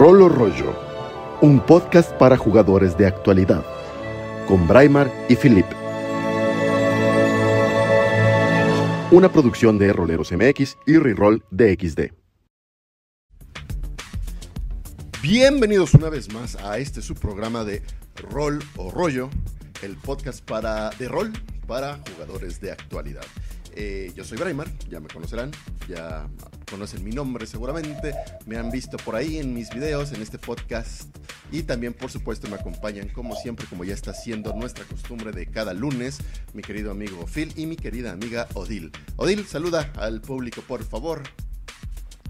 Rolo Rollo, un podcast para jugadores de actualidad, con Braimar y Philip. Una producción de Roleros MX y Reroll DXD. Bienvenidos una vez más a este subprograma de Rol o Rollo, el podcast para, de rol para jugadores de actualidad. Eh, yo soy Braimar, ya me conocerán, ya conocen mi nombre seguramente, me han visto por ahí en mis videos, en este podcast y también por supuesto me acompañan como siempre, como ya está siendo nuestra costumbre de cada lunes, mi querido amigo Phil y mi querida amiga Odil. Odil, saluda al público por favor.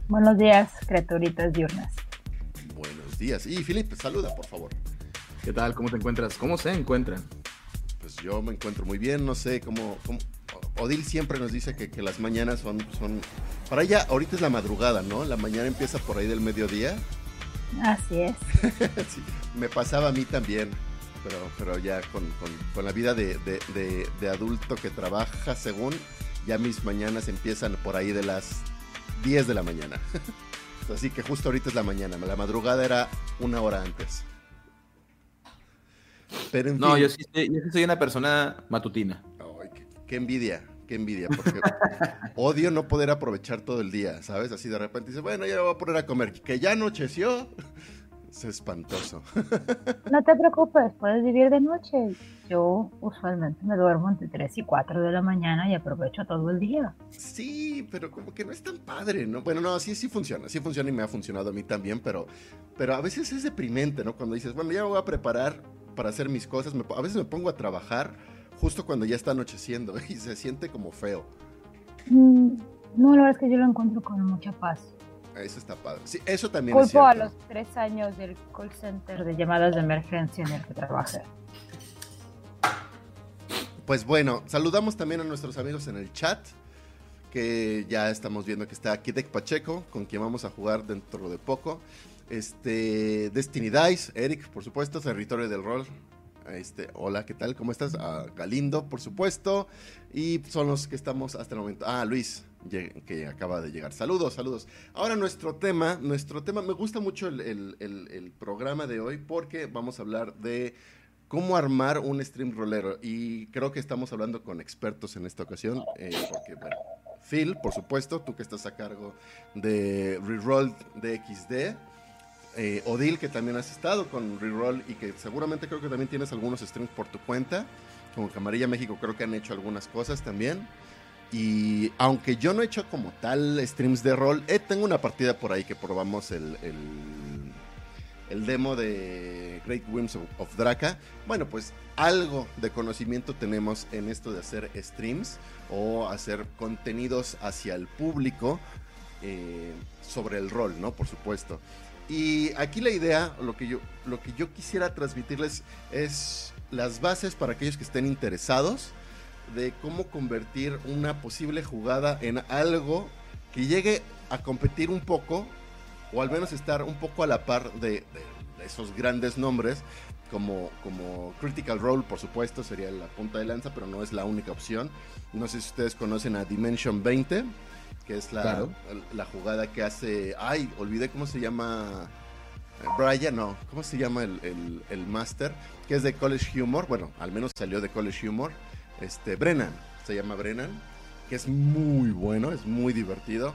Buenos días, criaturitas diurnas. Buenos días. Y Philip, saluda por favor. ¿Qué tal? ¿Cómo te encuentras? ¿Cómo se encuentran? Yo me encuentro muy bien, no sé cómo, cómo Odil siempre nos dice que, las mañanas son, son... Para ella ahorita es la madrugada, ¿no? La mañana empieza por ahí del mediodía. Así es. me pasaba a mí también, pero, pero ya con, la vida de, adulto que trabaja según, ya mis mañanas empiezan por ahí de las 10 de la mañana. Así que justo ahorita es la mañana, la madrugada era una hora antes. Pero no, yo sí, yo sí soy una persona matutina. Qué envidia, qué envidia, porque odio no poder aprovechar todo el día, ¿sabes? Así de repente dice, bueno, ya me voy a poner a comer, que ya anocheció. Es espantoso. No te preocupes, puedes vivir de noche. Yo usualmente me duermo entre 3 y 4 de la mañana y aprovecho todo el día. Sí, pero como que no es tan padre, ¿no? Bueno, no, sí, sí funciona, sí funciona y me ha funcionado a mí también, pero, pero a veces es deprimente, ¿no? Cuando dices, bueno, ya me voy a preparar para hacer mis cosas, a veces me pongo a trabajar justo cuando ya está anocheciendo y se siente como feo. Mm, no, la verdad es que yo lo encuentro con mucha paz. Eso está padre. Sí, eso también Culpo es cierto. a los tres años del call center de llamadas de emergencia en el que trabajé. Pues bueno, saludamos también a nuestros amigos en el chat, que ya estamos viendo que está Kidek Pacheco, con quien vamos a jugar dentro de poco. Este, Destiny Dice, Eric, por supuesto, Territorio del Rol, este, hola, ¿qué tal? ¿Cómo estás? A Galindo, por supuesto. Y son los que estamos hasta el momento. Ah, Luis, que acaba de llegar. Saludos, saludos. Ahora nuestro tema, nuestro tema, me gusta mucho el, programa de hoy porque vamos a hablar de cómo armar un stream rolero. Y creo que estamos hablando con expertos en esta ocasión, eh, porque, bueno, Phil, por supuesto, tú que estás a cargo de Reroll DXD eh, Odil, que también has estado con Reroll y que seguramente creo que también tienes algunos streams por tu cuenta. Con Camarilla México creo que han hecho algunas cosas también. Y aunque yo no he hecho como tal streams de rol, eh, tengo una partida por ahí que probamos el, el, demo de Great Whims of, Draka. Bueno, pues algo de conocimiento tenemos en esto de hacer streams o hacer contenidos hacia el público eh, sobre el rol, ¿no? Por supuesto. Y aquí la idea, lo que yo, lo que yo quisiera transmitirles es las bases para aquellos que estén interesados de cómo convertir una posible jugada en algo que llegue a competir un poco, o al menos estar un poco a la par de, esos grandes nombres, como, como Critical Role, por supuesto, sería la punta de lanza, pero no es la única opción. No sé si ustedes conocen a Dimension 20 que es la, la jugada que hace. Ay, olvidé cómo se llama. Brian, no, ¿cómo se llama el, el, Master? Que es de College Humor, bueno, al menos salió de College Humor. Este, Brennan, se llama Brennan, que es muy bueno, es muy divertido.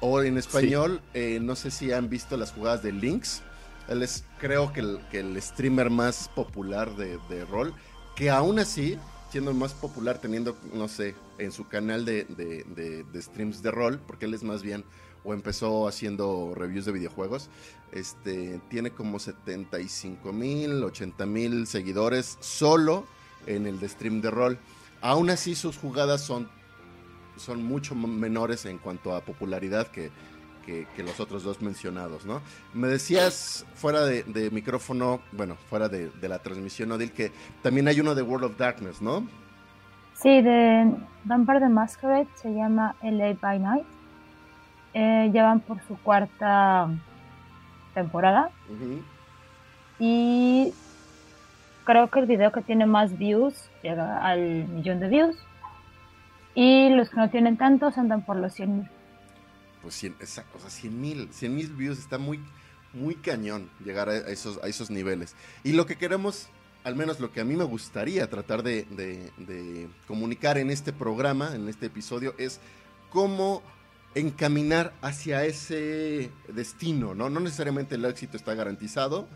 O en español, eh, no sé si han visto las jugadas de Lynx. Él es, creo que el, que el streamer más popular de, de rol, que aún así siendo más popular teniendo, no sé, en su canal de, de, streams de rol, porque él es más bien, o empezó haciendo reviews de videojuegos, este, tiene como 75 mil, 80 mil seguidores solo en el de stream de rol. Aún así sus jugadas son, son mucho menores en cuanto a popularidad que, que, los otros dos mencionados, ¿no? Me decías fuera de, micrófono, bueno, fuera de, la transmisión, Odil, que también hay uno de World of Darkness, ¿no? Sí, de Vampire the Masquerade, se llama LA by Night. Eh, ya van por su cuarta temporada. Y creo que el video que tiene más views llega al millón de views. Y los que no tienen tantos andan por los 100 mil pues 100, esa cosa, 100 mil, 100 mil views está muy, muy cañón llegar a esos, a esos niveles. Y lo que queremos, al menos lo que a mí me gustaría tratar de, comunicar en este programa, en este episodio, es cómo encaminar hacia ese destino, ¿no? No necesariamente el éxito está garantizado,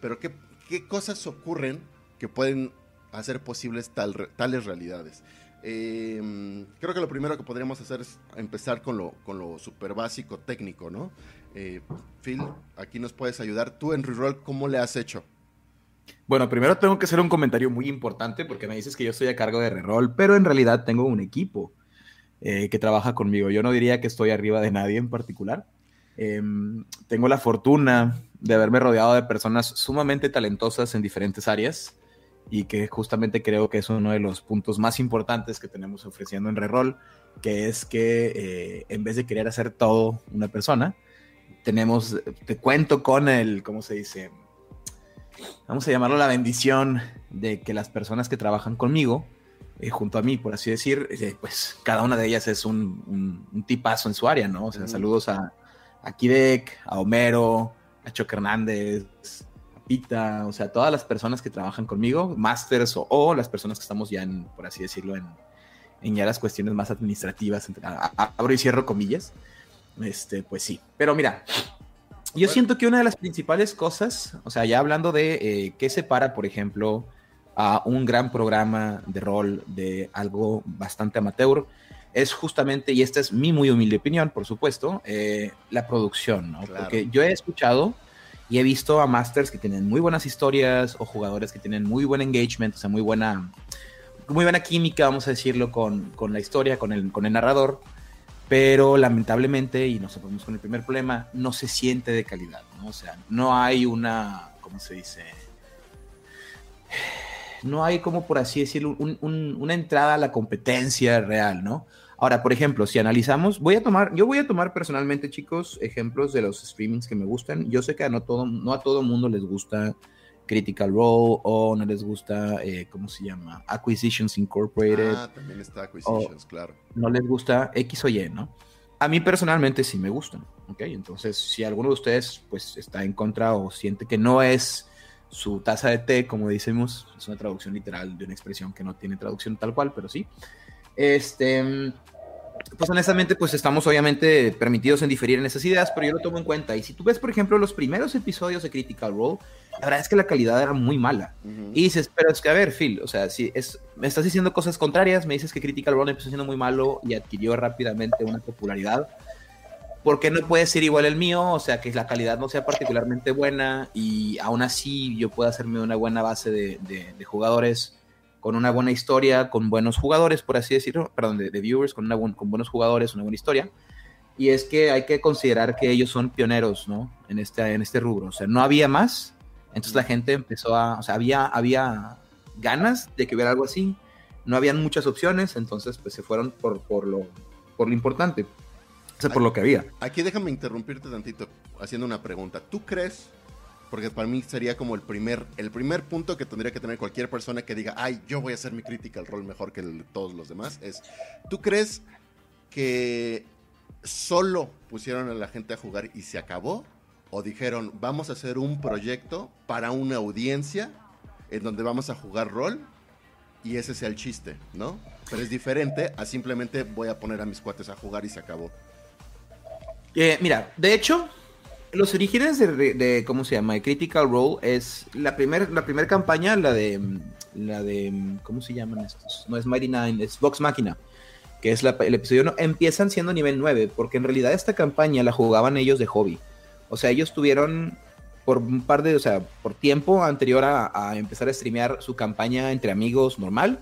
pero qué, qué cosas ocurren que pueden hacer posibles tal, tales realidades. Eh, creo que lo primero que podríamos hacer es empezar con lo, con lo super básico técnico, ¿no? Eh, Phil, aquí nos puedes ayudar. Tú en Reroll, ¿cómo le has hecho? Bueno, primero tengo que hacer un comentario muy importante porque me dices que yo estoy a cargo de Reroll, pero en realidad tengo un equipo. Eh, que trabaja conmigo. Yo no diría que estoy arriba de nadie en particular. Em, tengo la fortuna de haberme rodeado de personas sumamente talentosas en diferentes áreas y que justamente creo que es uno de los puntos más importantes que tenemos ofreciendo en Reroll, que es que eh, en vez de querer hacer todo una persona, tenemos, te cuento con el, ¿cómo se dice? Vamos a llamarlo la bendición de que las personas que trabajan conmigo eh, junto a mí, por así decir, eh, pues cada una de ellas es un, un, tipazo en su área, ¿no? O sea, saludos a, a Kidek, a Homero, a Choc Hernández, a o sea, todas las personas que trabajan conmigo, masters o, las personas que estamos ya en, por así decirlo, en, en ya las cuestiones más administrativas, abro y cierro comillas, este, pues sí. Pero mira, yo siento que una de las principales cosas, o sea, ya hablando de eh, qué separa, por ejemplo, a un gran programa de rol de algo bastante amateur es justamente, y esta es mi muy humilde opinión, por supuesto, eh, la producción, ¿no? Porque yo he escuchado y he visto a masters que tienen muy buenas historias o jugadores que tienen muy buen engagement, o sea, muy buena, muy buena química, vamos a decirlo, con, con la historia, con el, con el narrador, pero lamentablemente, y nos ponemos con el primer problema, no se siente de calidad, ¿no? O sea, no hay una, ¿cómo se dice? no hay como por así decirlo una entrada a la competencia real, ¿no? Ahora, por ejemplo, si analizamos, voy a tomar, yo voy a tomar personalmente, chicos, ejemplos de los streamings que me gustan. Yo sé que a no todo, no a todo mundo les gusta Critical Role o no les gusta, eh, ¿cómo se llama? Acquisitions Incorporated. Ah, también está Acquisitions, claro. No les gusta X o Y, ¿no? A mí personalmente sí me gustan, ¿ok? Entonces, si alguno de ustedes, pues, está en contra o siente que no es su taza de té, como decimos, es una traducción literal de una expresión que no tiene traducción tal cual, pero sí. Este, pues honestamente, pues estamos obviamente permitidos en diferir en esas ideas, pero yo lo tomo en cuenta. Y si tú ves, por ejemplo, los primeros episodios de Critical Role, la verdad es que la calidad era muy mala. Y dices, pero es que a ver, Phil, o sea, si es, me estás diciendo cosas contrarias, me dices que Critical Role empezó siendo muy malo y adquirió rápidamente una popularidad ¿por qué no puede ser igual el mío? O sea, que la calidad no sea particularmente buena y aún así yo pueda hacerme una buena base de, jugadores con una buena historia, con buenos jugadores, por así decirlo, perdón, de, viewers, con, una con buenos jugadores, una buena historia. Y es que hay que considerar que ellos son pioneros, ¿no? En este, en este rubro. O sea, no había más. Entonces la gente empezó a, o sea, había, había ganas de que hubiera algo así. No habían muchas opciones, entonces pues se fueron por, por, lo, por lo importante por lo que había. Aquí déjame interrumpirte tantito haciendo una pregunta. ¿Tú crees, porque para mí sería como el primer, el primer punto que tendría que tener cualquier persona que diga, ay, yo voy a hacer mi critical role mejor que todos los demás, es, ¿tú crees que solo pusieron a la gente a jugar y se acabó? ¿O dijeron, vamos a hacer un proyecto para una audiencia en donde vamos a jugar rol y ese sea el chiste, ¿no? Pero es diferente a simplemente voy a poner a mis cuates a jugar y se acabó. Eh, mira, de hecho, los orígenes de, ¿cómo se llama? Critical Role es la primera la primer campaña, la de, la de, ¿cómo se llaman estos? No es Mighty Nine, es Vox Machina, que es el episodio 1. Empiezan siendo nivel 9, porque en realidad esta campaña la jugaban ellos de hobby. O sea, ellos tuvieron por un par de, o sea, por tiempo anterior a empezar a streamear su campaña entre amigos normal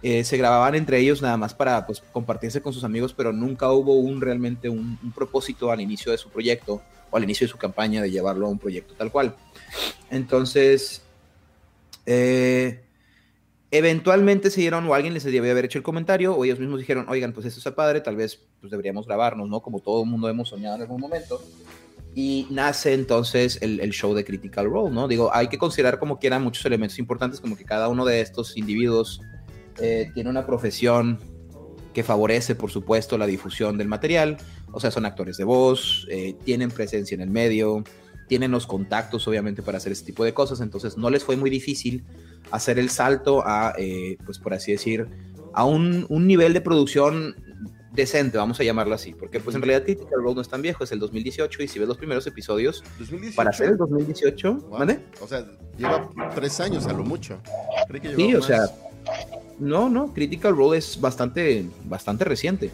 eh, se grababan entre ellos nada más para pues, compartirse con sus amigos, pero nunca hubo un realmente un, propósito al inicio de su proyecto o al inicio de su campaña de llevarlo a un proyecto tal cual. Entonces, eh, eventualmente se dieron o alguien les debía haber hecho el comentario o ellos mismos dijeron, oigan, pues esto está padre, tal vez pues deberíamos grabarnos, ¿no? Como todo el mundo hemos soñado en algún momento. Y nace entonces el, el, show de Critical Role, ¿no? Digo, hay que considerar como quieran muchos elementos importantes, como que cada uno de estos individuos eh, tiene una profesión que favorece, por supuesto, la difusión del material. O sea, son actores de voz, eh, tienen presencia en el medio, tienen los contactos, obviamente, para hacer este tipo de cosas, entonces no les fue muy difícil hacer el salto a, eh, pues por así decir, a un, un, nivel de producción decente, vamos a llamarlo así, porque pues en realidad Critical Role no es tan viejo, es el 2018 y si ves los primeros episodios, ¿2018? para hacer el 2018, Wow. ¿mande? O sea, lleva tres años a lo mucho. Creí que Sí, o sea. No, no, Critical Role es bastante, bastante reciente.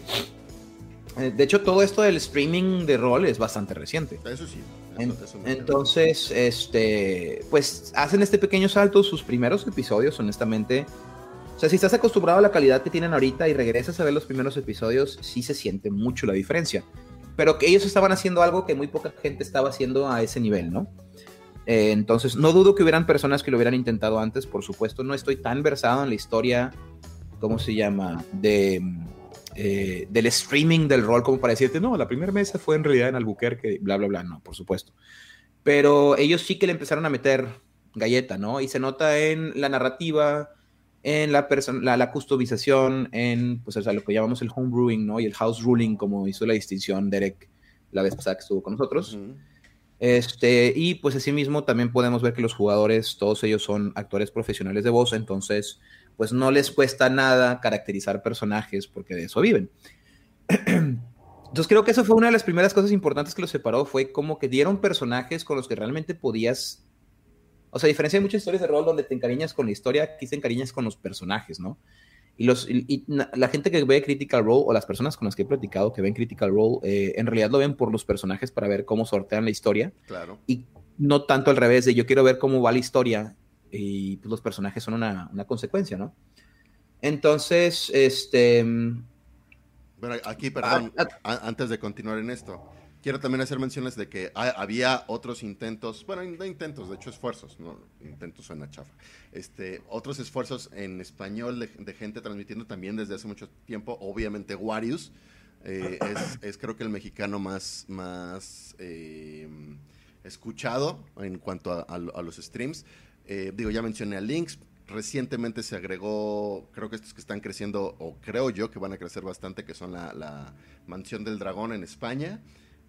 Eh, De hecho, todo esto del streaming de rol es bastante reciente. Eso sí. eso- eso entonces, este, pues hacen este pequeño salto, sus primeros episodios, honestamente. O sea, si estás acostumbrado a la calidad que tienen ahorita y regresas a ver los primeros episodios, sí se siente mucho la diferencia. Pero que ellos estaban haciendo algo que muy poca gente estaba haciendo a ese nivel, ¿no? Eh, entonces, no dudo que hubieran personas que lo hubieran intentado antes, por supuesto. No estoy tan versado en la historia, ¿cómo se llama? De, eh, del streaming del rol, como para decirte, no, la primera mesa fue en realidad en Albuquerque, bla, bla, bla, no, por supuesto. Pero ellos sí que le empezaron a meter galleta, ¿no? Y se nota en la narrativa, en la, la, la customización, en pues, o sea, lo que llamamos el homebrewing, ¿no? Y el house ruling, como hizo la distinción Derek la vez pasada que estuvo con nosotros. Ujú. Este, y pues asimismo también podemos ver que los jugadores, todos ellos son actores profesionales de voz, entonces pues no les cuesta nada caracterizar personajes porque de eso viven. Entonces creo que eso fue una de las primeras cosas importantes que los separó, fue como que dieron personajes con los que realmente podías, o sea, a diferencia de muchas historias de rol donde te encariñas con la historia, aquí te encariñas con los personajes, ¿no? Y, los, y, y la gente que ve Critical Role o las personas con las que he platicado que ven Critical Role, eh, en realidad lo ven por los personajes para ver cómo sortean la historia Claro. y no tanto al revés de yo quiero ver cómo va la historia y pues, los personajes son una, una consecuencia, ¿no? Entonces, este... Bueno, aquí, perdón, Ah, a- antes de continuar en esto, quiero también hacer menciones de que ha- había otros intentos, bueno, no intentos, de hecho esfuerzos, no, intentos suena chafa, este, otros esfuerzos en español de, de gente transmitiendo también desde hace mucho tiempo, obviamente Warius, eh, es, es creo que el mexicano más, más eh, escuchado en cuanto a, a- a los streams. Eh, digo, ya mencioné a Links. Recientemente se agregó, creo que estos que están creciendo, o creo yo que van a crecer bastante, que son la, la Mansión del Dragón en España.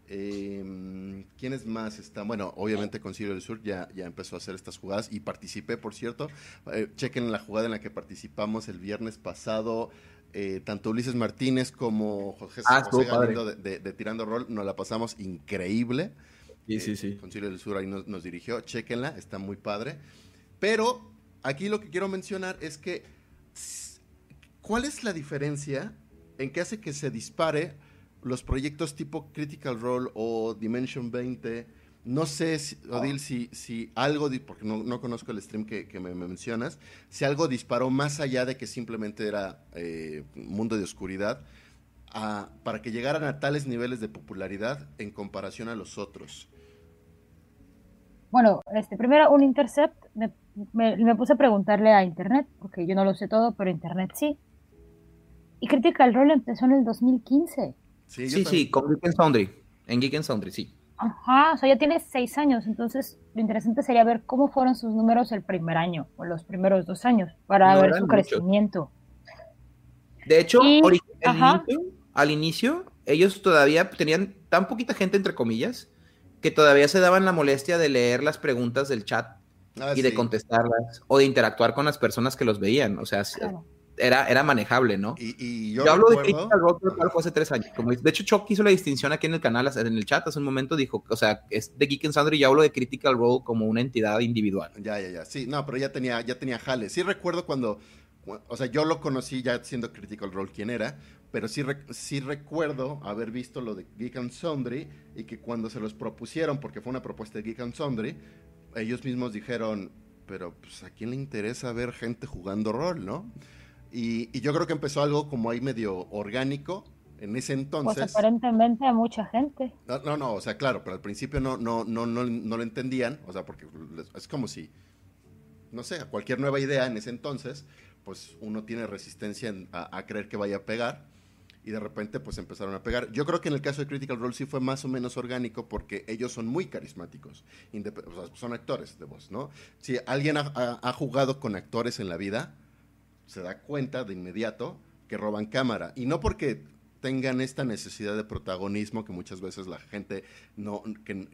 Eh, ¿Quiénes más están? Bueno, obviamente Concilio del Sur ya, ya empezó a hacer estas jugadas y participé, por cierto. Eh, chequen la jugada en la que participamos el viernes pasado. eh, tanto Ulises Martínez como José, Ah, José. Galindo de, de- de Tirando Rol, nos la pasamos increíble. Sí, Eh, sí, sí. Concilio del Sur ahí nos, nos dirigió, chequenla, está muy padre. Pero aquí lo que quiero mencionar es que, ¿cuál es la diferencia en qué hace que se dispare los proyectos tipo Critical Role o Dimension 20? No sé, si, Odil, si, si algo, porque no, no conozco el stream que, que me, me mencionas, si algo disparó más allá de que simplemente era eh, mundo de oscuridad, para que llegaran a tales niveles de popularidad en comparación a los otros. Bueno, este, primero un intercept, me, me- me puse a preguntarle a Internet, porque yo no lo sé todo, pero Internet sí. Y Critical Role empezó en el 2015. Sí, yo Sí, con Geek and Sundry. En Geek and Sundry, sí. Ajá, o sea, ya tiene seis años, entonces lo interesante sería ver cómo fueron sus números el primer año, o los primeros dos años, para No ver su muchos. crecimiento. De hecho, Y- al, ajá. inicio, al inicio, ellos todavía tenían tan poquita gente, entre comillas, que todavía se daban la molestia de leer las preguntas del chat Ah, y de contestarlas o de interactuar con las personas que los veían. O sea, Claro. Era, era manejable, ¿no? Y, y yo, Yo, hablo de Critical Role, pero tal fue hace tres años. Como, de hecho, Chuck hizo la distinción aquí en el canal, en el chat, hace un momento dijo, o sea, es de Geek and Sundry y yo hablo de Critical Role como una entidad individual. Ya, ya, ya. Sí, no, pero ya tenía, ya tenía jale. Sí recuerdo cuando, cu- o sea, yo lo conocí ya siendo Critical Role quién era, pero sí, sí recuerdo haber visto lo de Geek and Sundry y que cuando se los propusieron, porque fue una propuesta de Geek and Sundry, ellos mismos dijeron, pero pues a quién le interesa ver gente jugando rol, ¿no? Y, y yo creo que empezó algo como ahí medio orgánico en ese Pues entonces. aparentemente a mucha gente. No, no, no, o sea, claro, pero al principio no, no, no, no, no lo entendían, o sea, porque es como si, no sé, a cualquier nueva idea en ese entonces, pues uno tiene resistencia en- a, a creer que vaya a pegar, y de repente pues empezaron a pegar. Yo creo que en el caso de Critical Role sí fue más o menos orgánico porque ellos son muy carismáticos, o sea, son actores de voz, ¿no? Si alguien ha, ha- ha jugado con actores en la vida, se da cuenta de inmediato que roban cámara, y no porque tengan esta necesidad de protagonismo que muchas veces la gente no que,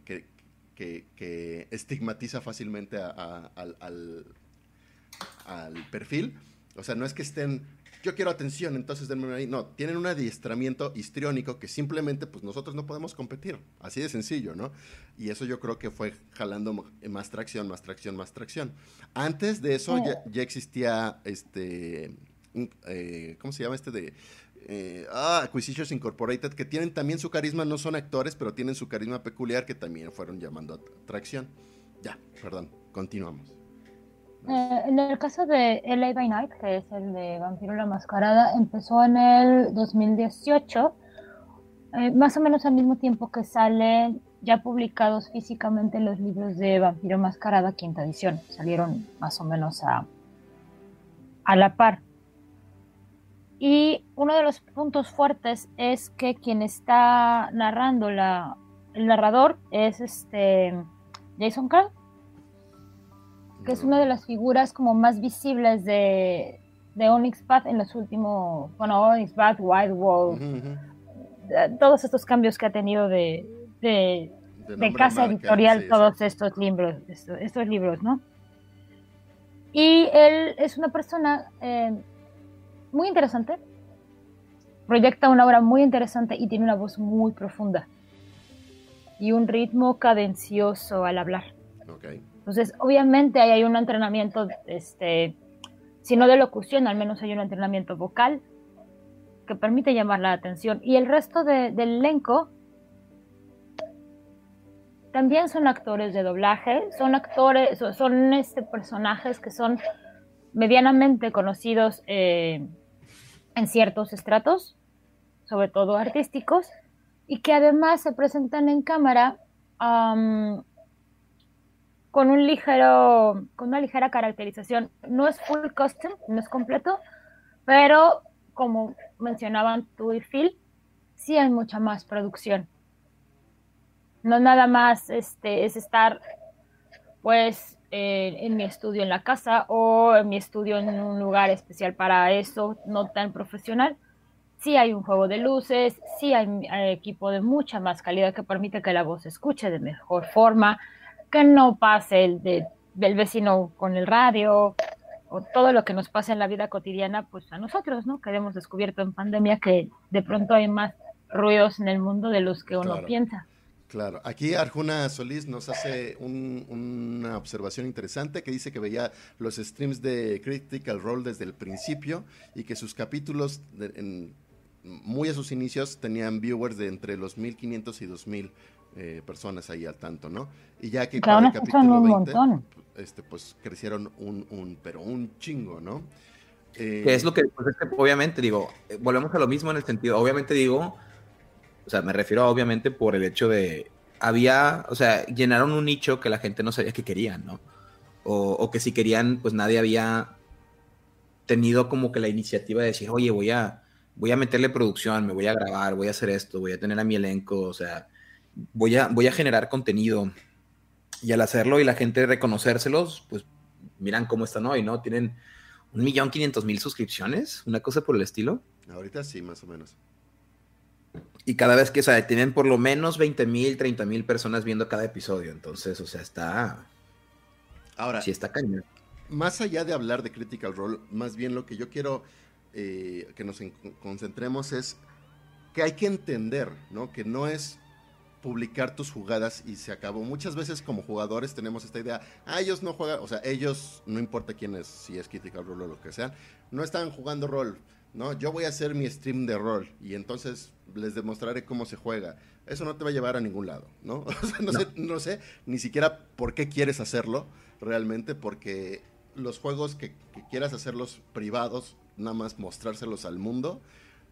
que- estigmatiza fácilmente al, al perfil. O sea, no es que estén yo quiero atención, entonces denme ahí. No, tienen un adiestramiento histriónico que simplemente pues nosotros no podemos competir. Así de sencillo, ¿no? Y eso yo creo que fue jalando más tracción, más tracción, más tracción. Antes de eso ya, oh. existía este, eh, ¿cómo se llama este de... Eh, ah, Acquisitions Incorporated, que tienen también su carisma, no son actores, pero tienen su carisma peculiar que también fueron llamando atracción. Ya, perdón, continuamos. Eh, en el caso de LA by Night, que es el de Vampiro la Mascarada, empezó en el 2018, eh, más o menos al mismo tiempo que salen ya publicados físicamente los libros de Vampiro Mascarada, quinta edición. Salieron más o menos a, a la par. Y uno de los puntos fuertes es que quien está narrando la, el narrador es este Jason Carl que es una de las figuras como más visibles de, de Onyx Path en los últimos, bueno, Onyx Path, White Wolf, eh, todos estos cambios que ha tenido de, de, casa editorial, todos estos libros, estos, libros, ¿no? Y él es una persona eh, muy interesante, proyecta una obra muy interesante y tiene una voz muy profunda y un ritmo cadencioso al hablar. Okay. Entonces, obviamente ahí hay un entrenamiento, este, si no de locución, al menos hay un entrenamiento vocal que permite llamar la atención. Y el resto del elenco también son actores de doblaje, son actores, son este, personajes que son medianamente conocidos eh, en ciertos estratos, sobre todo artísticos, y que además se presentan en cámara con un ligero, con una ligera caracterización. No es full custom, no es completo, pero como mencionaban tú y Phil, sí hay mucha más producción. No nada más este, es estar pues en mi estudio en la casa o en mi estudio en un lugar especial para eso, no tan profesional. Sí hay un juego de luces, sí hay, hay equipo de mucha más calidad que permite que la voz se escuche de mejor forma, que no pase el de, del vecino con el radio o todo lo que nos pasa en la vida cotidiana, pues a nosotros, ¿no? Que hemos descubierto en pandemia que de pronto hay más ruidos en el mundo de los que uno piensa. Claro, aquí Arjuna Solís nos hace una observación interesante que dice que veía los streams de Critical Role desde el principio y que sus capítulos en, muy a sus inicios tenían viewers de entre los 1500 y 2000 eh, personas ahí al tanto, ¿no? Y ya que cada el capítulo 20, este, pues crecieron un, un, pero un chingo, ¿no? Eh, que es lo que, pues es que obviamente digo, eh, volvemos a lo mismo en el sentido, obviamente digo, o sea, me refiero obviamente por el hecho de, había, o sea, llenaron un nicho que la gente no sabía que querían, ¿no? O, o que si querían, pues nadie había tenido como que la iniciativa de decir, oye, voy a, voy a meterle producción, me voy a grabar, voy a hacer esto, voy a tener a mi elenco, o sea, voy a, voy a generar contenido. Y al hacerlo y la gente reconocérselos, pues miran cómo están hoy, ¿no? Tienen un millón quinientos mil suscripciones, una cosa por el estilo. Ahorita sí, más o menos. Y cada vez que, o sea, tienen por lo menos 20 mil, 30 mil personas viendo cada episodio. Entonces, o sea, está. Ahora. Sí, está cañón. Más allá de hablar de Critical Role, más bien lo que yo quiero eh, que nos concentremos es que hay que entender, ¿no? Que no es publicar tus jugadas y se acabó. Muchas veces como jugadores tenemos esta idea, ah, ellos no juegan, o sea, ellos, no importa quién es, si es Critical Role o lo que sea, no están jugando rol, ¿no? Yo voy a hacer mi stream de rol y entonces les demostraré cómo se juega. Eso no te va a llevar a ningún lado, ¿no? O sea, no, Sé, no sé ni siquiera por qué quieres hacerlo realmente, porque los juegos que, que quieras hacerlos privados, nada más mostrárselos al mundo,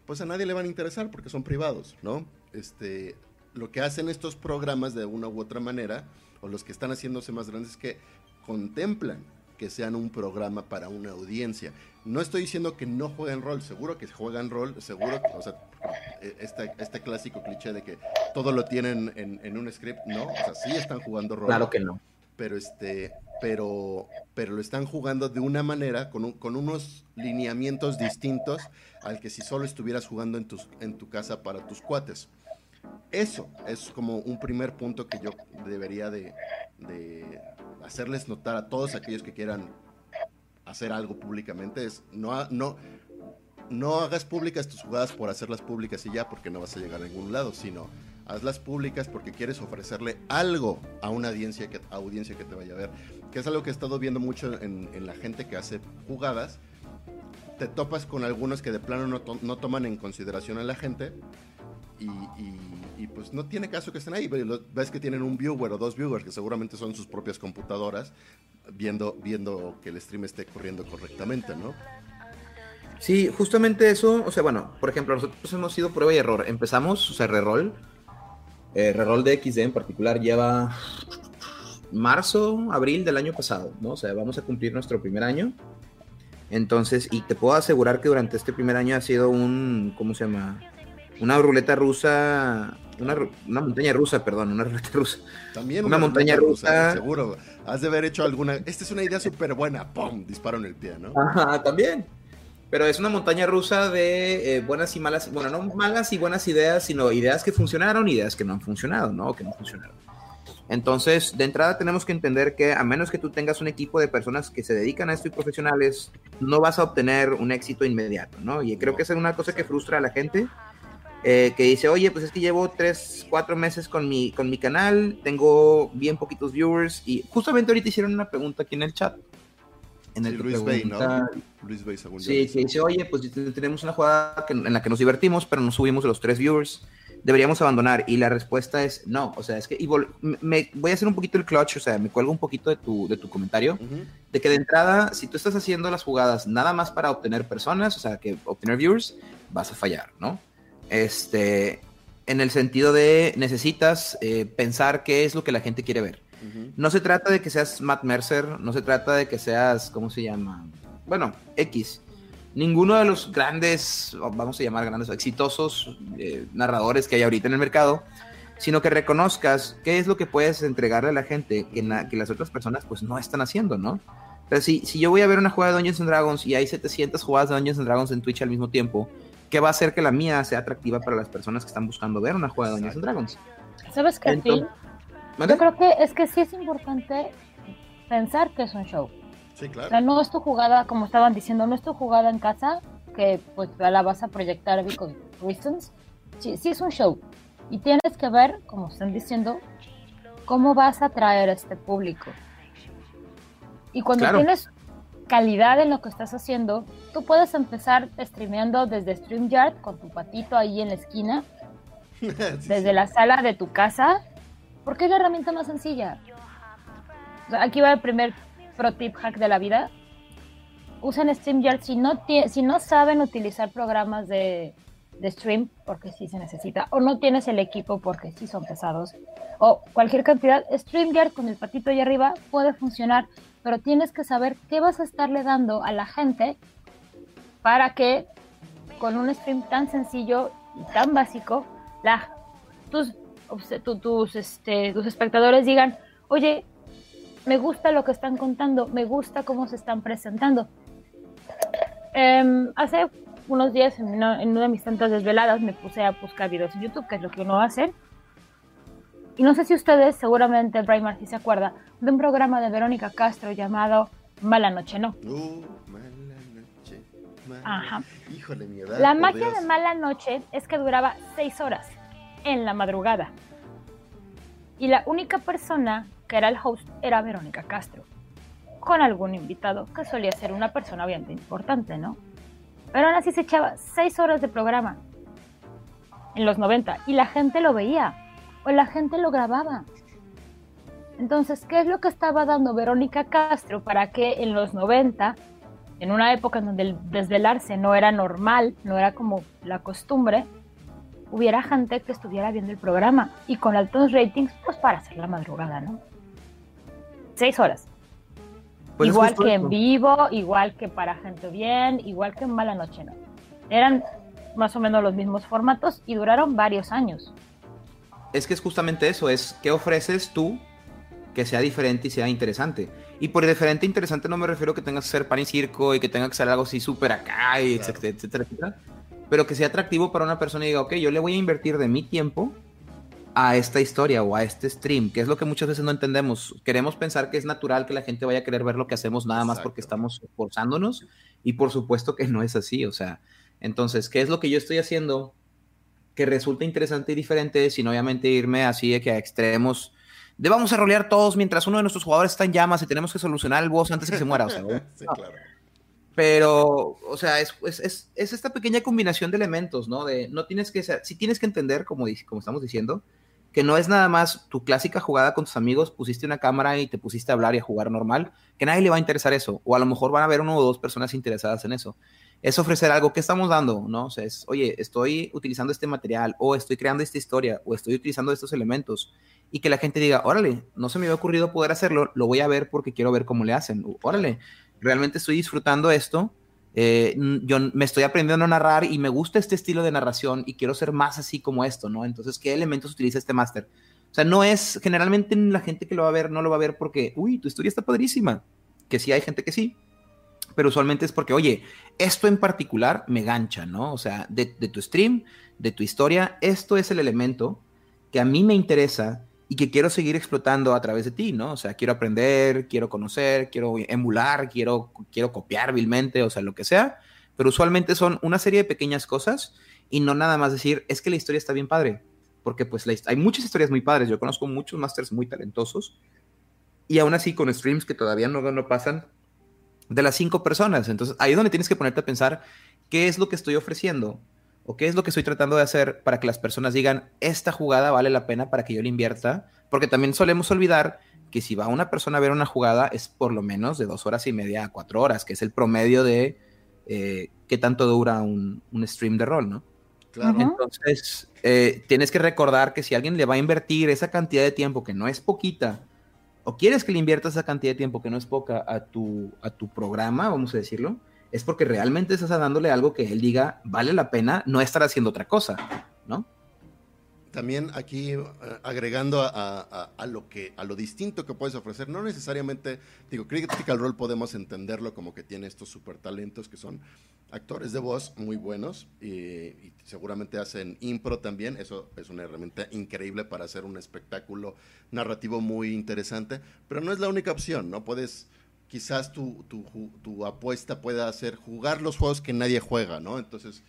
pues a nadie le van a interesar porque son privados, ¿no? Este, lo que hacen estos programas de una u otra manera, o los que están haciéndose más grandes, es que contemplan que sean un programa para una audiencia. No estoy diciendo que no jueguen rol, seguro que juegan rol, seguro que, o sea, este, este clásico cliché de que todo lo tienen en, un script, no, o sea, sí están jugando rol. Claro que no. Pero este, pero, pero lo están jugando de una manera, con, con unos lineamientos distintos al que si solo estuvieras jugando en, tus, en tu casa para tus cuates. Eso es como un primer punto que yo debería de, hacerles notar a todos aquellos que quieran hacer algo públicamente es no, no, no hagas públicas tus jugadas por hacerlas públicas y ya, porque no vas a llegar a ningún lado, sino hazlas públicas porque quieres ofrecerle algo a una audiencia que, audiencia que te vaya a ver. Que es algo que he estado viendo mucho en, la gente que hace jugadas. Te topas con algunos que de plano no, no toman en consideración a la gente y, pues no tiene caso que estén ahí. Ves que tienen un viewer o dos viewers que seguramente son sus propias computadoras viendo, viendo que el stream esté corriendo correctamente, ¿no? Sí, justamente eso, o sea, bueno, por ejemplo, nosotros hemos sido prueba y error. Empezamos, o sea, reroll, eh, reroll de XD en particular lleva marzo, abril del año pasado, ¿no? O sea, vamos a cumplir nuestro primer año. Entonces, y te puedo asegurar que durante este primer año ha sido un, ¿cómo se llama? Una ruleta rusa, una, una montaña rusa, perdón, una ruleta rusa. También una, una montaña rusa. rusa. Seguro, has de haber hecho alguna, esta es una idea súper buena, ¡pum! Disparo en el pie, ¿no? Ajá, también. Pero es una montaña rusa de eh, buenas y malas, bueno, no malas y buenas ideas, sino ideas que funcionaron, ideas que no han funcionado, ¿no? Que no funcionaron. Entonces, de entrada tenemos que entender que a menos que tú tengas un equipo de personas que se dedican a esto y profesionales, no vas a obtener un éxito inmediato, ¿no? Y creo que esa es una cosa que frustra a la gente, eh, que dice, oye, pues es que llevo tres, cuatro meses con mi, con mi canal, tengo bien poquitos viewers, y justamente ahorita hicieron una pregunta aquí en el chat. En el sí, Luis Bay, ¿no? Luis Bay, según Sí, que dice, oye, pues tenemos una jugada que, en la que nos divertimos, pero nos subimos los tres viewers deberíamos abandonar? Y la respuesta es no. O sea, es que y me, voy a hacer un poquito el clutch, o sea, me cuelgo un poquito de tu, de tu comentario, uh -huh. de que de entrada, si tú estás haciendo las jugadas nada más para obtener personas, o sea, que obtener viewers, vas a fallar, ¿no? Este, en el sentido de necesitas eh, pensar qué es lo que la gente quiere ver. Uh -huh. No se trata de que seas Matt Mercer, no se trata de que seas, ¿cómo se llama? Bueno, X ninguno de los grandes, vamos a llamar grandes, exitosos eh, narradores que hay ahorita en el mercado, sino que reconozcas qué es lo que puedes entregarle a la gente que, na, que las otras personas pues no están haciendo, ¿no? Pero si, si yo voy a ver una jugada de Dungeons and Dragons y hay 700 jugadas de Dungeons and Dragons en Twitch al mismo tiempo, ¿qué va a hacer que la mía sea atractiva para las personas que están buscando ver una jugada de Dungeons and Dragons? ¿Sabes qué, Entonces, Yo creo que es que sí es importante pensar que es un show. Sí, claro. O sea, no es tu jugada, como estaban diciendo, no es tu jugada en casa, que pues la vas a proyectar con reasons. Sí, sí es un show. Y tienes que ver, como están diciendo, cómo vas a atraer a este público. Y cuando claro. tienes calidad en lo que estás haciendo, tú puedes empezar streameando desde StreamYard con tu patito ahí en la esquina, sí, desde sí. la sala de tu casa, porque es la herramienta más sencilla. Aquí va el primer pro tip hack de la vida. Usen StreamYard si no, si no saben utilizar programas de, de stream, porque sí se necesita, o no tienes el equipo porque sí son pesados, o cualquier cantidad, StreamYard con el patito ahí arriba puede funcionar, pero tienes que saber qué vas a estarle dando a la gente para que con un stream tan sencillo y tan básico, la, tus, tus, este, tus espectadores digan, oye, me gusta lo que están contando, me gusta cómo se están presentando. Eh, hace unos días, en una, en una, de mis tantas desveladas, me puse a buscar videos en YouTube, que es lo que uno hace. Y no sé si ustedes, seguramente Brian Martí se acuerda, de un programa de Verónica Castro llamado Mala Noche No. Uh, mala noche. Mala... Ajá. Híjole, mi edad. La magia Dios. de Mala Noche es que duraba seis horas en la madrugada. Y la única persona que era el host era Verónica Castro, con algún invitado que solía ser una persona obviamente importante, ¿no? Pero aún así se echaba seis horas de programa en los 90 y la gente lo veía o la gente lo grababa. Entonces, ¿qué es lo que estaba dando Verónica Castro para que en los 90, en una época en donde el desvelarse no era normal, no era como la costumbre, hubiera gente que estuviera viendo el programa y con altos ratings, pues para hacer la madrugada, ¿no? seis horas. Pues igual que en vivo, igual que para gente bien, igual que en mala noche, ¿no? Eran más o menos los mismos formatos y duraron varios años. Es que es justamente eso, es qué ofreces tú que sea diferente y sea interesante. Y por diferente e interesante no me refiero a que tengas que ser pan y circo y que tenga que ser algo así súper acá, y claro. etcétera, etcétera, etcétera, pero que sea atractivo para una persona y diga, ok, yo le voy a invertir de mi tiempo a esta historia o a este stream, que es lo que muchas veces no entendemos. Queremos pensar que es natural que la gente vaya a querer ver lo que hacemos nada más porque estamos esforzándonos y por supuesto que no es así, o sea, entonces, ¿qué es lo que yo estoy haciendo que resulta interesante y diferente sin obviamente irme así de que a extremos de vamos a rolear todos mientras uno de nuestros jugadores está en llamas y tenemos que solucionar el boss antes que se muera, o sea, sí, claro. Pero, o sea, es, es, es, esta pequeña combinación de elementos, ¿no? De no tienes que ser, si tienes que entender, como, como estamos diciendo, que no es nada más tu clásica jugada con tus amigos, pusiste una cámara y te pusiste a hablar y a jugar normal, que nadie le va a interesar eso, o a lo mejor van a haber uno o dos personas interesadas en eso. Es ofrecer algo que estamos dando, ¿no? O sea, es, oye, estoy utilizando este material, o estoy creando esta historia, o estoy utilizando estos elementos, y que la gente diga, órale, no se me había ocurrido poder hacerlo, lo voy a ver porque quiero ver cómo le hacen, órale, realmente estoy disfrutando esto, eh, yo me estoy aprendiendo a narrar y me gusta este estilo de narración y quiero ser más así como esto, ¿no? Entonces, ¿qué elementos utiliza este máster? O sea, no es, generalmente la gente que lo va a ver no lo va a ver porque, uy, tu historia está padrísima, que sí hay gente que sí, pero usualmente es porque, oye, esto en particular me gancha, ¿no? O sea, de, tu stream, de tu historia, esto es el elemento que a mí me interesa y que quiero seguir explotando a través de ti, ¿no? O sea, quiero aprender, quiero conocer, quiero emular, quiero, quiero copiar vilmente, o sea, lo que sea, pero usualmente son una serie de pequeñas cosas y no nada más decir, es que la historia está bien padre, porque pues hay muchas historias muy padres, yo conozco muchos masters muy talentosos y aún así con streams que todavía no, no pasan de las cinco personas, entonces ahí es donde tienes que ponerte a pensar qué es lo que estoy ofreciendo o qué es lo que estoy tratando de hacer para que las personas digan, esta jugada vale la pena para que yo la invierta, porque también solemos olvidar que si va una persona a ver una jugada es por lo menos de dos horas y media a cuatro horas, que es el promedio de eh, qué tanto dura un, stream de rol, ¿no? Claro. Entonces, eh, tienes que recordar que si alguien le va a invertir esa cantidad de tiempo, que no es poquita, o quieres que le inviertas esa cantidad de tiempo que no es poca a tu, a tu programa, vamos a decirlo, es porque realmente estás dándole algo que él diga vale la pena no estar haciendo otra cosa, ¿no? También aquí eh, agregando a, lo que a lo distinto que puedes ofrecer, no necesariamente, digo, Critical Role podemos entenderlo como que tiene estos super talentos que son actores de voz muy buenos y, seguramente hacen impro también, eso es una herramienta increíble para hacer un espectáculo narrativo muy interesante, pero no es la única opción, ¿no? Puedes quizás tu, tu, tu, apuesta pueda ser jugar los juegos que nadie juega, ¿no? Entonces,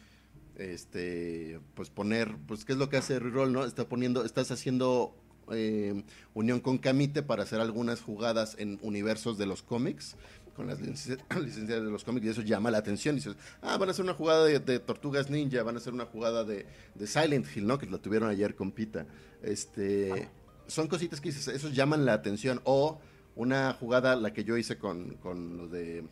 este, pues poner, pues, ¿qué es lo que hace Reroll, no? Está poniendo, estás haciendo eh, unión con Camite para hacer algunas jugadas en universos de los cómics, con las licencias de los cómics, y eso llama la atención. Y dices, ah, van a hacer una jugada de, Tortugas Ninja, van a hacer una jugada de, Silent Hill, ¿no? Que la tuvieron ayer con Pita. Este, son cositas que dices, esos llaman la atención. O una jugada, la que yo hice con, con los de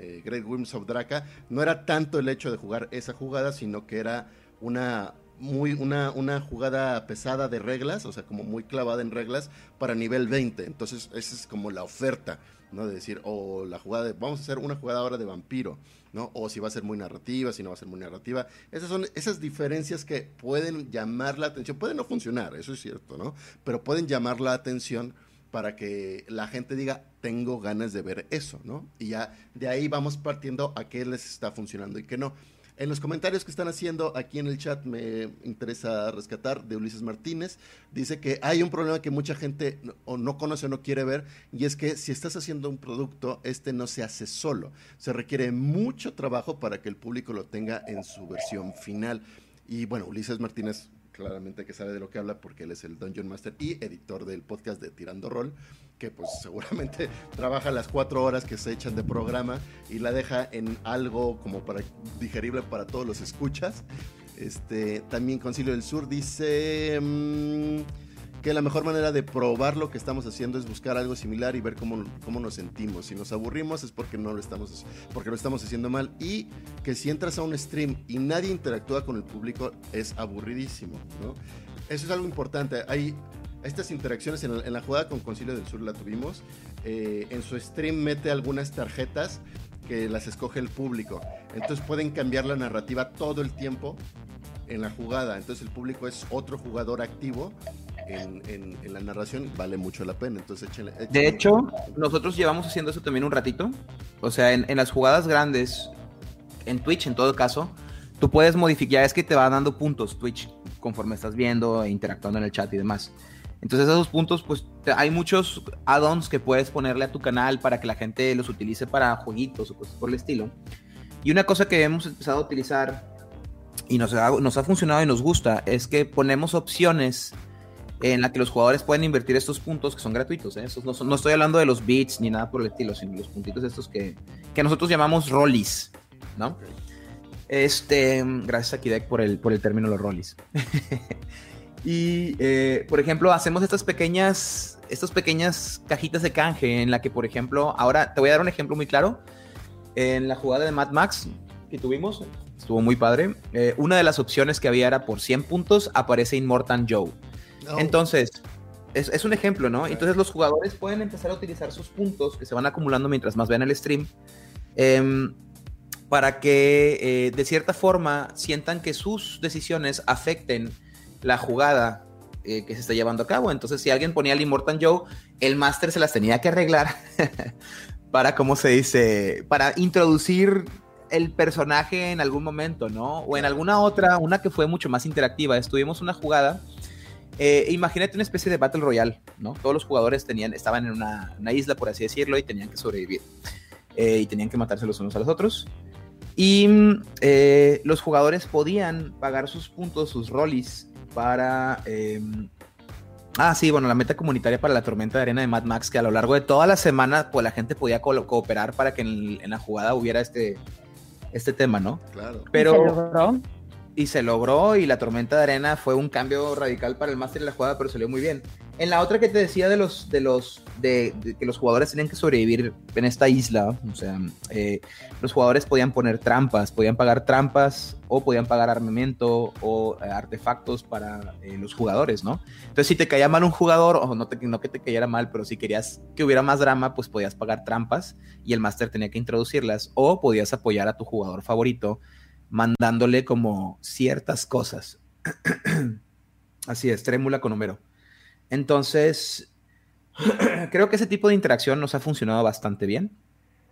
eh, Great Worms of Draka, no era tanto el hecho de jugar esa jugada, sino que era una muy una, una jugada pesada de reglas, o sea, como muy clavada en reglas para nivel 20. Entonces, esa es como la oferta, ¿no? De decir, o la jugada de, vamos a hacer una jugada ahora de vampiro, ¿no? O si va a ser muy narrativa, si no va a ser muy narrativa. Esas son esas diferencias que pueden llamar la atención, pueden no funcionar, eso es cierto, ¿no? Pero pueden llamar la atención para que la gente diga, tengo ganas de ver eso, ¿no? Y ya de ahí vamos partiendo a qué les está funcionando y qué no. En los comentarios que están haciendo aquí en el chat me interesa rescatar de Ulises Martínez. Dice que hay un problema que mucha gente o no conoce o no quiere ver y es que si estás haciendo un producto, este no se hace solo. Se requiere mucho trabajo para que el público lo tenga en su versión final. Y bueno, Ulises Martínez claramente que sabe de lo que habla porque él es el Dungeon Master y editor del podcast de Tirando Roll, que pues seguramente trabaja las cuatro horas que se echan de programa y la deja en algo como para digerible para todos los escuchas. Este, también Concilio del Sur dice... Mm, que la mejor manera de probar lo que estamos haciendo es buscar algo similar y ver cómo, cómo nos sentimos. Si nos aburrimos es porque no lo estamos, porque lo estamos haciendo mal. Y que si entras a un stream y nadie interactúa con el público, es aburridísimo. Eso es algo importante. Hay estas interacciones en la, jugada con Concilio del Sur la tuvimos. Eh, en su stream mete algunas tarjetas que las escoge el público. Entonces pueden cambiar la narrativa todo el tiempo en la jugada. Entonces el público es otro jugador activo en, la narración vale mucho la pena. Entonces, De hecho, nosotros llevamos haciendo eso también un ratito. O sea, en, las jugadas grandes, en Twitch en todo caso, tú puedes modificar, es que te va dando puntos Twitch. conforme estás viendo e interactuando en el chat y demás. Entonces esos puntos, pues hay muchos add-ons que puedes ponerle a tu canal para que la gente los utilice para jueguitos o cosas por el estilo. Y una cosa que hemos empezado a utilizar y nos ha, nos ha funcionado y nos gusta es que ponemos opciones en la que los jugadores pueden invertir estos puntos que son gratuitos. ¿eh? no, no, estoy hablando de los bits ni nada por el estilo, sino los puntitos estos que, que nosotros llamamos rollies, ¿no? Este, gracias a Kidek por el, por el término los rollies. Y, eh, por ejemplo, hacemos estas pequeñas, estas pequeñas cajitas de canje en la que, por ejemplo, ahora te voy a dar un ejemplo muy claro. En la jugada de Mad Max que tuvimos, estuvo muy padre. Eh, una de las opciones que había era por 100 puntos, aparece Immortal Joe. Entonces, es, es, un ejemplo, ¿no? Entonces los jugadores pueden empezar a utilizar sus puntos que se van acumulando mientras más vean el stream. Eh, para que eh, de cierta forma sientan que sus decisiones afecten la jugada eh, que se está llevando a cabo. Entonces, si alguien ponía el Immortal Joe, el máster se las tenía que arreglar para, ¿cómo se dice? Para introducir el personaje en algún momento, ¿no? O en alguna otra, una que fue mucho más interactiva. Estuvimos una jugada. Eh, imagínate una especie de Battle Royale, ¿no? Todos los jugadores tenían, estaban en una, isla, por así decirlo, y tenían que sobrevivir. Eh, y tenían que matarse los unos a los otros. Y los jugadores podían pagar sus puntos, sus rollies, para... Em, ah, sí, bueno, la meta comunitaria para la tormenta de arena de Mad Max, que a lo largo de toda la semana, pues la gente podía cooperar para que en, la jugada hubiera este, este tema, ¿no? Claro. Pero, ¿Y se logró? Y se logró, y la tormenta de arena fue un cambio radical para el máster y la jugada, pero salió muy bien. En la otra que te decía de los, de los, de, que los jugadores tenían que sobrevivir en esta isla, o sea, eh, los jugadores podían poner trampas, podían pagar trampas o podían pagar armamento o eh, artefactos para eh, los jugadores, ¿no? Entonces, si te caía mal un jugador, o no, te, no que te cayera mal, pero si querías que hubiera más drama, pues podías pagar trampas y el máster tenía que introducirlas, o podías apoyar a tu jugador favorito mandándole como ciertas cosas. Así es, trémula con Homero. Entonces, creo que ese tipo de interacción nos ha funcionado bastante bien.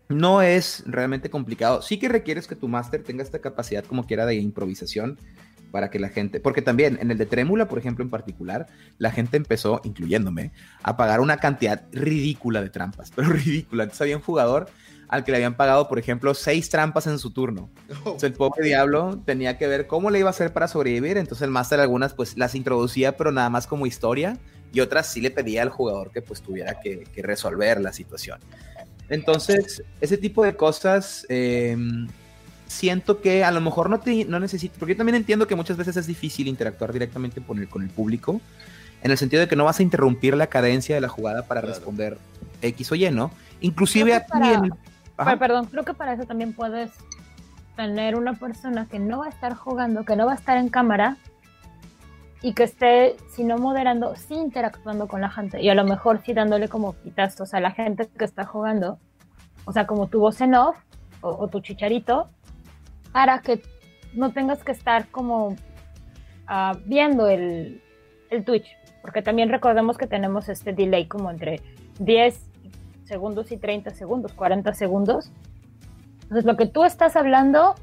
No es realmente complicado. Sí que requieres que tu máster tenga esta capacidad como quiera de improvisación para que la gente, porque también en el de Trémula, por ejemplo, en particular, la gente empezó, incluyéndome, a pagar una cantidad ridícula de trampas, pero ridícula. Entonces había un jugador al que le habían pagado, por ejemplo, seis trampas en su turno. Oh. Entonces el pobre diablo tenía que ver cómo le iba a hacer para sobrevivir. Entonces el máster algunas pues las introducía, pero nada más como historia y otras sí le pedía al jugador que pues tuviera que, resolver la situación. Entonces, ese tipo de cosas em, siento que a lo mejor no, te, no necesito, porque yo también entiendo que muchas veces es difícil interactuar directamente con el, con el público, en el sentido de que no vas a interrumpir la cadencia de la jugada para responder X o Y, ¿no? Inclusive aquí Perdón, creo que para eso también puedes tener una persona que no va a estar jugando, que no va a estar en cámara, y que esté, si no moderando, sí interactuando con la gente. Y a lo mejor sí dándole como quitazos a la gente que está jugando, o sea, como tu voz en off o, tu chicharito, para que no tengas que estar como ah, viendo el, el Twitch, porque también recordemos que tenemos este delay como entre 10 segundos y 30 segundos, 40 segundos. Entonces, lo que tú estás hablando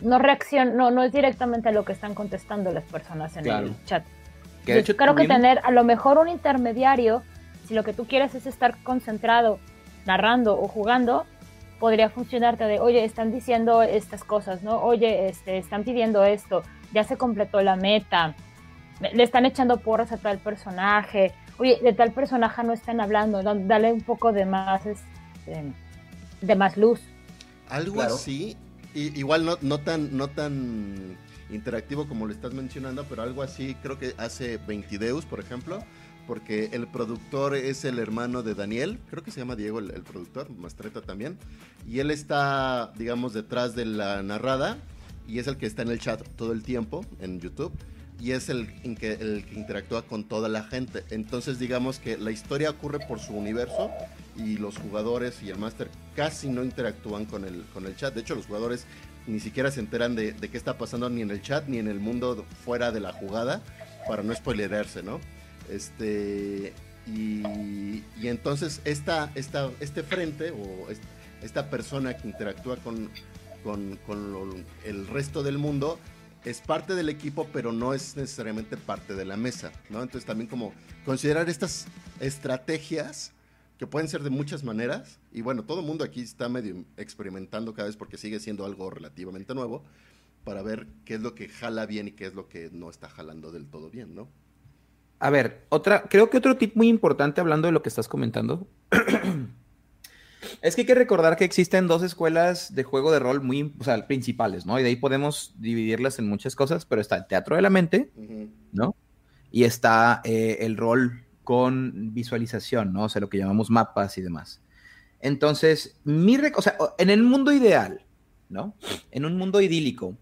no reacciona, no, no es directamente a lo que están contestando las personas en el chat. Que de hecho, creo que tener a lo mejor un intermediario, si lo que tú quieres es estar concentrado, narrando o jugando, podría funcionarte de, oye, están diciendo estas cosas, ¿no? Oye, este, están pidiendo esto, ya se completó la meta, le están echando porras a tal personaje, oye, de tal personaje no están hablando, dale un poco de más, este, de más luz. Algo así. Igual no, no, tan, no tan interactivo como lo estás mencionando, pero algo así creo que hace Veintideus, por ejemplo, porque el productor es el hermano de Daniel, creo que se llama Diego el, productor, Mastreta también, y él está, digamos, detrás de la narrada y es el que está en el chat todo el tiempo en YouTube y es el, que, interactúa con toda la gente. Entonces digamos que la historia ocurre por su universo y los jugadores y el máster casi no interactúan con el, con el chat. De hecho los jugadores ni siquiera se enteran de, qué está pasando ni en el chat ni en el mundo fuera de la jugada para no spoilerarse, ¿no? Este, y, entonces esta, esta, este frente o esta persona que interactúa con, con el resto del mundo es parte del equipo, pero no es necesariamente parte de la mesa, ¿no? Entonces también como considerar estas estrategias que pueden ser de muchas maneras, y bueno, todo el mundo aquí está medio experimentando cada vez porque sigue siendo algo relativamente nuevo, para ver qué es lo que jala bien y qué es lo que no está jalando del todo bien, ¿no? A ver, otra, creo que otro tip muy importante hablando de lo que estás comentando Es que hay que recordar que existen dos escuelas de juego de rol muy o sea, principales, ¿no? Y de ahí podemos dividirlas en muchas cosas, pero está el teatro de la mente, ¿no? Y está eh, el rol con visualización, ¿no? O sea, lo que llamamos mapas y demás. Entonces, mi o sea, en el mundo ideal, ¿no? En un mundo idílico,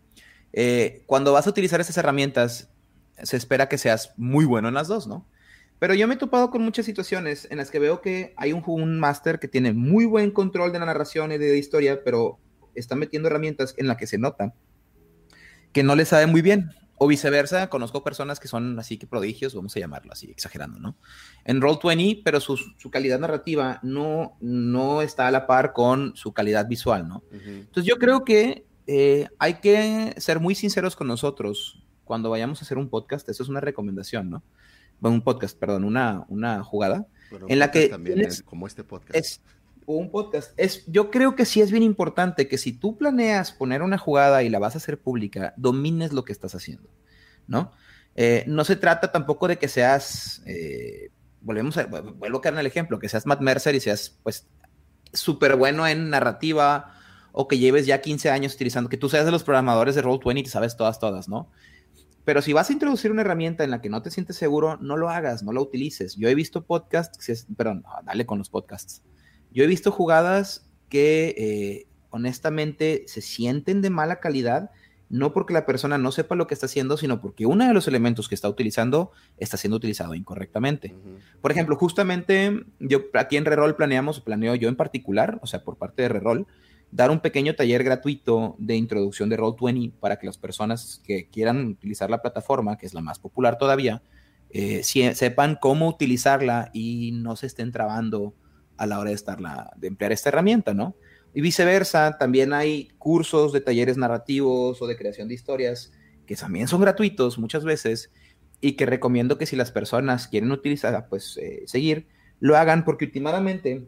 eh, cuando vas a utilizar estas herramientas, se espera que seas muy bueno en las dos, ¿no? Pero yo me he topado con muchas situaciones en las que veo que hay un, un máster que tiene muy buen control de la narración y de la historia, pero está metiendo herramientas en las que se nota que no le sabe muy bien. O viceversa, conozco personas que son así que prodigios, vamos a llamarlo así, exagerando, ¿no? En Roll20, pero su, su, calidad narrativa no, no está a la par con su calidad visual, ¿no? Entonces yo creo que eh, hay que ser muy sinceros con nosotros cuando vayamos a hacer un podcast, eso es una recomendación, ¿no? Un podcast, perdón, una, una jugada en la que también es como este podcast. es un podcast. Es yo creo que sí es bien importante que si tú planeas poner una jugada y la vas a hacer pública domines lo que estás haciendo no eh, no se trata tampoco de que seas eh, volvemos a vuelvo a caer en el ejemplo que seas Matt Mercer y seas pues súper bueno en narrativa o que lleves ya 15 años utilizando que tú seas de los programadores de Roll20 y te sabes todas todas no pero si vas a introducir una herramienta en la que no te sientes seguro, no lo hagas, no lo utilices. Yo he visto podcasts, perdón, dale con los podcasts. Yo he visto jugadas que eh, honestamente se sienten de mala calidad, no porque la persona no sepa lo que está haciendo, sino porque uno de los elementos que está utilizando está siendo utilizado incorrectamente. Por ejemplo, justamente yo aquí en Reroll planeamos, planeo yo en particular, o sea, por parte de Reroll, dar un pequeño taller gratuito de introducción de Roll20 para que las personas que quieran utilizar la plataforma, que es la más popular todavía, eh, sepan cómo utilizarla y no se estén trabando a la hora de, estarla, de emplear esta herramienta, ¿no? Y viceversa, también hay cursos de talleres narrativos o de creación de historias que también son gratuitos muchas veces y que recomiendo que si las personas quieren utilizar, pues eh, seguir, lo hagan porque últimamente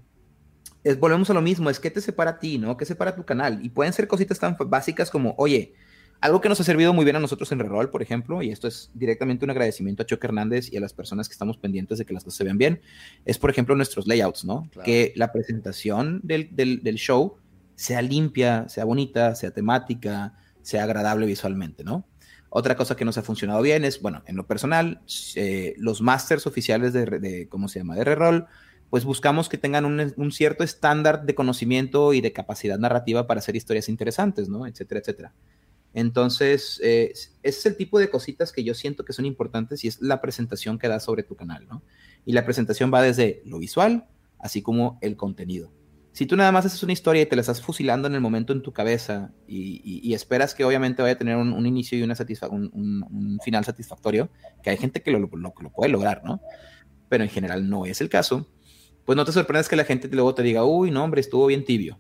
es, volvemos a lo mismo, es que te separa a ti, ¿no? ¿Qué separa tu canal? Y pueden ser cositas tan básicas como, oye, algo que nos ha servido muy bien a nosotros en Reroll, por ejemplo, y esto es directamente un agradecimiento a Choque Hernández y a las personas que estamos pendientes de que las cosas se vean bien, es, por ejemplo, nuestros layouts, ¿no? Que la presentación del, del, del, show sea limpia, sea bonita, sea temática, sea agradable visualmente, ¿no? Otra cosa que nos ha funcionado bien es, bueno, en lo personal, eh, los masters oficiales de, de, ¿cómo se llama?, de Reroll, pues buscamos que tengan un, cierto estándar de conocimiento y de capacidad narrativa para hacer historias interesantes, ¿no? Etcétera, etcétera. Entonces, eh, ese es el tipo de cositas que yo siento que son importantes y es la presentación que das sobre tu canal, ¿no? Y la presentación va desde lo visual, así como el contenido. Si tú nada más haces una historia y te la estás fusilando en el momento en tu cabeza y, esperas que obviamente vaya a tener un, inicio y una un, final satisfactorio, que hay gente que lo, lo, lo puede lograr, ¿no? Pero en general no es el caso pues no te sorprendes que la gente luego te diga, uy, no, hombre, estuvo bien tibio.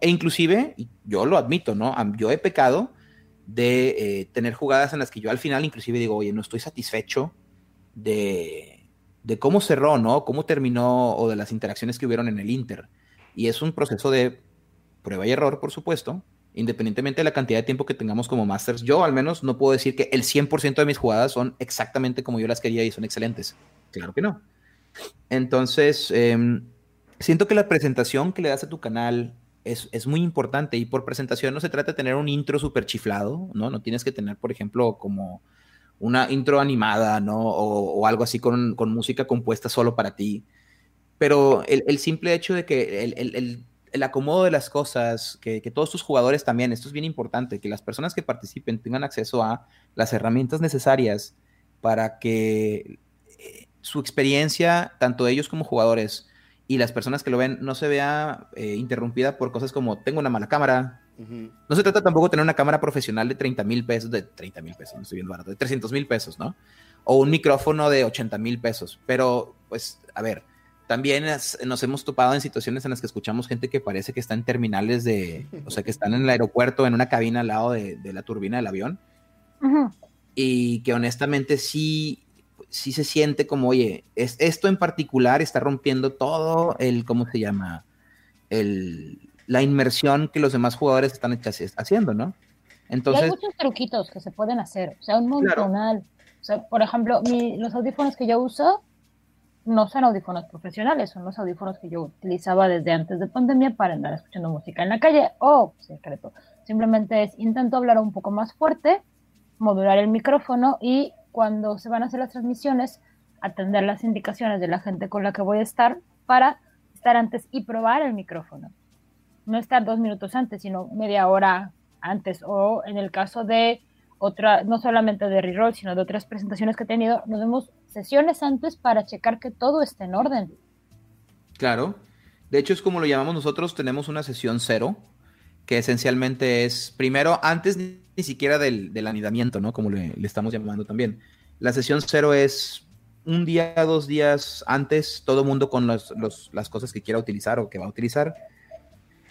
E inclusive, yo lo admito, ¿no? Yo he pecado de eh, tener jugadas en las que yo al final inclusive digo, oye, no estoy satisfecho de, de cómo cerró, ¿no? Cómo terminó o de las interacciones que hubieron en el Inter. Y es un proceso de prueba y error, por supuesto, independientemente de la cantidad de tiempo que tengamos como masters. Yo al menos no puedo decir que el 100% de mis jugadas son exactamente como yo las quería y son excelentes. Claro que no. Entonces, em, siento que la presentación que le das a tu canal es, es, muy importante y por presentación no se trata de tener un intro súper chiflado, ¿no? No tienes que tener, por ejemplo, como una intro animada, ¿no? O, o algo así con, con, música compuesta solo para ti. Pero el, el simple hecho de que el, el, el acomodo de las cosas, que, que, todos tus jugadores también, esto es bien importante, que las personas que participen tengan acceso a las herramientas necesarias para que su experiencia, tanto ellos como jugadores y las personas que lo ven, no se vea eh, interrumpida por cosas como tengo una mala cámara. No se trata tampoco de tener una cámara profesional de 30 mil pesos, de 30 mil pesos, no estoy viendo barato, de 300 mil pesos, ¿no? O un micrófono de 80 mil pesos. Pero, pues, a ver, también nos hemos topado en situaciones en las que escuchamos gente que parece que está en terminales de, o sea, que están en el aeropuerto, en una cabina al lado de, de la turbina del avión Y que honestamente sí, sí se siente como, oye, es, esto en particular está rompiendo todo el, ¿cómo se llama? El, la inmersión que los demás jugadores están haciendo, ¿no? Entonces, hay muchos truquitos que se pueden hacer, o sea, un montonal. O sea, por ejemplo, los audífonos que yo uso no son audífonos profesionales, son los audífonos que yo utilizaba desde antes de pandemia para andar escuchando música en la calle. O, secreto, simplemente es intento hablar un poco más fuerte, modular el micrófono y cuando se van a hacer las transmisiones, atender las indicaciones de la gente con la que voy a estar para estar antes y probar el micrófono. No estar dos minutos antes, sino media hora antes. O en el caso de otra, no solamente de Reroll, sino de otras presentaciones que he tenido, nos vemos sesiones antes para checar que todo esté en orden. Claro. De hecho, es como lo llamamos nosotros, tenemos una sesión cero, que esencialmente es, primero, antes ni, siquiera del, anidamiento, ¿no? Como le, estamos llamando también. La sesión cero es un día, dos días antes, todo mundo con las cosas que quiera utilizar o que va a utilizar.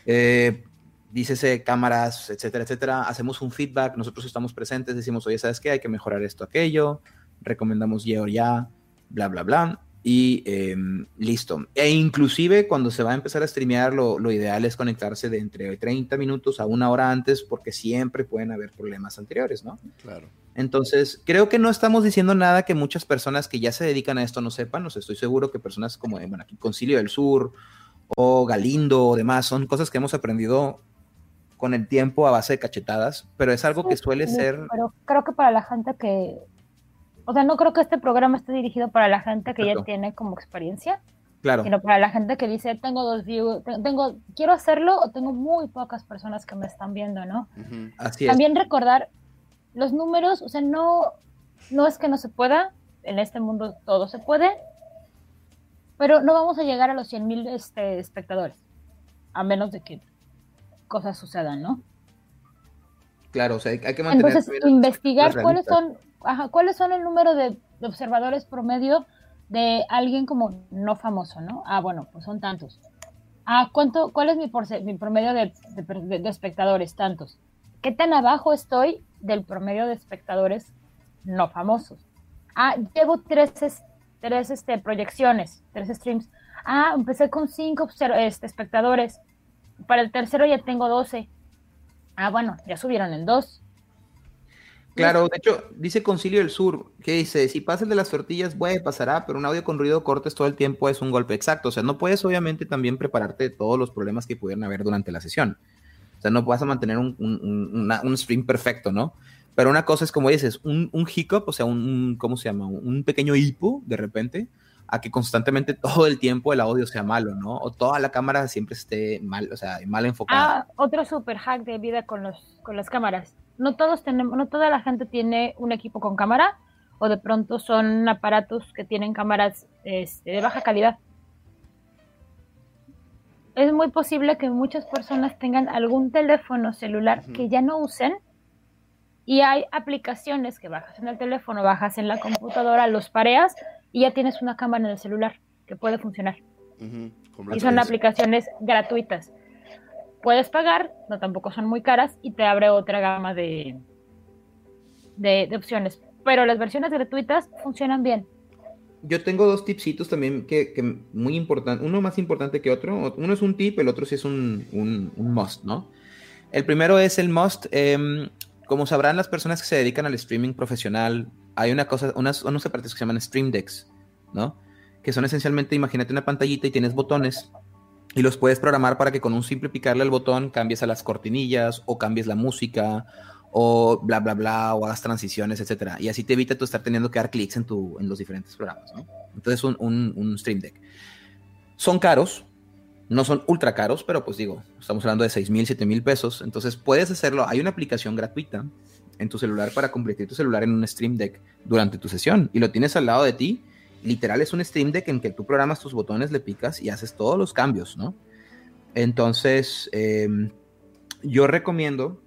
Eh, dícese cámaras, etcétera, etcétera, hacemos un feedback, nosotros estamos presentes, decimos, oye, ¿sabes qué? Hay que mejorar esto, aquello, recomendamos ya o ya, bla, bla, bla, y em, listo. E inclusive cuando se va a empezar a streamear, lo, lo, ideal es conectarse de entre 30 minutos a una hora antes, porque siempre pueden haber problemas anteriores, ¿no? Claro. Entonces, creo que no estamos diciendo nada que muchas personas que ya se dedican a esto no sepan, no estoy seguro que personas como, bueno, aquí Concilio del Sur, o Galindo o demás, son cosas que hemos aprendido con el tiempo a base de cachetadas, pero es algo que suele ser... Pero creo que para la gente que... O sea, no creo que este programa esté dirigido para la gente que ya tiene como experiencia. Claro. Sino para la gente que dice, tengo dos views, tengo, quiero hacerlo o tengo muy pocas personas que me están viendo, ¿no? Así es. También recordar los números, o sea, no, no es que no se pueda, en este mundo todo se puede, pero no vamos a llegar a los 100.000 este, espectadores, a menos de que cosas sucedan, ¿no? Claro, o sea, hay que mantener. Entonces, investigar cuáles son, cuáles son el número de, observadores promedio de alguien como no famoso, ¿no? Ah, bueno, pues son tantos. Ah, ¿cuánto, ¿cuál es mi, mi promedio de, espectadores? Tantos. ¿Qué tan abajo estoy del promedio de espectadores no famosos? Ah, llevo tres, tres este, proyecciones, tres streams. Ah, empecé con cinco este, espectadores para el tercero ya tengo 12. Ah, bueno, ya subieron el 2. Claro, de hecho, dice Concilio del Sur, que dice, si pasas de las tortillas, bueno, pasará, pero un audio con ruido cortes todo el tiempo es un golpe exacto. O sea, no puedes obviamente también prepararte todos los problemas que pudieran haber durante la sesión. O sea, no vas a mantener un, un, stream perfecto, ¿no? Pero una cosa es, como dices, un, un hiccup, o sea, un, ¿cómo se llama? Un pequeño hipo de repente, a que constantemente todo el tiempo el audio sea malo, ¿no? O toda la cámara siempre esté mal, o sea, mal enfocada. Ah, otro super hack de vida con, los, con las cámaras. No todos tenemos, no toda la gente tiene un equipo con cámara, o de pronto son aparatos que tienen cámaras este, de baja calidad. Es muy posible que muchas personas tengan algún teléfono celular que ya no usen y hay aplicaciones que bajas en el teléfono, bajas en la computadora, los pareas y ya tienes una cámara en el celular que puede funcionar. y son aplicaciones gratuitas. Puedes pagar, no tampoco son muy caras y te abre otra gama de, de, opciones. Pero las versiones gratuitas funcionan bien. Yo tengo dos tipsitos también que, que muy importante, uno más importante que otro. Uno es un tip, el otro sí es un, un, must, ¿no? El primero es el must. Em, como sabrán las personas que se dedican al streaming profesional, hay una cosa, unas, unos aparatos que se llaman Stream Decks, ¿no? Que son esencialmente, imagínate una pantallita y tienes botones y los puedes programar para que con un simple picarle al botón cambies a las cortinillas o cambies la música o bla, bla, bla, o hagas transiciones, etcétera. Y así te evita tú estar teniendo que dar clics en, tu, en los diferentes programas. Entonces, un, un, un Stream Deck. Son caros, no son ultra caros, pero pues digo, estamos hablando de 6 mil, 7 mil pesos. Entonces puedes hacerlo. Hay una aplicación gratuita en tu celular para convertir tu celular en un Stream Deck durante tu sesión y lo tienes al lado de ti. Literal es un Stream Deck en que tú programas tus botones, le picas y haces todos los cambios, ¿no? Entonces, em, yo recomiendo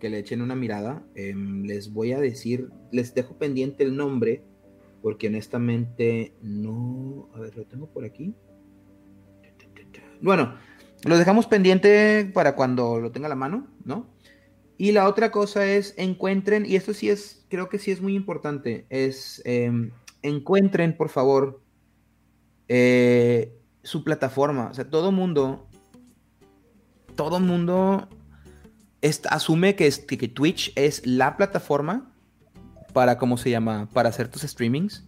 que le echen una mirada. Em, les voy a decir, les dejo pendiente el nombre porque honestamente no... A ver, lo tengo por aquí. Bueno, lo dejamos pendiente para cuando lo tenga a la mano, ¿no? Y la otra cosa es encuentren, y esto sí es, creo que sí es muy importante, es em, encuentren, por favor, eh, su plataforma. O sea, todo mundo, todo mundo asume que, que Twitch es la plataforma para, ¿cómo se llama? Para hacer tus streamings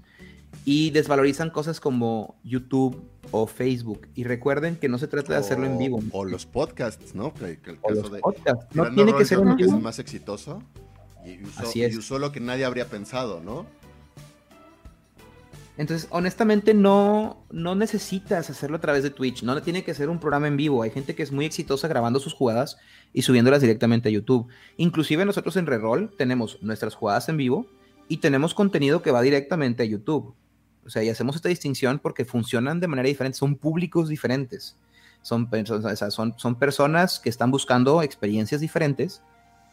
y desvalorizan cosas como YouTube o Facebook. Y recuerden que no se trata de hacerlo en vivo. O los podcasts, ¿no? Que, el o los podcasts. No tiene que ser en vivo. Es más exitoso y usó, y usó lo que nadie habría pensado, ¿no? Entonces, honestamente, no, no necesitas hacerlo a través de Twitch. No tiene que ser un programa en vivo. Hay gente que es muy exitosa grabando sus jugadas y subiéndolas directamente a YouTube. Inclusive nosotros en Reroll tenemos nuestras jugadas en vivo y tenemos contenido que va directamente a YouTube. O sea, y hacemos esta distinción porque funcionan de manera diferente, son públicos diferentes. Son, son, son personas que están buscando experiencias diferentes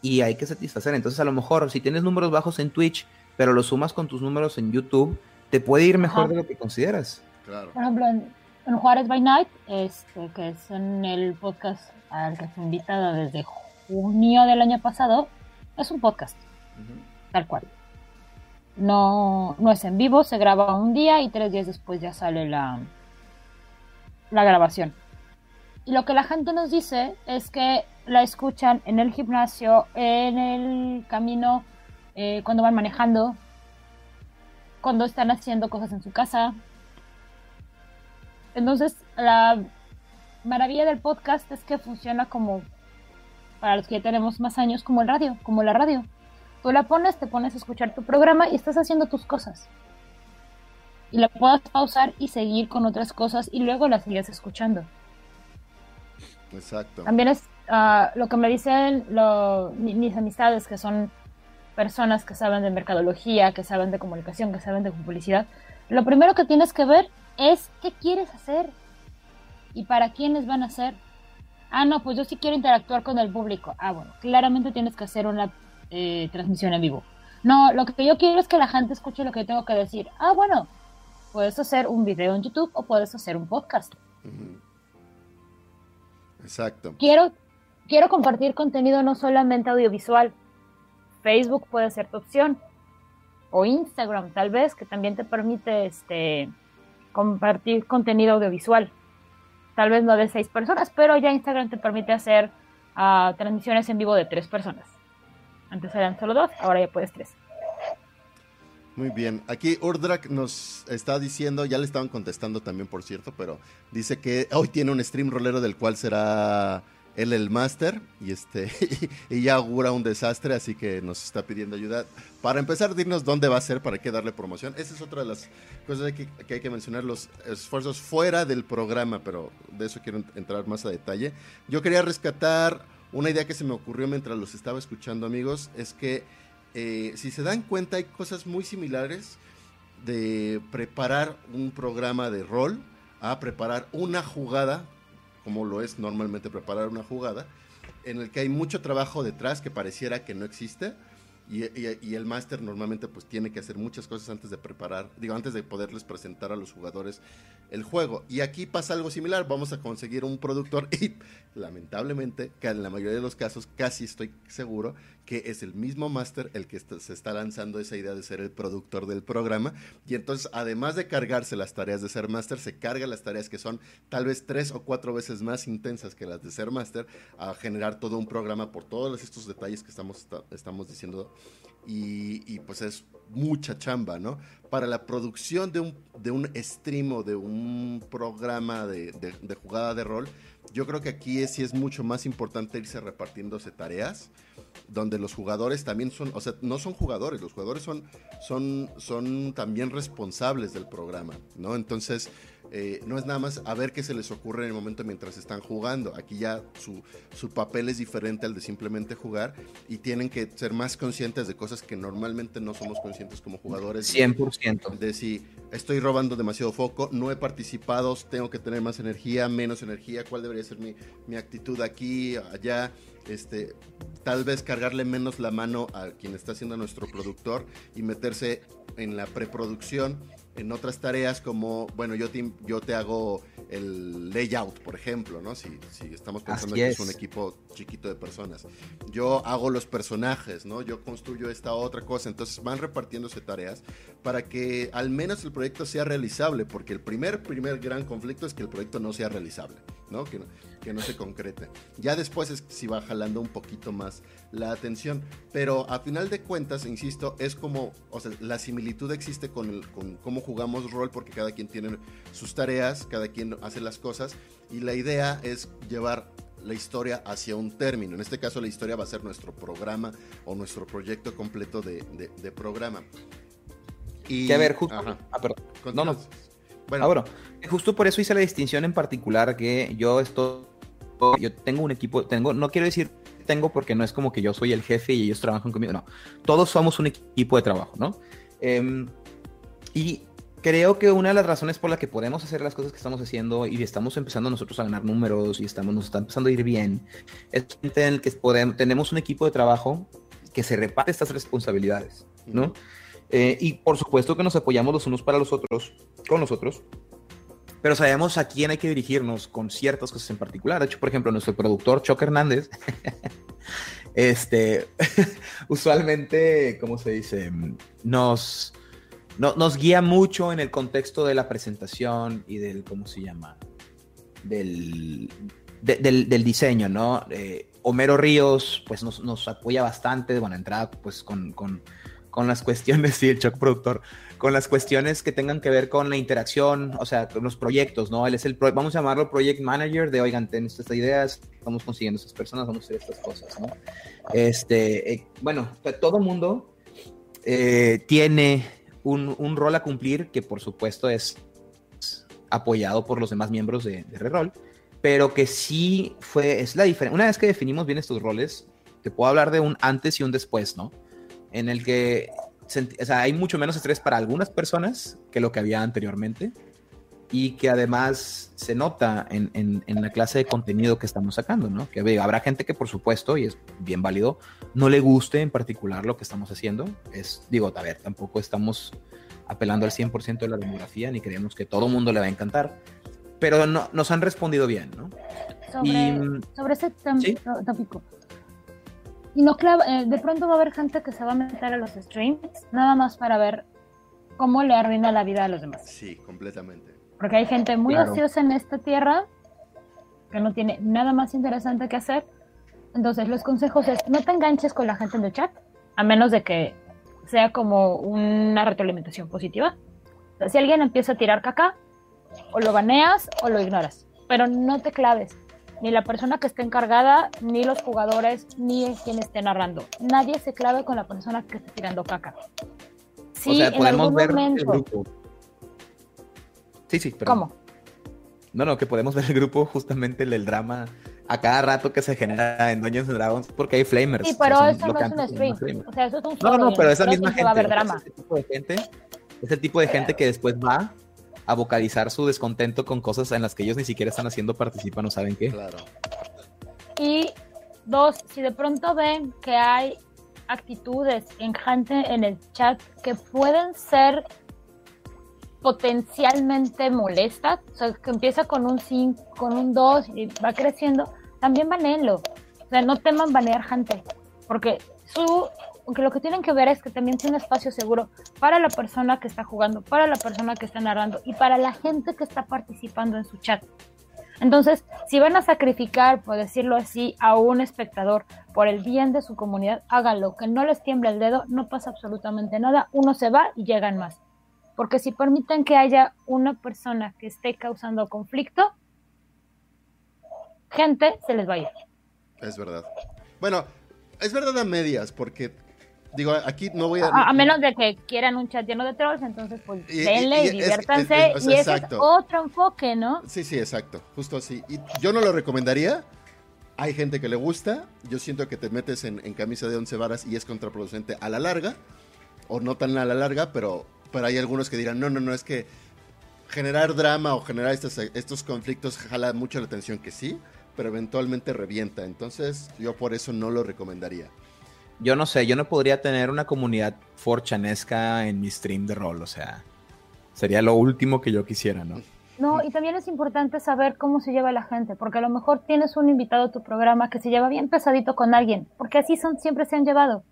y hay que satisfacer. Entonces, a lo mejor, si tienes números bajos en Twitch, pero los sumas con tus números en YouTube, te puede ir mejor de lo que consideras. Claro. Por ejemplo, en, Juárez by Night, este, que es en el podcast al que fui invitada desde junio del año pasado, es un podcast, tal cual. No, no es en vivo, se graba un día y tres días después ya sale la, la grabación. Y lo que la gente nos dice es que la escuchan en el gimnasio, en el camino, eh, cuando van manejando, cuando están haciendo cosas en su casa. Entonces, la maravilla del podcast es que funciona como, para los que ya tenemos más años, como el radio, como la radio. Tú la pones, te pones a escuchar tu programa y estás haciendo tus cosas. Y la puedes pausar y seguir con otras cosas y luego la sigues escuchando. Exacto. También es ah, lo que me dicen mis amistades, que son personas que saben de mercadología, que saben de comunicación, que saben de publicidad. Lo primero que tienes que ver es qué quieres hacer y para quiénes van a hacer. Ah, no, pues yo sí quiero interactuar con el público. Ah, bueno, claramente tienes que hacer una eh, transmisión en vivo. No, lo que yo quiero es que la gente escuche lo que yo tengo que decir. Ah, bueno, puedes hacer un video en YouTube o puedes hacer un podcast. Exacto. Quiero, quiero compartir contenido no solamente audiovisual. Facebook puede ser tu opción. O Instagram, tal vez, que también te permite este, compartir contenido audiovisual. Tal vez no de seis personas, pero ya Instagram te permite hacer uh, transmisiones en vivo de tres personas. Antes eran solo dos, ahora ya puedes tres. Muy bien. Aquí Urdrak nos está diciendo, ya le estaban contestando también, por cierto, pero dice que hoy tiene un stream rolero del cual será él el máster y este y ya augura un desastre, así que nos está pidiendo ayuda. Para empezar, dinos dónde va a ser, para qué darle promoción. Esa es otra de las cosas que, que hay que mencionar, los esfuerzos fuera del programa, pero de eso quiero entrar más a detalle. Yo quería rescatar una idea que se me ocurrió mientras los estaba escuchando, amigos, es que eh, si se dan cuenta hay cosas muy similares de preparar un programa de rol a preparar una jugada, como lo es normalmente preparar una jugada, en el que hay mucho trabajo detrás que pareciera que no existe y, el máster normalmente pues tiene que hacer muchas cosas antes de preparar, digo, antes de poderles presentar a los jugadores el juego. Y aquí pasa algo similar, vamos a conseguir un productor y lamentablemente, en la mayoría de los casos casi estoy seguro que es el mismo máster el que se está lanzando esa idea de ser el productor del programa. Y entonces, además de cargarse las tareas de ser máster, se carga las tareas que son tal vez tres o cuatro veces más intensas que las de ser máster, a generar todo un programa por todos estos detalles que estamos, estamos diciendo. Y, pues es mucha chamba, ¿no? Para la producción de un, de un stream o de un programa de, de, jugada de rol, yo creo que aquí sí es mucho más importante irse repartiéndose tareas donde los jugadores también son, o sea, no son jugadores, los jugadores son, son, son también responsables del programa, ¿no? Entonces, eh, no es nada más a ver qué se les ocurre en el momento mientras están jugando. Aquí ya su, su, papel es diferente al de simplemente jugar y tienen que ser más conscientes de cosas que normalmente no somos conscientes como jugadores. 100%. De, si estoy robando demasiado foco, no he participado, tengo que tener más energía, menos energía, cuál debería ser mi, mi actitud aquí, allá este, tal vez cargarle menos la mano a quien está siendo nuestro productor y meterse en la preproducción en otras tareas como, bueno, yo te, yo te hago el layout, por ejemplo, ¿no? Si, si estamos pensando que es. un equipo chiquito de personas. Yo hago los personajes, ¿no? Yo construyo esta otra cosa. Entonces van repartiéndose tareas para que al menos el proyecto sea realizable, porque el primer, primer gran conflicto es que el proyecto no sea realizable, ¿no? Que, que no se concrete. Ya después es si va jalando un poquito más la atención. Pero a final de cuentas, insisto, es como, o sea, la similitud existe con, el, con cómo jugamos rol, porque cada quien tiene sus tareas, cada quien hace las cosas, y la idea es llevar la historia hacia un término. En este caso, la historia va a ser nuestro programa o nuestro proyecto completo de, de, programa. Y, que a ver, justo. Ah, perdón. No, no. Bueno. Ah, bueno, justo por eso hice la distinción en particular que yo estoy. Yo tengo un equipo, tengo, no quiero decir tengo porque no es como que yo soy el jefe y ellos trabajan conmigo, no. Todos somos un equipo de trabajo, ¿no? Em, y creo que una de las razones por las que podemos hacer las cosas que estamos haciendo y estamos empezando nosotros a ganar números y estamos, nos está empezando a ir bien, es en el que podemos, tenemos un equipo de trabajo que se reparte estas responsabilidades, ¿no? Eh, y por supuesto que nos apoyamos los unos para los otros, con los otros, pero sabemos a quién hay que dirigirnos con ciertas cosas en particular. De hecho, por ejemplo, nuestro productor Choc Hernández, este, usualmente, ¿cómo se dice? Nos, nos guía mucho en el contexto de la presentación y del, ¿cómo se llama? Del, del, diseño, ¿no? Eh, Homero Ríos, pues nos, nos, apoya bastante, bueno, entrada, pues con, con, con las cuestiones, sí, el Choc productor, con las cuestiones que tengan que ver con la interacción, o sea, con los proyectos, ¿no? Él es el, vamos a llamarlo project manager de, oigan, tenemos estas ideas, estamos consiguiendo estas personas, vamos a hacer estas cosas, ¿no? Este, eh, bueno, todo mundo eh, tiene un, un, rol a cumplir que por supuesto es apoyado por los demás miembros de, de Reroll, pero que sí fue, es la diferencia. Una vez que definimos bien estos roles, te puedo hablar de un antes y un después, ¿no? En el que o sea, hay mucho menos estrés para algunas personas que lo que había anteriormente y que además se nota en, en, la clase de contenido que estamos sacando, ¿no? Que habrá gente que por supuesto, y es bien válido, no le guste en particular lo que estamos haciendo. Es, digo, a ver, tampoco estamos apelando al 100% de la demografía, ni creemos que todo mundo le va a encantar, pero no, nos han respondido bien, ¿no? Sobre, sobre ese tópico, y no eh, de pronto va a haber gente que se va a meter a los streams nada más para ver cómo le arruina la vida a los demás. Sí, completamente. Porque hay gente muy ociosa en esta tierra que no tiene nada más interesante que hacer. Entonces, los consejos es no te enganches con la gente en el chat, a menos de que sea como una retroalimentación positiva. O sea, si alguien empieza a tirar caca, o lo baneas o lo ignoras, pero no te claves ni la persona que esté encargada, ni los jugadores, ni quien esté narrando. Nadie se clave con la persona que esté tirando caca. Sí, o sea, podemos ver el grupo. Sí, sí, pero. ¿Cómo? No, no, que podemos ver el grupo justamente el, drama a cada rato que se genera en Dungeons and Dragons porque hay flamers. Sí, pero eso no es un stream. O sea, eso es un No, no, pero esa misma gente. Va a haber drama. Ese tipo de gente es el tipo de gente que después va a vocalizar su descontento con cosas en las que ellos ni siquiera están haciendo participan o saben qué. Claro. Y dos, si de pronto ven que hay actitudes en gente en el chat que pueden ser potencialmente molestas, o sea, que empieza con un 5, con un 2 y va creciendo, también baneenlo. O sea, no teman banear gente, porque su aunque lo que tienen que ver es que también tiene espacio seguro para la persona que está jugando, para la persona que está narrando y para la gente que está participando en su chat. Entonces, si van a sacrificar, por decirlo así, a un espectador por el bien de su comunidad, háganlo, que no les tiemble el dedo, no pasa absolutamente nada, uno se va y llegan más. Porque si permiten que haya una persona que esté causando conflicto, gente se les va a ir. Es verdad. Bueno, es verdad a medias, porque Digo, aquí no voy a... A, menos de que quieran un chat lleno de trolls, entonces pues denle y, diviértanse. y ese es otro enfoque, ¿no? Sí, sí, exacto. Justo así. Y yo no lo recomendaría. Hay gente que le gusta. Yo siento que te metes en, camisa de once varas y es contraproducente a la larga. O no tan a la larga, pero, pero hay algunos que dirán, no, no, no, es que generar drama o generar estos, estos conflictos jala mucho la atención, que sí, pero eventualmente revienta. Entonces yo por eso no lo recomendaría yo no sé, yo no podría tener una comunidad forchanesca en mi stream de rol, o sea, Sería lo último que yo quisiera, ¿no? No, y también es importante saber cómo se lleva la gente, porque a lo mejor tienes un invitado a tu programa que se lleva bien pesadito con alguien, porque así son, siempre se han llevado.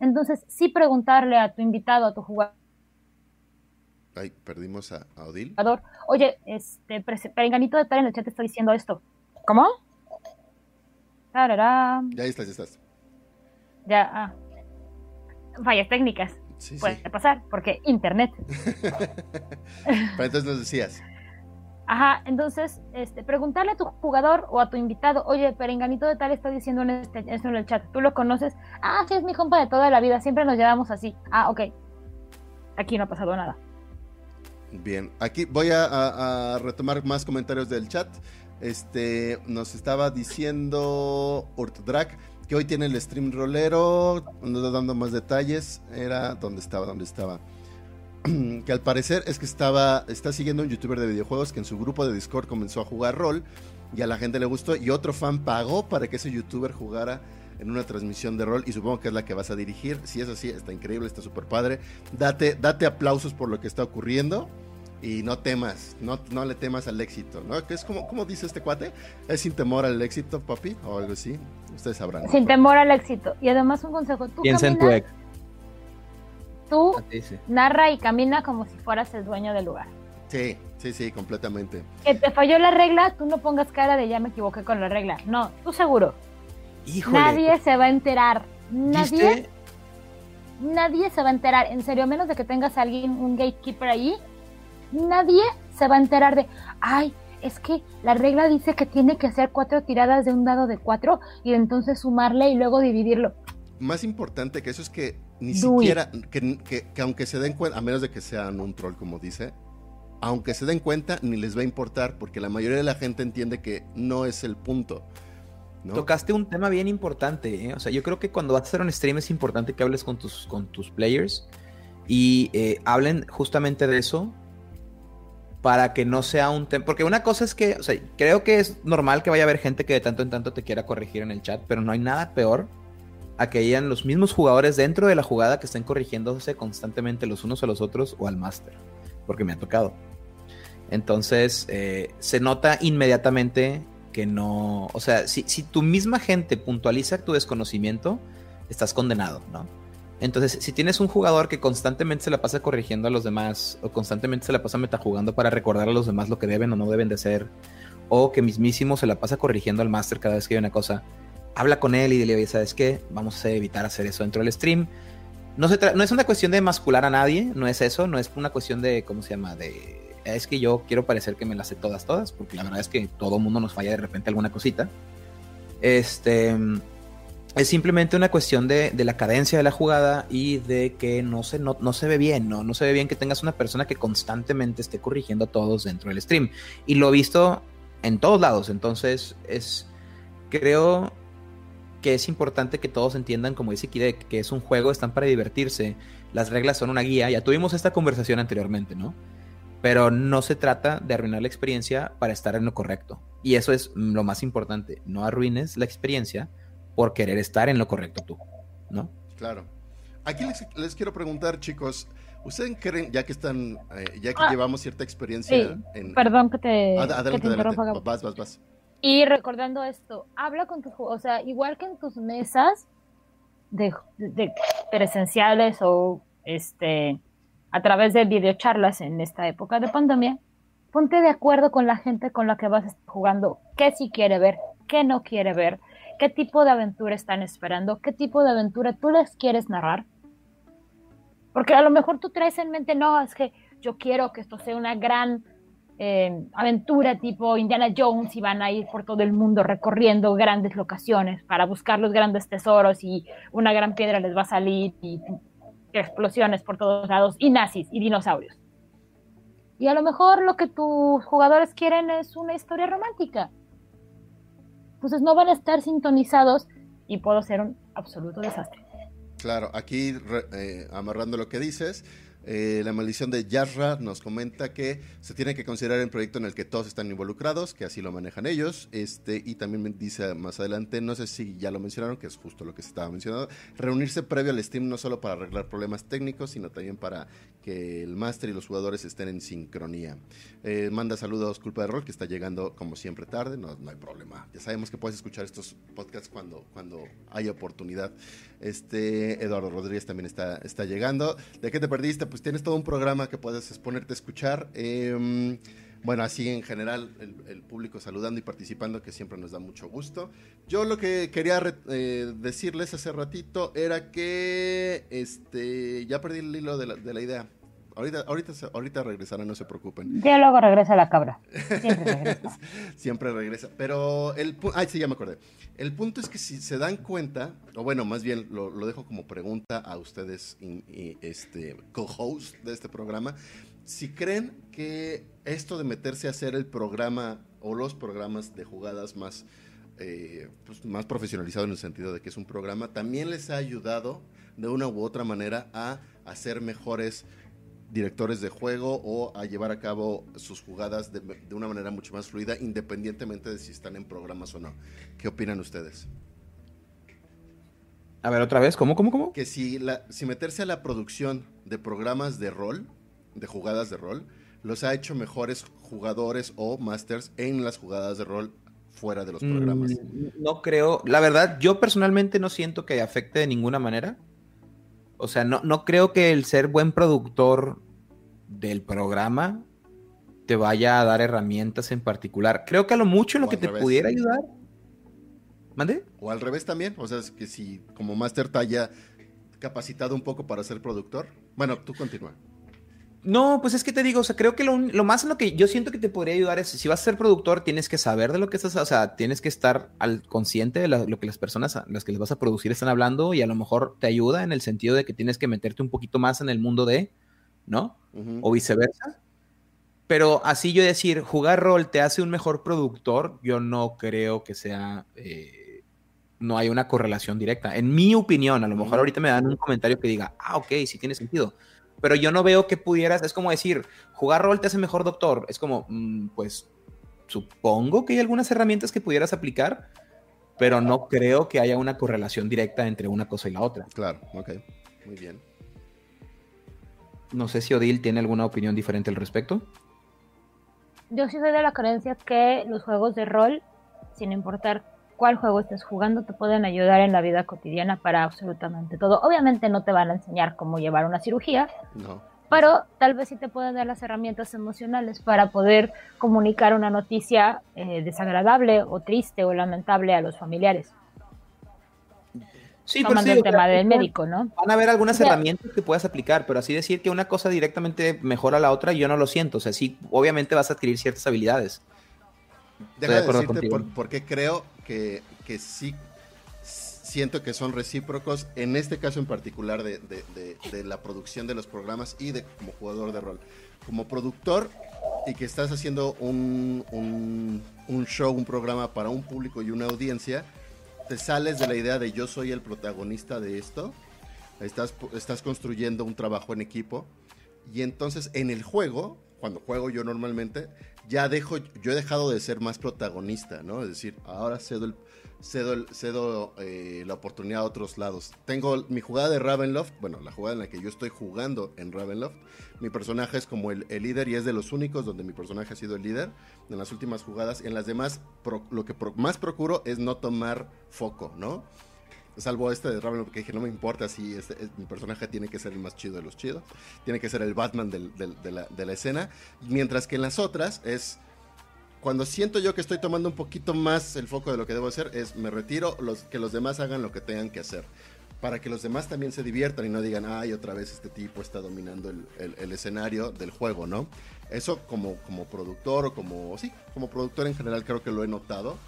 Entonces, sí preguntarle a tu invitado, a tu jugador. Ay, perdimos a, Odil. Oye, este, perenganito de tal en el chat está diciendo esto. ¿Cómo? Ya estás, ya estás. Ya, ah. Fallas técnicas. Puede pasar, porque internet. Pero entonces nos decías. Ajá, entonces, este, preguntarle a tu jugador o a tu invitado, oye, Perenganito de tal está diciendo en este, esto en el chat, ¿tú lo conoces? Ah, sí, es mi compa de toda la vida, siempre nos llevamos así. Ah, ok. Aquí no ha pasado nada. Bien, aquí voy a, retomar más comentarios del chat. Este, nos estaba diciendo Urtdrag que hoy tiene el stream rolero, dando más detalles. Era donde estaba, donde estaba. que al parecer es que estaba, está siguiendo un youtuber de videojuegos que en su grupo de Discord comenzó a jugar rol y a la gente le gustó y otro fan pagó para que ese youtuber jugara en una transmisión de rol y supongo que es la que vas a dirigir. Si es así, está increíble, está súper padre. Date, date aplausos por lo que está ocurriendo y no temas, no, no le temas al éxito, ¿no? Que es como, ¿cómo dice este cuate? ¿Es sin temor al éxito, papi? O algo así. Ustedes sabrán. Sin temor al éxito. Y además un consejo. Tú Piensa en tu ex. Tú narra y camina como si fueras el dueño del lugar. Sí, sí, sí, completamente. Que te falló la regla, tú no pongas cara de ya me equivoqué con la regla. No, tú seguro. Híjole. Nadie se va a enterar. Nadie. Nadie se va a enterar. En serio, a menos de que tengas a alguien, un gatekeeper ahí, nadie se va a enterar de, ay, es que la regla dice que tiene que hacer cuatro tiradas de un dado de cuatro y entonces sumarle y luego dividirlo. Más importante que eso es que ni siquiera, que, que, aunque se den cuenta, a menos de que sean un troll como dice, aunque se den cuenta, ni les va a importar, porque la mayoría de la gente entiende que no es el punto. Tocaste un tema bien importante, ¿eh? o sea, yo creo que cuando vas a hacer un stream es importante que hables con tus, con tus players y eh, hablen justamente de eso, para que no sea un tema. Porque una cosa es que, o sea, creo que es normal que vaya a haber gente que de tanto en tanto te quiera corregir en el chat, pero no hay nada peor a que hayan los mismos jugadores dentro de la jugada que estén corrigiéndose constantemente los unos a los otros o al máster, porque me ha tocado. Entonces, eh, se nota inmediatamente que no, o sea, si, si tu misma gente puntualiza tu desconocimiento, estás condenado, ¿no? Entonces, si tienes un jugador que constantemente se la pasa corrigiendo a los demás, o constantemente se la pasa metajugando para recordar a los demás lo que deben o no deben de ser, o que mismísimo se la pasa corrigiendo al máster cada vez que hay una cosa, habla con él y dile, ¿sabes qué? Vamos a evitar hacer eso dentro del stream. No es una cuestión de mascular a nadie, no es eso, no es una cuestión de, ¿cómo se llama? De, es que yo quiero parecer que me las sé todas, todas, porque la verdad es que todo mundo nos falla de repente alguna cosita. Este es simplemente una cuestión de, la cadencia de la jugada y de que no se, no, se ve bien, ¿no? No se ve bien que tengas una persona que constantemente esté corrigiendo a todos dentro del stream. Y lo he visto en todos lados. Entonces, es. Creo que es importante que todos entiendan, como dice Kidek, que es un juego, están para divertirse. Las reglas son una guía. Ya tuvimos esta conversación anteriormente, ¿no? Pero no se trata de arruinar la experiencia para estar en lo correcto. Y eso es lo más importante. No arruines la experiencia por querer estar en lo correcto tú, ¿no? Claro. Aquí les, quiero preguntar, chicos, ¿ustedes creen, ya que están, eh, ya que ah, llevamos cierta experiencia en... Perdón que te, adelante, Vas, vas, vas. Y recordando esto, habla con tu, o sea, igual que en tus mesas de, de presenciales o este a través de videocharlas en esta época de pandemia, ponte de acuerdo con la gente con la que vas jugando, qué sí quiere ver, qué no quiere ver, qué tipo de aventura están esperando, qué tipo de aventura tú les quieres narrar. Porque a lo mejor tú traes en mente, no, es que yo quiero que esto sea una gran eh, aventura tipo Indiana Jones y van a ir por todo el mundo recorriendo grandes locaciones para buscar los grandes tesoros y una gran piedra les va a salir y explosiones por todos lados y nazis y dinosaurios. Y a lo mejor lo que tus jugadores quieren es una historia romántica. Entonces no van a estar sintonizados y puedo ser un absoluto desastre. Claro, aquí eh, amarrando lo que dices, Eh, la maldición de Yasra nos comenta que se tiene que considerar el proyecto en el que todos están involucrados, que así lo manejan ellos. Este, y también dice más adelante, no sé si ya lo mencionaron, que es justo lo que se estaba mencionando, reunirse previo al Steam no solo para arreglar problemas técnicos, sino también para que el máster y los jugadores estén en sincronía. Eh, manda saludos Culpa de Rol, que está llegando como siempre tarde, no, hay problema. Ya sabemos que puedes escuchar estos podcasts cuando, cuando haya oportunidad. Este, Eduardo Rodríguez también está, está llegando. ¿De qué te perdiste? Pues tienes todo un programa que puedes ponerte a escuchar. Em, bueno, así en general, el, público saludando y participando, que siempre nos da mucho gusto. Yo lo que quería eh, decirles hace ratito era que este ya perdí el hilo de la idea. Ahorita, ahorita, ahorita regresará, no se preocupen. Ya luego regresa la cabra. Siempre regresa. Siempre regresa. Pero el ay, sí, ya me acordé. El punto es que si se dan cuenta, o bueno, más bien lo, dejo como pregunta a ustedes, este, co-host de este programa, si creen que esto de meterse a hacer el programa o los programas de jugadas más, eh, pues, más profesionalizado en el sentido de que es un programa, también les ha ayudado de una u otra manera a hacer mejores directores de juego o a llevar a cabo sus jugadas de, una manera mucho más fluida, independientemente de si están en programas o no. ¿Qué opinan ustedes? A ver, otra vez, ¿cómo, cómo, cómo? Que si, la, si meterse a la producción de programas de rol, de jugadas de rol, los ha hecho mejores jugadores o masters en las jugadas de rol fuera de los programas. Mm, no creo, la verdad, yo personalmente no siento que afecte de ninguna manera. O sea, no, no creo que el ser buen productor del programa te vaya a dar herramientas en particular. Creo que a lo mucho lo que te pudiera ayudar. ¿Mande? O al revés también. O sea, es que si como máster te haya capacitado un poco para ser productor. Bueno, tú continúa. No, pues es que te digo, o sea, creo que lo, más en lo que yo siento que te podría ayudar es, si vas a ser productor, tienes que saber de lo que estás, o sea, tienes que estar al consciente de lo que las personas, las que les vas a producir están hablando y a lo mejor te ayuda en el sentido de que tienes que meterte un poquito más en el mundo de, ¿no? O viceversa. Pero así yo decir, jugar rol te hace un mejor productor, yo no creo que sea, eh, no hay una correlación directa. En mi opinión, a lo mejor ahorita me dan un comentario que diga, ah, ok, sí tiene sentido pero yo no veo que pudieras, es como decir, jugar rol te hace mejor doctor, es como, mm, pues supongo que hay algunas herramientas que pudieras aplicar, pero no creo que haya una correlación directa entre una cosa y la otra. Claro, ok, muy bien. No sé si Odil tiene alguna opinión diferente al respecto. Yo sí soy de la creencia que los juegos de rol, sin importar cuál juego estés jugando te pueden ayudar en la vida cotidiana para absolutamente todo. Obviamente no te van a enseñar cómo llevar una cirugía, pero tal vez sí te pueden dar las herramientas emocionales para poder comunicar una noticia eh, desagradable o triste o lamentable a los familiares. Sí, pero sí, el tema del médico, ¿no? Van a haber algunas herramientas que puedas aplicar, pero así decir que una cosa directamente mejora a la otra, yo no lo siento. O sea, sí, obviamente vas a adquirir ciertas habilidades. Deja de decirte por, qué creo que, sí siento que son recíprocos, en este caso en particular de, la producción de los programas y de como jugador de rol. Como productor y que estás haciendo un, un, show, un programa para un público y una audiencia, te sales de la idea de yo soy el protagonista de esto, estás, estás construyendo un trabajo en equipo. Y entonces en el juego, cuando juego yo normalmente, ya dejo, yo he dejado de ser más protagonista, ¿no? Es decir, ahora cedo, el, cedo, cedo eh, la oportunidad a otros lados. Tengo mi jugada de Ravenloft, bueno, la jugada en la que yo estoy jugando en Ravenloft. Mi personaje es como el, líder y es de los únicos donde mi personaje ha sido el líder en las últimas jugadas. En las demás, lo que más procuro es no tomar foco, ¿no? Salvo este de Raven, porque dije, no me importa si este, mi personaje tiene que ser el más chido de los chidos. Tiene que ser el Batman de, la, escena. Mientras que en las otras es... Cuando siento yo que estoy tomando un poquito más el foco de lo que debo hacer, es me retiro, los, que los demás hagan lo que tengan que hacer. Para que los demás también se diviertan y no digan, ay, otra vez este tipo está dominando el, escenario del juego, ¿no? Eso como, como productor o como, sí, como productor en general creo que lo he notado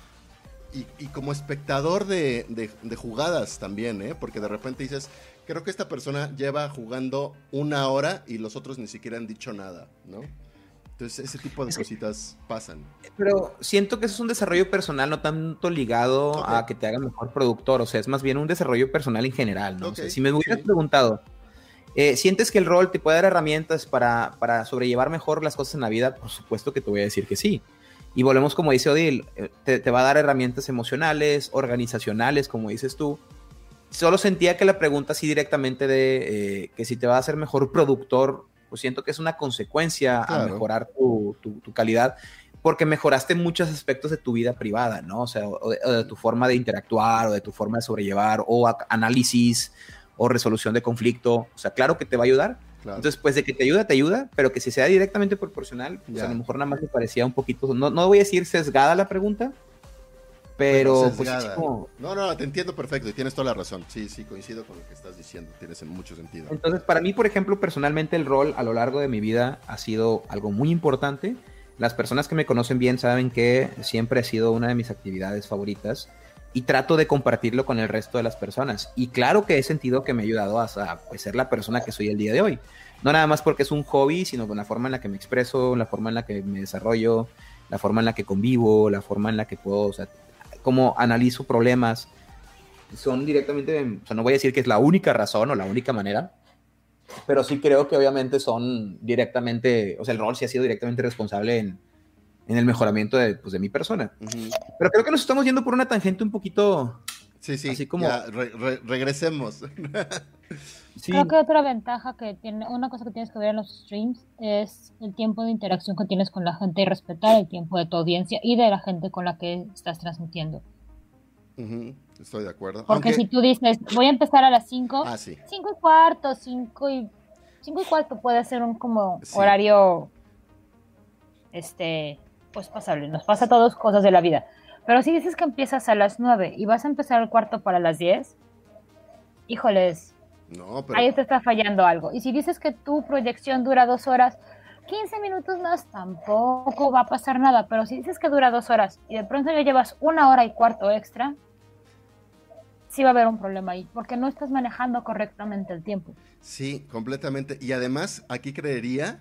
y, como espectador de, jugadas también, ¿eh? Porque de repente dices, creo que esta persona lleva jugando una hora y los otros ni siquiera han dicho nada, ¿no? Entonces ese tipo de cositas pasan. Pero siento que eso es un desarrollo personal, no tanto ligado a que te haga mejor productor, o sea, es más bien un desarrollo personal en general, ¿no? si me hubieras preguntado, Eh, ¿Sientes que el rol te puede dar herramientas para, para, sobrellevar mejor las cosas en la vida? Por supuesto que te voy a decir que sí. Y volvemos, como dice Odil, eh, te, va a dar herramientas emocionales, organizacionales, como dices tú. Solo sentía que la pregunta así directamente de eh, que si te va a hacer mejor productor, pues siento que es una consecuencia a mejorar tu, tu, calidad, porque mejoraste muchos aspectos de tu vida privada, ¿no? O sea, de, tu forma de interactuar, o de tu forma de sobrellevar, o análisis, o resolución de conflicto. O sea, claro que te va a ayudar. Entonces, pues de que te ayuda, te ayuda, pero que si sea directamente proporcional, pues a lo mejor nada más me parecía un poquito, no, no voy a decir sesgada la pregunta, pero pues, No, no, te entiendo perfecto y tienes toda la razón. Sí, sí, coincido con lo que estás diciendo, tienes mucho sentido. Entonces, para mí, por ejemplo, personalmente el rol a lo largo de mi vida ha sido algo muy importante. Las personas que me conocen bien saben que siempre ha sido una de mis actividades favoritas y trato de compartirlo con el resto de las personas. Y claro que he sentido que me ha ayudado a, pues, ser la persona que soy el día de hoy. No nada más porque es un hobby, sino con la forma en la que me expreso, la forma en la que me desarrollo, la forma en la que convivo, la forma en la que puedo, o sea, cómo analizo problemas. Son directamente, o sea, no voy a decir que es la única razón o la única manera, pero sí creo que obviamente son directamente, o sea, el rol sí ha sido directamente responsable en, en el mejoramiento de, pues, de mi persona. Pero creo que nos estamos yendo por una tangente un poquito... Sí, sí, así como... Ya, regresemos. Creo que otra ventaja que tiene, una cosa que tienes que ver en los streams es el tiempo de interacción que tienes con la gente y respetar el tiempo de tu audiencia y de la gente con la que estás transmitiendo. Estoy de acuerdo. Porque si tú dices, voy a empezar a las 5, ah, sí. 5 y cuarto, 5 y 5 y cuarto puede ser un como horario este pues pasable, nos pasa a todos cosas de la vida. Pero si dices que empiezas a las 9 y vas a empezar el cuarto para las 10, híjoles, no, pero... ahí te está fallando algo. Y si dices que tu proyección dura dos horas, 15 minutos más tampoco va a pasar nada. Pero si dices que dura dos horas y de pronto ya llevas una hora y cuarto extra, sí va a haber un problema ahí, porque no estás manejando correctamente el tiempo. Sí, completamente. Y además, aquí creería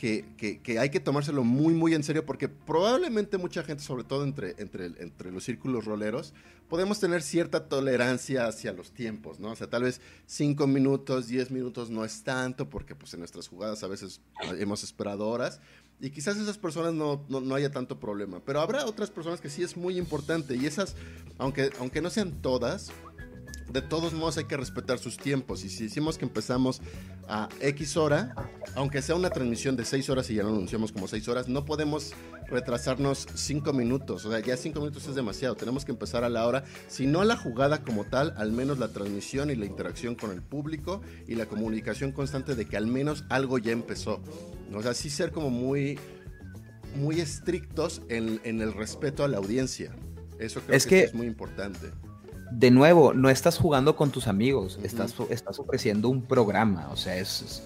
que, hay que tomárselo muy, muy en serio porque probablemente mucha gente, sobre todo entre, entre, entre los círculos roleros, podemos tener cierta tolerancia hacia los tiempos, ¿no? O sea, tal vez 5 minutos, 10 minutos no es tanto porque pues en nuestras jugadas a veces hemos esperado horas y quizás esas personas no, no, haya tanto problema, pero habrá otras personas que sí es muy importante y esas, aunque, aunque no sean todas, de todos modos hay que respetar sus tiempos. Y si decimos que empezamos a X hora, aunque sea una transmisión de 6 horas y ya lo anunciamos como 6 horas, no podemos retrasarnos 5 minutos. O sea, ya 5 minutos es demasiado. Tenemos que empezar a la hora, si no la jugada como tal, al menos la transmisión y la interacción con el público y la comunicación constante de que al menos algo ya empezó. O sea, sí ser como muy, muy estrictos en, el respeto a la audiencia. Eso creo que es muy importante de nuevo, no estás jugando con tus amigos, estás, estás ofreciendo un programa, o sea, es,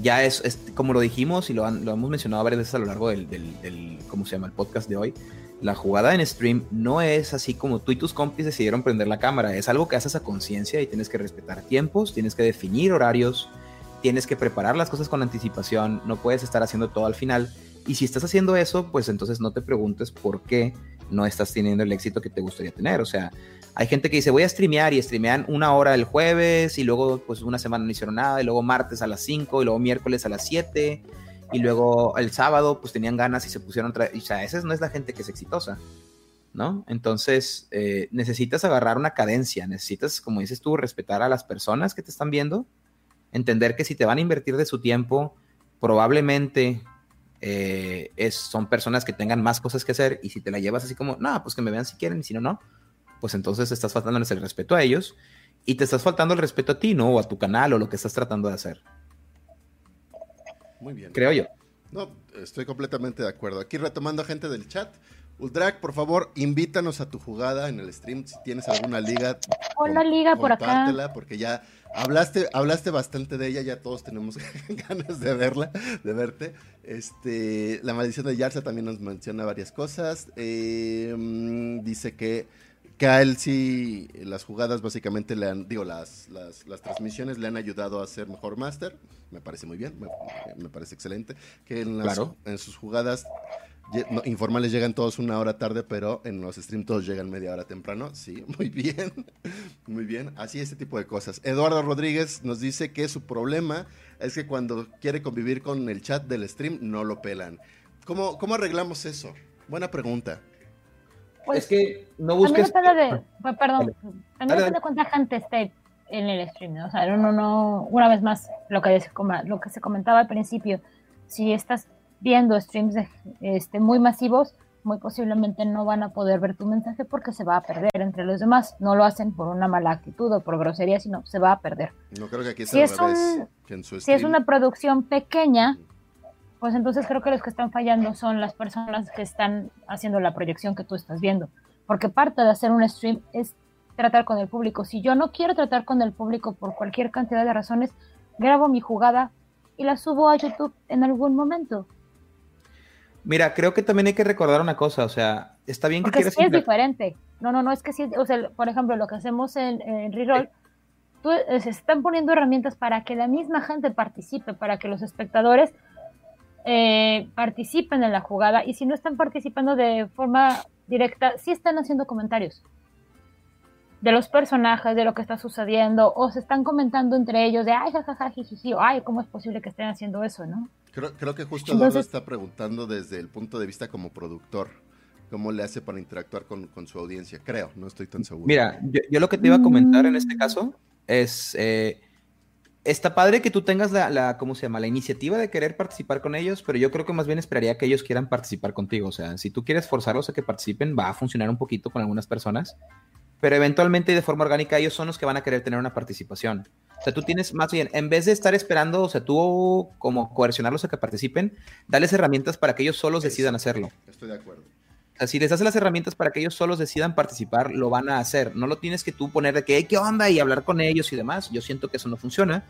ya es, como lo dijimos y lo, lo, hemos mencionado varias veces a lo largo del, del, ¿cómo se llama?, el podcast de hoy, la jugada en stream no es así como tú y tus compis decidieron prender la cámara, es algo que haces a conciencia y tienes que respetar tiempos, tienes que definir horarios, tienes que preparar las cosas con anticipación, no puedes estar haciendo todo al final. Y si estás haciendo eso, pues entonces no te preguntes por qué no estás teniendo el éxito que te gustaría tener. O sea, hay gente que dice, voy a streamear y streamean una hora el jueves y luego pues una semana no hicieron nada y luego martes a las 5 y luego miércoles a las 7 y luego el sábado pues tenían ganas y se pusieron... O sea, esa no es la gente que es exitosa, ¿no? Entonces eh, necesitas agarrar una cadencia, necesitas, como dices tú, respetar a las personas que te están viendo, entender que si te van a invertir de su tiempo, probablemente eh, es, son personas que tengan más cosas que hacer y si te la llevas así como, no, pues que me vean si quieren y si no, no, pues entonces estás faltándoles el respeto a ellos y te estás faltando el respeto a ti, ¿no? O a tu canal o lo que estás tratando de hacer. Muy bien. Creo yo. No, estoy completamente de acuerdo. Aquí retomando a gente del chat. Uldrak, por favor, invítanos a tu jugada en el stream. Si tienes alguna liga, Hola, liga por acá. Porque ya hablaste, hablaste bastante de ella, ya todos tenemos ganas de verla, de verte. Este, la maldición de Yarza también nos menciona varias cosas. Eh, mm, dice que que a él sí las jugadas básicamente le han, digo, las, las, transmisiones le han ayudado a ser mejor máster, me parece muy bien, me, parece excelente, que en, en sus jugadas informales llegan todos una hora tarde, pero en los streams todos llegan media hora temprano. Sí, muy bien. Muy bien. Así este tipo de cosas. Eduardo Rodríguez nos dice que su problema es que cuando quiere convivir con el chat del stream no lo pelan. ¿Cómo, cómo arreglamos eso? Buena pregunta. Pues, es que no busques... También de, pues, perdón, también depende de cuánta gente esté en el stream, O sea, no, no, una vez más, lo que, lo que se comentaba al principio, si estás viendo streams este, muy masivos, muy posiblemente no van a poder ver tu mensaje porque se va a perder entre los demás. No lo hacen por una mala actitud o por grosería, sino se va a perder. No creo que aquí si es, un, si es una producción pequeña, pues entonces creo que los que están fallando son las personas que están haciendo la proyección que tú estás viendo. Porque parte de hacer un stream es tratar con el público. Si yo no quiero tratar con el público por cualquier cantidad de razones, grabo mi jugada y la subo a YouTube en algún momento. Mira, creo que también hay que recordar una cosa, o sea, está bien que Porque es diferente. No, no, no, es que sí, o sea, por ejemplo, lo que hacemos en, en Reroll, tú, eh, se están poniendo herramientas para que la misma gente participe, para que los espectadores eh, participen en la jugada y si no están participando de forma directa, sí están haciendo comentarios de los personajes, de lo que está sucediendo, o se están comentando entre ellos de, ay, jajaja, jiji, o ay, ¿cómo es posible que estén haciendo eso, no? Creo, creo que justo Eduardo está preguntando desde el punto de vista como productor, cómo le hace para interactuar con, su audiencia, creo, no estoy tan seguro. Mira, yo, lo que te iba a comentar en este caso es, eh, está padre que tú tengas la, la, ¿cómo se llama? La iniciativa de querer participar con ellos, pero yo creo que más bien esperaría que ellos quieran participar contigo. O sea, si tú quieres forzarlos a que participen, va a funcionar un poquito con algunas personas, pero eventualmente y de forma orgánica ellos son los que van a querer tener una participación. O sea, tú tienes más bien, en vez de estar esperando, o sea, tú como coercionarlos a que participen, dales herramientas para que ellos solos decidan hacerlo. Estoy de acuerdo. O sea, si les das las herramientas para que ellos solos decidan participar, lo van a hacer. No lo tienes que tú poner de que, ¿qué onda? Y hablar con ellos y demás. Yo siento que eso no funciona.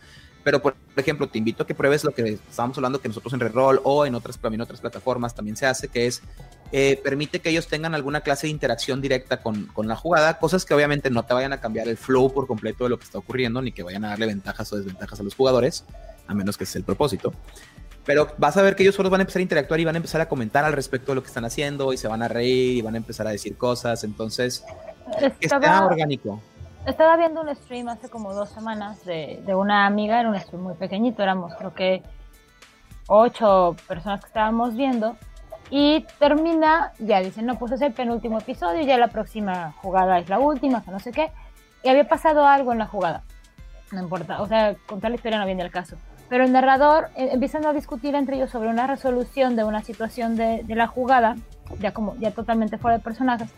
Pero, por ejemplo, te invito a que pruebes lo que estábamos hablando que nosotros en Reroll o en otras, en otras plataformas también se hace, que es eh, permite que ellos tengan alguna clase de interacción directa con, con, la jugada, cosas que obviamente no te vayan a cambiar el flow por completo de lo que está ocurriendo, ni que vayan a darle ventajas o desventajas a los jugadores, a menos que ese es el propósito. Pero vas a ver que ellos solo van a empezar a interactuar y van a empezar a comentar al respecto de lo que están haciendo y se van a reír y van a empezar a decir cosas. Entonces, está orgánico. Estaba viendo un stream hace como dos semanas de, de una amiga, era un stream muy pequeñito, éramos creo que ocho personas que estábamos viendo y termina, ya dicen, no, pues es el penúltimo episodio, ya la próxima jugada es la última, que no sé qué, y había pasado algo en la jugada, no importa, o sea, contar la historia no viene al caso pero el narrador eh, a discutir entre ellos sobre una resolución de una situación de, de, la jugada, ya como ya totalmente fuera de personajes,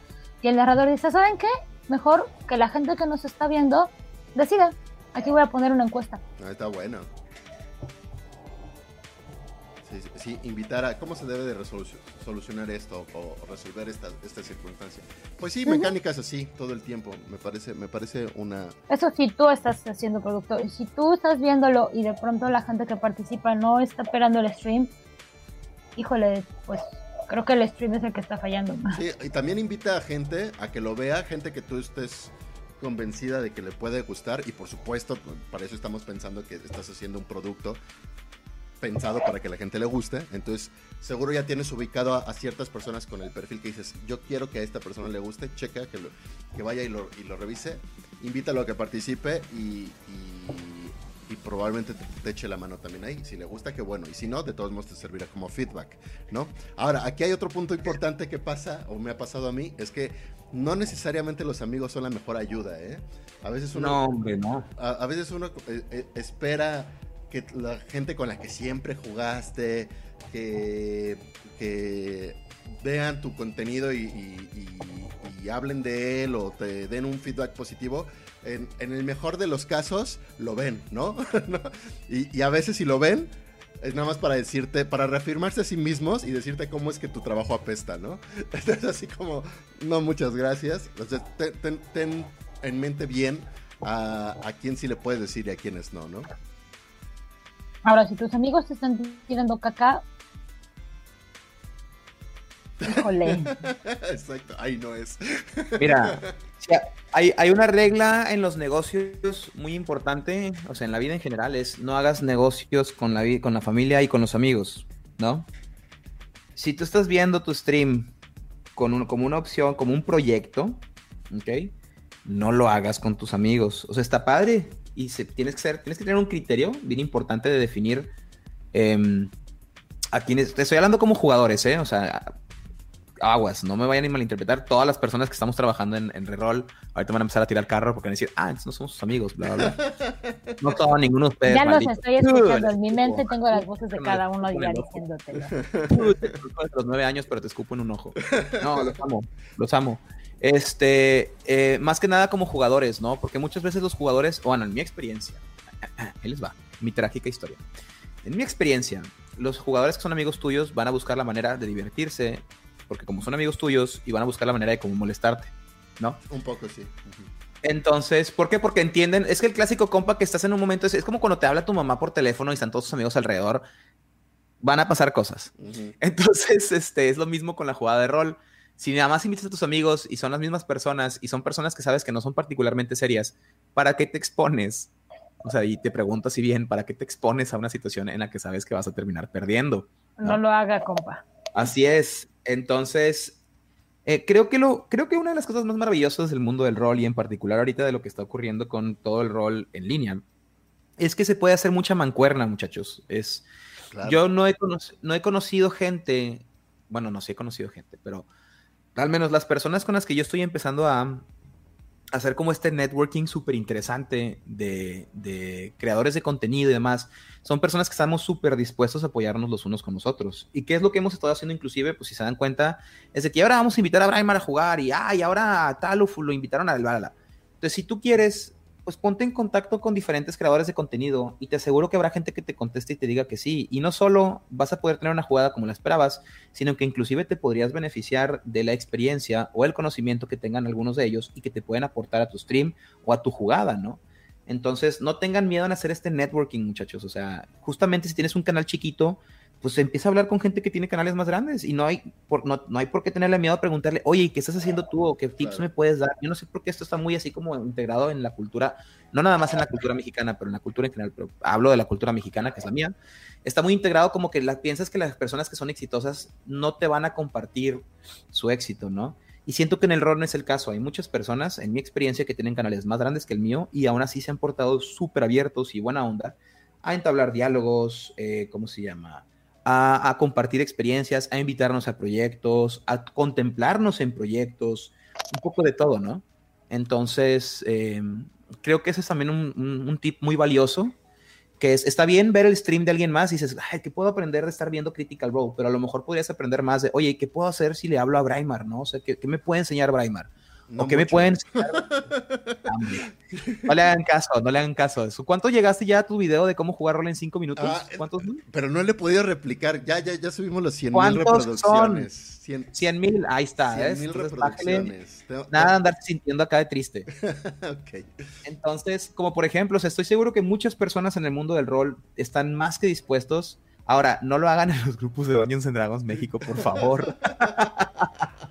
y el narrador dice, ¿saben qué? Mejor que la gente que nos está viendo decida. Aquí voy a poner una encuesta. Ah, está bueno. Sí, invitar a cómo se debe de solucionar esto o resolver esta, esta circunstancia. Pues sí, mecánicas así todo el tiempo. Me parece, me parece una. Eso si tú estás haciendo producto. Si tú estás viéndolo y de pronto la gente que participa no está esperando el stream, híjole, pues creo que el stream es el que está fallando. Sí, y también invita a gente a que lo vea, gente que tú estés convencida de que le puede gustar y por supuesto, para eso estamos pensando que estás haciendo un producto pensado para que la gente le guste. Entonces, seguro ya tienes ubicado a, ciertas personas con el perfil que dices, yo quiero que a esta persona le guste, checa, que, que vaya y lo, y lo, revise, invítalo a que participe y, y, probablemente te, eche la mano también ahí. Si le gusta, qué bueno. Y si no, de todos modos te servirá como feedback, ¿no? Ahora, aquí hay otro punto importante que pasa, o me ha pasado a mí, es que no necesariamente los amigos son la mejor ayuda, ¿eh? A veces uno... No, hombre, no. A, veces uno eh, eh, espera que la gente con la que siempre jugaste, que, vean tu contenido y, hablen de él o te den un feedback positivo, en, el mejor de los casos lo ven, ¿no? y, a veces si lo ven, es nada más para decirte, para reafirmarse a sí mismos y decirte cómo es que tu trabajo apesta, ¿no? Entonces así como, no, muchas gracias. Entonces, ten, en mente bien a, a quién sí le puedes decir y a quiénes no, ¿no? Ahora, si tus amigos te están tirando caca, híjole. Exacto, ahí no es. Mira, hay, hay, una regla en los negocios muy importante, o sea, en la vida en general, es no hagas negocios con la, con la familia y con los amigos, ¿no? si tú estás viendo tu stream con como una opción, como un proyecto, ¿ok? No lo hagas con tus amigos. O sea, está padre y se, tienes, que ser, tienes que tener un criterio bien importante de definir em, a quienes... Te estoy hablando como jugadores, ¿eh? O sea, aguas, no me vayan a malinterpretar. Todas las personas que estamos trabajando en, en Reroll, ahorita van a empezar a tirar carro porque van a decir, ah, entonces no somos sus amigos, bla, bla, bla. No todo, ninguno de ustedes. Ya los estoy escuchando, en mi mente tengo las voces de cada uno ya diciéndotelo. los nueve años, pero te escupo en un ojo. No, los amo, los amo. Este, eh, más que nada como jugadores, ¿no? Porque muchas veces los jugadores, bueno, en mi experiencia, ahí les va, mi trágica historia. En mi experiencia, los jugadores que son amigos tuyos van a buscar la manera de divertirse, porque como son amigos tuyos y van a buscar la manera de cómo molestarte, ¿no? Un poco, sí. Entonces, ¿por qué? Porque entienden, es que el clásico compa que estás en un momento, es, como cuando te habla tu mamá por teléfono y están todos tus amigos alrededor, van a pasar cosas. Entonces, este, es lo mismo con la jugada de rol. Si nada más invitas a tus amigos y son las mismas personas y son personas que sabes que no son particularmente serias, ¿para qué te expones? O sea, y te pregunto si bien, ¿para qué te expones a una situación en la que sabes que vas a terminar perdiendo? No, lo haga, compa. Así es. Entonces, eh, creo, que lo, creo que una de las cosas más maravillosas del mundo del rol y en particular ahorita de lo que está ocurriendo con todo el rol en línea es que se puede hacer mucha mancuerna, muchachos. Es, Yo no he, no he conocido gente, bueno, no sé, he conocido gente, pero al menos las personas con las que yo estoy empezando a hacer como este networking súper interesante de, creadores de contenido y demás, son personas que estamos súper dispuestos a apoyarnos los unos con los otros. ¿Y qué es lo que hemos estado haciendo inclusive? Pues si se dan cuenta, es de que ahora vamos a invitar a Braimar a jugar y, ay, ahora tal lo invitaron a Valhalla. Entonces, si tú quieres pues ponte en contacto con diferentes creadores de contenido y te aseguro que habrá gente que te conteste y te diga que sí. Y no solo vas a poder tener una jugada como la esperabas, sino que inclusive te podrías beneficiar de la experiencia o el conocimiento que tengan algunos de ellos y que te pueden aportar a tu stream o a tu jugada, ¿no? Entonces, no tengan miedo en hacer este networking, muchachos. O sea, justamente si tienes un canal chiquito, pues empieza a hablar con gente que tiene canales más grandes y no hay por, no, hay por qué tenerle miedo a preguntarle, oye, ¿qué estás haciendo tú o qué tips me puedes dar? Yo no sé por qué esto está muy así como integrado en la cultura, no nada más en la cultura mexicana, pero en la cultura en general, pero hablo de la cultura mexicana, que es la mía, está muy integrado como que la, piensas que las personas que son exitosas no te van a compartir su éxito, ¿no? Y siento que en el rol no es el caso. Hay muchas personas, en mi experiencia, que tienen canales más grandes que el mío y aún así se han portado súper abiertos y buena onda a entablar diálogos, eh, ¿cómo se llama? A, compartir experiencias, a invitarnos a proyectos, a contemplarnos en proyectos, un poco de todo, ¿no? Entonces, em, creo que ese es también un, tip muy valioso, que es, está bien ver el stream de alguien más y dices, ay, ¿qué puedo aprender de estar viendo Critical Role? Pero a lo mejor podrías aprender más de, oye, ¿qué puedo hacer si le hablo a Braimar, no? O sea, ¿qué, qué me puede enseñar Braimar? ¿O qué me pueden No le hagan caso, no le hagan caso. ¿Cuánto llegaste ya a tu video de cómo jugar rol en cinco minutos? Ah, ¿Cuántos? Pero no le he podido replicar. Ya, ya, ya subimos los 100 mil reproducciones. Son? 100 mil, ahí está. 100 mil reproducciones. nada de andarte sintiendo acá de triste. Entonces, como por ejemplo, estoy seguro que muchas personas en el mundo del rol están más que dispuestos. Ahora, no lo hagan en los grupos de Dungeons and Dragons México, por favor.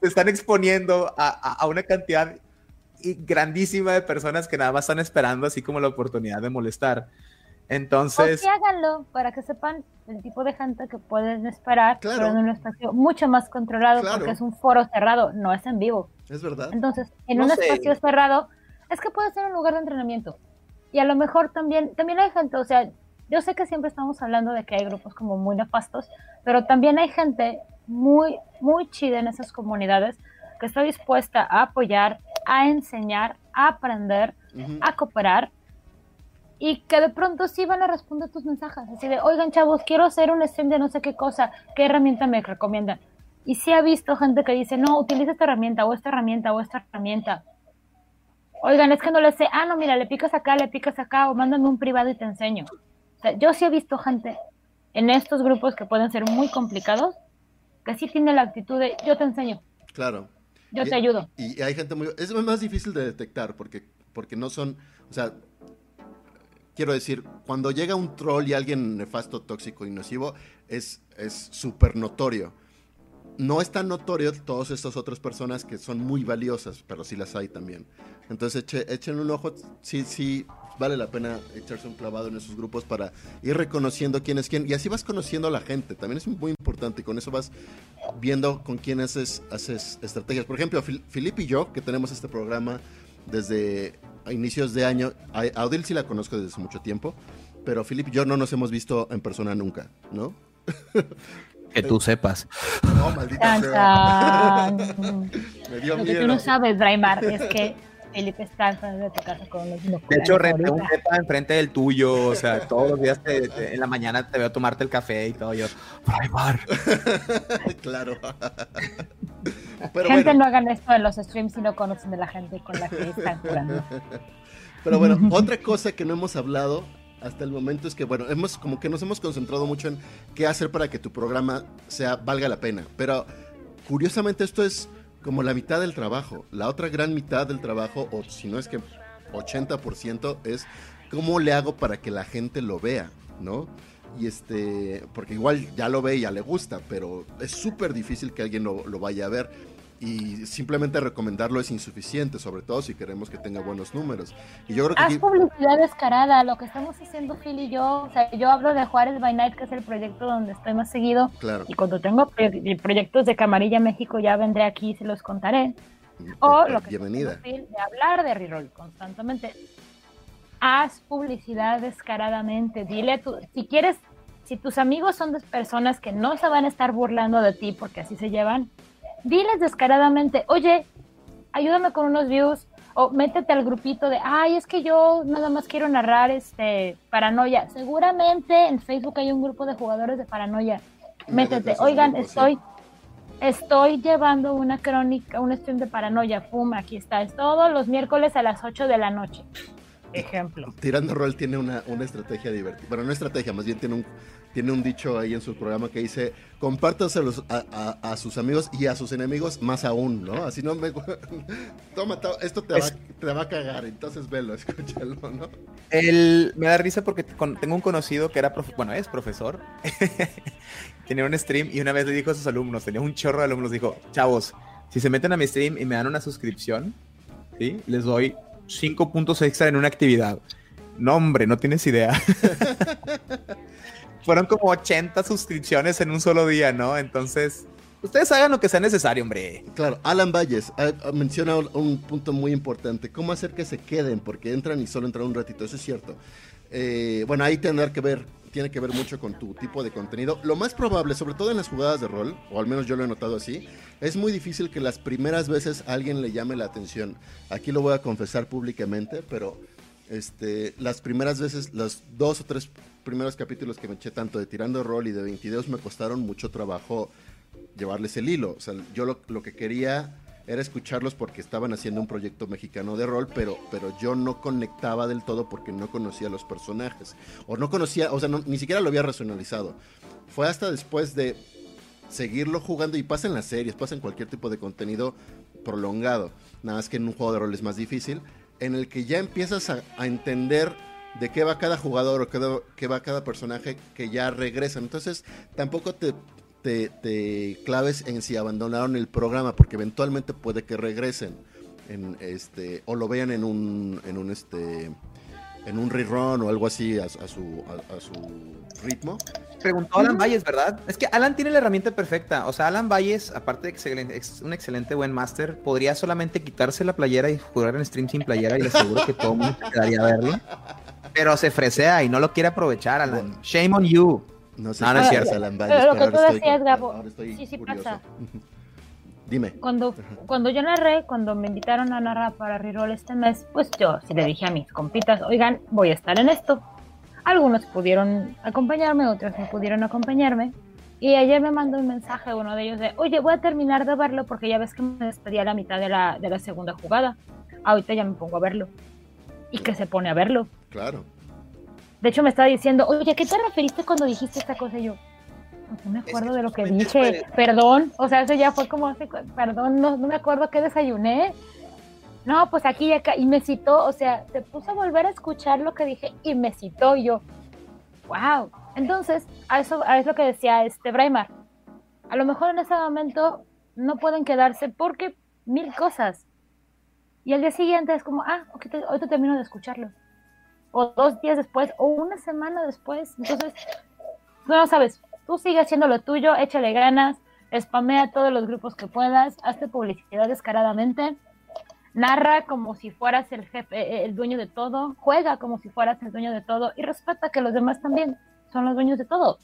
se están exponiendo a, una cantidad grandísima de personas que nada más están esperando así como la oportunidad de molestar. Entonces... O háganlo para que sepan el tipo de gente que pueden esperar, pero en un espacio mucho más controlado porque es un foro cerrado, no es en vivo. Es verdad. Entonces, en un espacio cerrado, es que puede ser un lugar de entrenamiento. Y a lo mejor también, también hay gente, o sea, yo sé que siempre estamos hablando de que hay grupos como muy nefastos, pero también hay gente muy, muy chida en esas comunidades que está dispuesta a apoyar, a enseñar, a aprender, a cooperar y que de pronto sí van a responder tus mensajes. Así de, oigan chavos, quiero hacer un stream de no sé qué cosa, ¿qué herramienta me recomiendan? Y sí ha visto gente que dice, no, utiliza esta herramienta o esta herramienta o esta herramienta. Oigan, es que no le sé, ah, no, mira, le picas acá, le picas acá o mándame un privado y te enseño. O sea, yo sí he visto gente en estos grupos que pueden ser muy complicados que sí tiene la actitud de yo te enseño. Claro. Yo te ayudo. Y, hay gente muy... Es más difícil de detectar porque, porque no son... O sea, quiero decir, cuando llega un troll y alguien nefasto, tóxico y nocivo, es súper notorio. no es tan notorio todas estas otras personas que son muy valiosas, pero sí las hay también. Entonces echen un ojo, sí, sí, vale la pena echarse un clavado en esos grupos para ir reconociendo quién es quién. Y así vas conociendo a la gente, también es muy importante y con eso vas viendo con quién haces, haces estrategias. Por ejemplo, Filip y yo, que tenemos este programa desde inicios de año, a Odil sí la conozco desde hace mucho tiempo, pero Filip y yo no nos hemos visto en persona nunca, ¿no? Que tú sepas. No, maldita sea. Me dio Lo que tú no sabes, Braimar, es que Felipe está enfrente de tu casa con los De hecho, renté un depa enfrente del tuyo. O sea, todos los días en la mañana te veo tomarte el café y todo. Yo, Braimar. claro. Pero gente, no hagan esto en los streams si no conocen de la gente con la que están jugando. Pero bueno, otra cosa que no hemos hablado hasta el momento es que, bueno, hemos como que nos hemos concentrado mucho en qué hacer para que tu programa sea valga la pena. Pero curiosamente esto es como la mitad del trabajo. La otra gran mitad del trabajo, o si no es que 80%, es cómo le hago para que la gente lo vea, ¿no? Y este, porque igual ya lo ve y ya le gusta, pero es súper difícil que alguien lo, lo vaya a ver y simplemente recomendarlo es insuficiente, sobre todo si queremos que tenga buenos números. Y yo creo que Haz publicidad descarada, lo que estamos haciendo Phil y yo, o sea, yo hablo de Juárez by Night, que es el proyecto donde estoy más seguido, claro. y cuando tengo proyectos de Camarilla México ya vendré aquí y se los contaré. O lo que Bienvenida. de hablar de reroll constantemente. Haz publicidad descaradamente, dile tú, si quieres, si tus amigos son de personas que no se van a estar burlando de ti porque así se llevan, diles descaradamente, oye, ayúdame con unos views, o métete al grupito de, ay, es que yo nada más quiero narrar este paranoia. Seguramente en Facebook hay un grupo de jugadores de paranoia. Métete, oigan, estoy, estoy llevando una crónica, un stream de paranoia. Pum, aquí está. Es todos los miércoles a las 8 de la noche. Ejemplo. Tirando Rol tiene una, una estrategia divertida. Bueno, no estrategia, más bien tiene un, tiene un dicho ahí en su programa que dice, compártaselos a, a, sus amigos y a sus enemigos más aún, ¿no? Así no me... Toma, esto te, va, te va a cagar, entonces velo, escúchalo, ¿no? El, me da risa porque tengo un conocido que era, bueno, es profesor, tenía un stream y una vez le dijo a sus alumnos, tenía un chorro de alumnos, dijo, chavos, si se meten a mi stream y me dan una suscripción, ¿sí? Les doy cinco puntos extra en una actividad. No, hombre, no tienes idea. Fueron como 80 suscripciones en un solo día, ¿no? Entonces, ustedes hagan lo que sea necesario, hombre. Claro, Alan Valles ah, ah, menciona un punto muy importante, cómo hacer que se queden, porque entran y solo entran un ratito, eso es cierto. Eh, bueno, ahí tendrá que ver, tiene que ver mucho con tu tipo de contenido. Lo más probable, sobre todo en las jugadas de rol, o al menos yo lo he notado así, es muy difícil que las primeras veces alguien le llame la atención. Aquí lo voy a confesar públicamente, pero este, las primeras veces, los dos o tres primeros capítulos que me eché tanto de Tirando Rol y de 22 me costaron mucho trabajo llevarles el hilo. O sea, yo lo, que quería era escucharlos porque estaban haciendo un proyecto mexicano de rol, pero, pero yo no conectaba del todo porque no conocía los personajes. O no conocía, o sea, ni siquiera lo había racionalizado. Fue hasta después de seguirlo jugando y pasa en las series, pasa en cualquier tipo de contenido prolongado. Nada más que en un juego de rol es más difícil, en el que ya empiezas a entender de qué va cada jugador o qué, va cada personaje que ya regresan. Entonces, tampoco te, te, claves en si abandonaron el programa, porque eventualmente puede que regresen en este o lo vean en un en un este en un rerun o algo así a, su, a, su ritmo. Preguntó Alan Valles, ¿verdad? Es que Alan tiene la herramienta perfecta. O sea, Alan Valles, aparte de que es un excelente buen máster, podría solamente quitarse la playera y jugar en stream sin playera y le aseguro que todo el mundo quedaría a verlo. Pero se fresea y no lo quiere aprovechar, Alan. Shame on you. No sé no, es cierto. Alan Pero lo que tú decías, Gabo, sí, sí pasa. Dime. Cuando, cuando yo narré, cuando me invitaron a narrar para Reroll este mes, pues yo sí le dije a mis compitas, oigan, voy a estar en esto. Algunos pudieron acompañarme, otros no pudieron acompañarme. Y ayer me mandó un mensaje uno de ellos de, oye, voy a terminar de verlo porque ya ves que me despedí a la mitad de la, de la segunda jugada. Ahorita ya me pongo a verlo y que se pone a verlo. Claro. De hecho, me estaba diciendo, oye, ¿qué te referiste cuando dijiste esta cosa? Y yo, no me acuerdo de lo que dije, perdón, o sea, eso ya fue como hace, perdón, no, no me acuerdo qué desayuné. No, pues aquí y acá, y me citó, o sea, se puso a volver a escuchar lo que dije y me citó y yo, wow. Entonces, a eso, a eso que decía este Braimar, a lo mejor en ese momento no pueden quedarse porque mil cosas. Y al día siguiente es como, ah, ok, hoy te termino de escucharlo. O dos días después, o una semana después. Entonces, no sabes, tú sigue haciendo lo tuyo, échale ganas, spamea todos los grupos que puedas, hazte publicidad descaradamente, narra como si fueras el jefe, eh, el dueño de todo, juega como si fueras el dueño de todo y respeta que los demás también son los dueños de todo.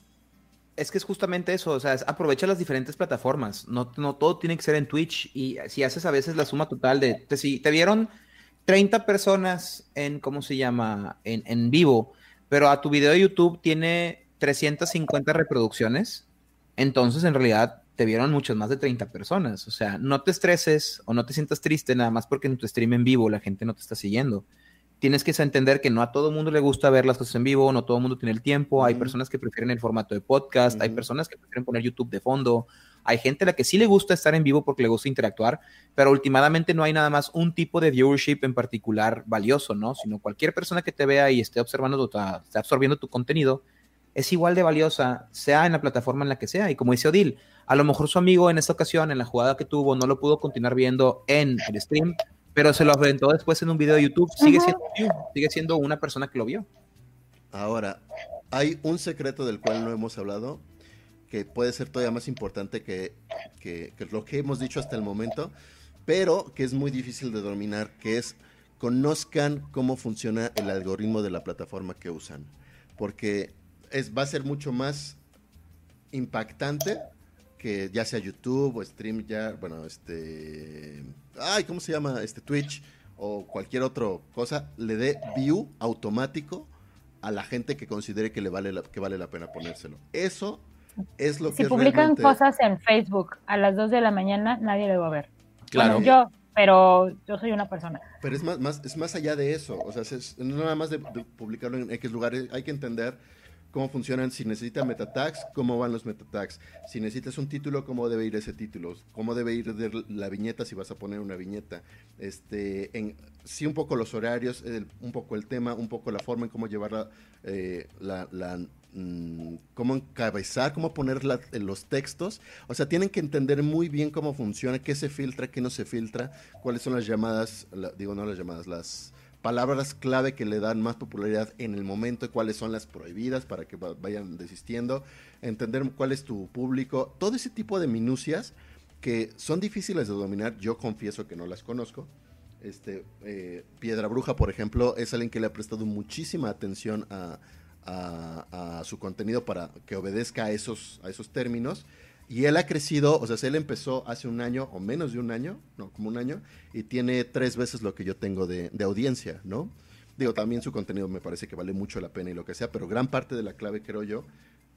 Es que es justamente eso, o sea, aprovecha las diferentes plataformas, no, no todo tiene que ser en Twitch y si haces a veces la suma total de, si te vieron 30 personas en, ¿cómo se llama?, en, en vivo, pero a tu video de YouTube tiene 350 reproducciones, entonces en realidad te vieron muchas más de 30 personas. O sea, no te estreses o no te sientas triste nada más porque en tu stream en vivo la gente no te está siguiendo. Tienes que entender que no a todo mundo le gusta ver las cosas en vivo, no todo el mundo tiene el tiempo. Hay personas que prefieren el formato de podcast, hay personas que prefieren poner YouTube de fondo. Hay gente a la que sí le gusta estar en vivo porque le gusta interactuar, pero últimamente no hay nada más un tipo de viewership en particular valioso, ¿no? Sino cualquier persona que te vea y esté observando, esté absorbiendo tu contenido, es igual de valiosa, sea en la plataforma en la que sea. Y como dice Odil, a lo mejor su amigo en esta ocasión, en la jugada que tuvo, no lo pudo continuar viendo en el stream, pero se lo aventó después en un video de YouTube. Sigue siendo, sigue siendo una persona que lo vio. Ahora, hay un secreto del cual no hemos hablado, que puede ser todavía más importante que, que lo que hemos dicho hasta el momento, pero que es muy difícil de dominar, que es conozcan cómo funciona el algoritmo de la plataforma que usan. Porque es, va a ser mucho más impactante que ya sea YouTube o Stream ya, bueno, este, ay, ¿cómo se llama? Este Twitch o cualquier otra cosa, le dé view automático a la gente que considere que le vale la, que vale la pena ponérselo. Eso es lo que Si publican cosas en Facebook a las 2 de la mañana, nadie le va a ver. Claro. yo, pero yo soy una persona. Pero es más, más, es más allá de eso. O sea, es, no nada más de, de publicarlo en X lugares, hay que entender cómo funcionan, si necesita metatags, cómo van los metatags, si necesitas un título, cómo debe ir ese título, cómo debe ir la viñeta si vas a poner una viñeta, este, en, sí un poco los horarios, un poco el tema, un poco la forma en cómo llevar eh, la, la mm, cómo encabezar, cómo poner los textos. O sea, tienen que entender muy bien cómo funciona, qué se filtra, qué no se filtra, cuáles son las llamadas, digo no las llamadas, las palabras clave que le dan más popularidad en el momento, cuáles son las prohibidas para que vayan desistiendo, entender cuál es tu público, todo ese tipo de minucias que son difíciles de dominar, yo confieso que no las conozco. Este, eh, Piedra Bruja, por ejemplo, es alguien que le ha prestado muchísima atención a, a, su contenido para que obedezca a esos, a esos términos y él ha crecido, o sea, él empezó hace un año o menos de un año, no, como un año, y tiene tres veces lo que yo tengo de, audiencia, ¿no? Digo, también su contenido me parece que vale mucho la pena y lo que sea, pero gran parte de la clave, creo yo,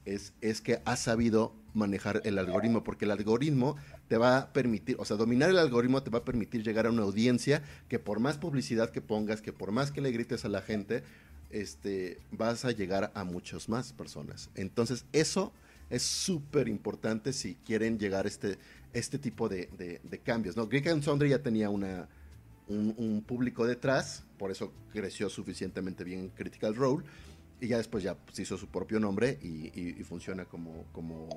es, es que ha sabido manejar el algoritmo, porque el algoritmo te va a permitir, o sea, dominar el algoritmo te va a permitir llegar a una audiencia que por más publicidad que pongas, que por más que le grites a la gente, este, vas a llegar a muchas más personas. Entonces, eso es súper importante si quieren llegar a este, este tipo de, cambios. ¿no? Greek and Sundry ya tenía una, un, público detrás, por eso creció suficientemente bien Critical Role, y ya después ya se hizo su propio nombre y, funciona como, como,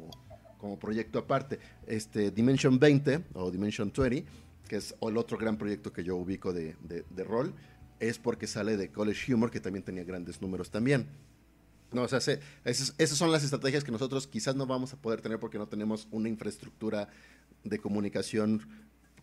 como, proyecto aparte. Este Dimension 20 o Dimension 20, que es el otro gran proyecto que yo ubico de, de rol, es porque sale de College Humor, que también tenía grandes números también. No, o sea, esas, son las estrategias que nosotros quizás no vamos a poder tener porque no tenemos una infraestructura de comunicación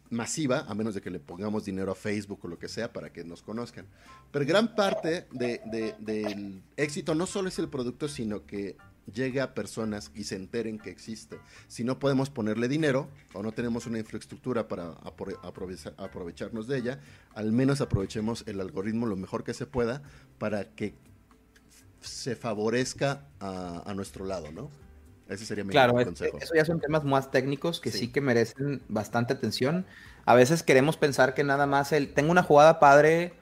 masiva, a menos de que le pongamos dinero a Facebook o lo que sea para que nos conozcan. Pero gran parte del éxito no solo es el producto, sino que llegue a personas y se enteren que existe. Si no podemos ponerle dinero o no tenemos una infraestructura para aprovecharnos de ella, al menos aprovechemos el algoritmo lo mejor que se pueda para que se favorezca a, nuestro lado, ¿no? Ese sería mi claro, consejo. Eso ya son temas más técnicos que sí. que merecen bastante atención. A veces queremos pensar que nada más el tengo una jugada padre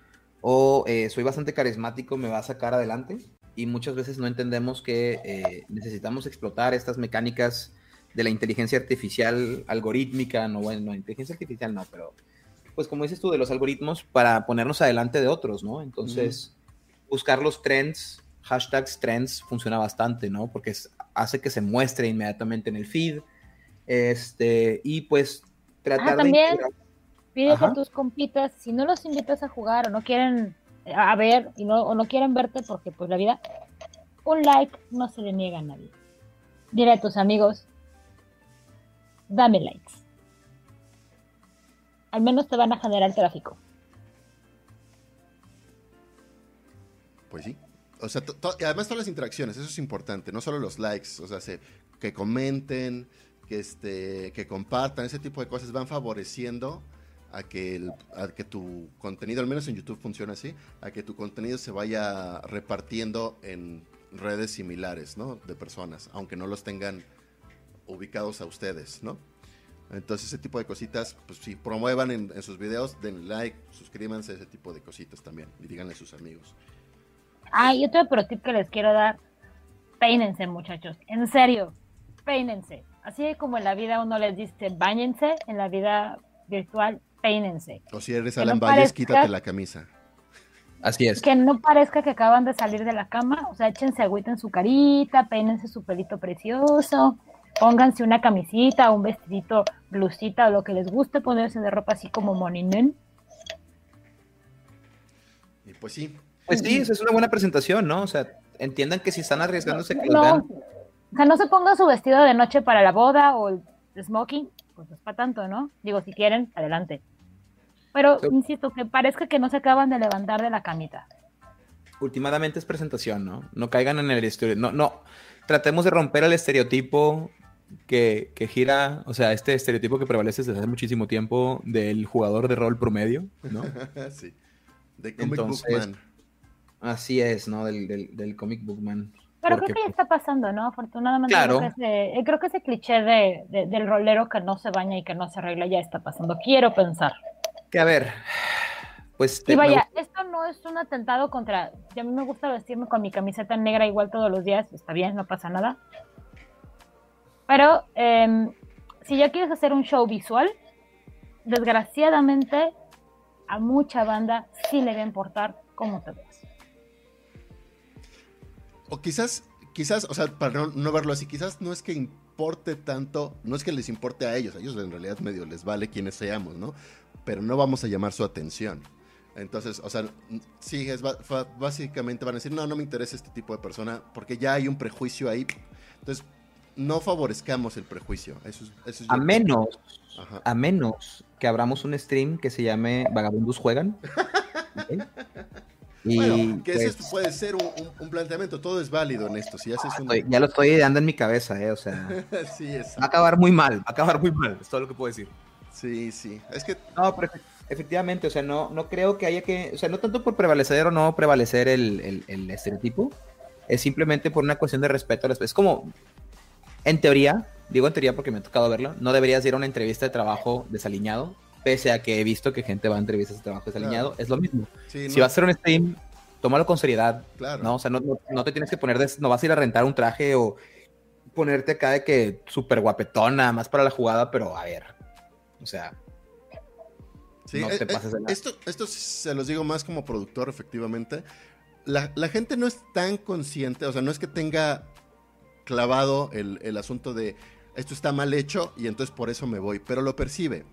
o eh, soy bastante carismático me va a sacar adelante y muchas veces no entendemos que eh, necesitamos explotar estas mecánicas de la inteligencia artificial algorítmica, no bueno, inteligencia artificial no, pero pues como dices tú de los algoritmos para ponernos adelante de otros, ¿no? Entonces, buscar los trends hashtags trends funciona bastante, ¿no? Porque hace que se muestre inmediatamente en el feed Este, y pues tratar ah, también de... Pide a tus compitas, si no los invitas a jugar o no quieren eh, a ver y no, o no quieren verte porque pues la vida, un like no se le niega a nadie. Dile a tus amigos, dame likes. Al menos te van a generar tráfico. Pues sí. O sea, además todas las interacciones, eso es importante, no solo los likes, o sea, que comenten, que, este, que compartan, ese tipo de cosas van favoreciendo a que, que tu contenido, al menos en YouTube funciona así, a que tu contenido se vaya repartiendo en redes similares, ¿no? De personas, aunque no los tengan ubicados a ustedes, ¿no? Entonces ese tipo de cositas, pues si promuevan en, sus videos, den like, suscríbanse, ese tipo de cositas también, y díganle a sus amigos. Ah, y otro pro tip que les quiero dar, peínense muchachos, en serio, peínense. Así como en la vida uno les dice, bañense, en la vida virtual peínense. O si eres Alan Valles, quítate la camisa. Así es. Que no parezca que acaban de salir de la cama, o sea, échense agüita en su carita, peínense su pelito precioso, pónganse una camisita, un vestidito, blusita o lo que les guste ponerse de ropa así como moninen. Y pues sí. Pues sí, es una buena presentación, ¿no? O sea, entiendan que si están arriesgándose que no, O sea, no se pongan su vestido de noche para la boda o el smoking, pues no es para tanto, ¿no? Digo, si quieren, adelante. Pero, insisto, que parezca que no se acaban de levantar de la camita. Últimamente es presentación, ¿no? No caigan en el estereotipo. No, no. Tratemos de romper el estereotipo que, gira, o sea, este estereotipo que prevalece desde hace muchísimo tiempo del jugador de rol promedio, ¿no? sí. De comic book man. Así es, ¿no? Del, del, del comic book man. Pero creo que ya está pasando, ¿no? Afortunadamente, creo, que ese, eh, creo que ese cliché de, del rolero que no se baña y que no se arregla ya está pasando. Quiero pensar. Que a ver, pues... y vaya, esto no es un atentado contra... A mí me gusta vestirme con mi camiseta negra igual todos los días, está bien, no pasa nada. Pero em, si ya quieres hacer un show visual, desgraciadamente a mucha banda sí le va a importar cómo te ves. O quizás, quizás, o sea, para no, verlo así, quizás no es que importe tanto, no es que les importe a ellos, a ellos en realidad medio les vale quienes seamos, ¿no? Pero no vamos a llamar su atención. Entonces, o sea, sí, es básicamente van a decir, no, no me interesa este tipo de persona, porque ya hay un prejuicio ahí. Entonces, no favorezcamos el prejuicio. Eso eso a menos, a menos que abramos un stream que se llame Vagabundos Juegan. bueno, que ese pues puede ser un, planteamiento, todo es válido en esto. Si haces Ya lo estoy ideando en mi cabeza, ¿eh? O sea, sí, va a acabar muy mal, va a acabar muy mal, es todo lo que puedo decir. Sí, sí, es que... No, pero efectivamente, o sea, no, no creo que haya que, o sea, no tanto por prevalecer o no prevalecer el, el, estereotipo, es simplemente por una cuestión de respeto a las Es como, en teoría, digo en teoría porque me ha tocado verlo, no deberías ir a una entrevista de trabajo desaliñado, pese a que he visto que gente va a entrevistas de trabajo desaliñado, es lo mismo. si vas a hacer un stream, tómalo con seriedad. Claro. ¿no? O sea, no, te tienes que poner, no vas a ir a rentar un traje o ponerte acá de que súper guapetona, más para la jugada, pero a ver, o sea, Sí, no eh, te eh, pases de esto, esto se los digo más como productor, efectivamente. La, la, gente no es tan consciente, o sea, no es que tenga clavado el, el, asunto de esto está mal hecho y entonces por eso me voy, pero lo percibe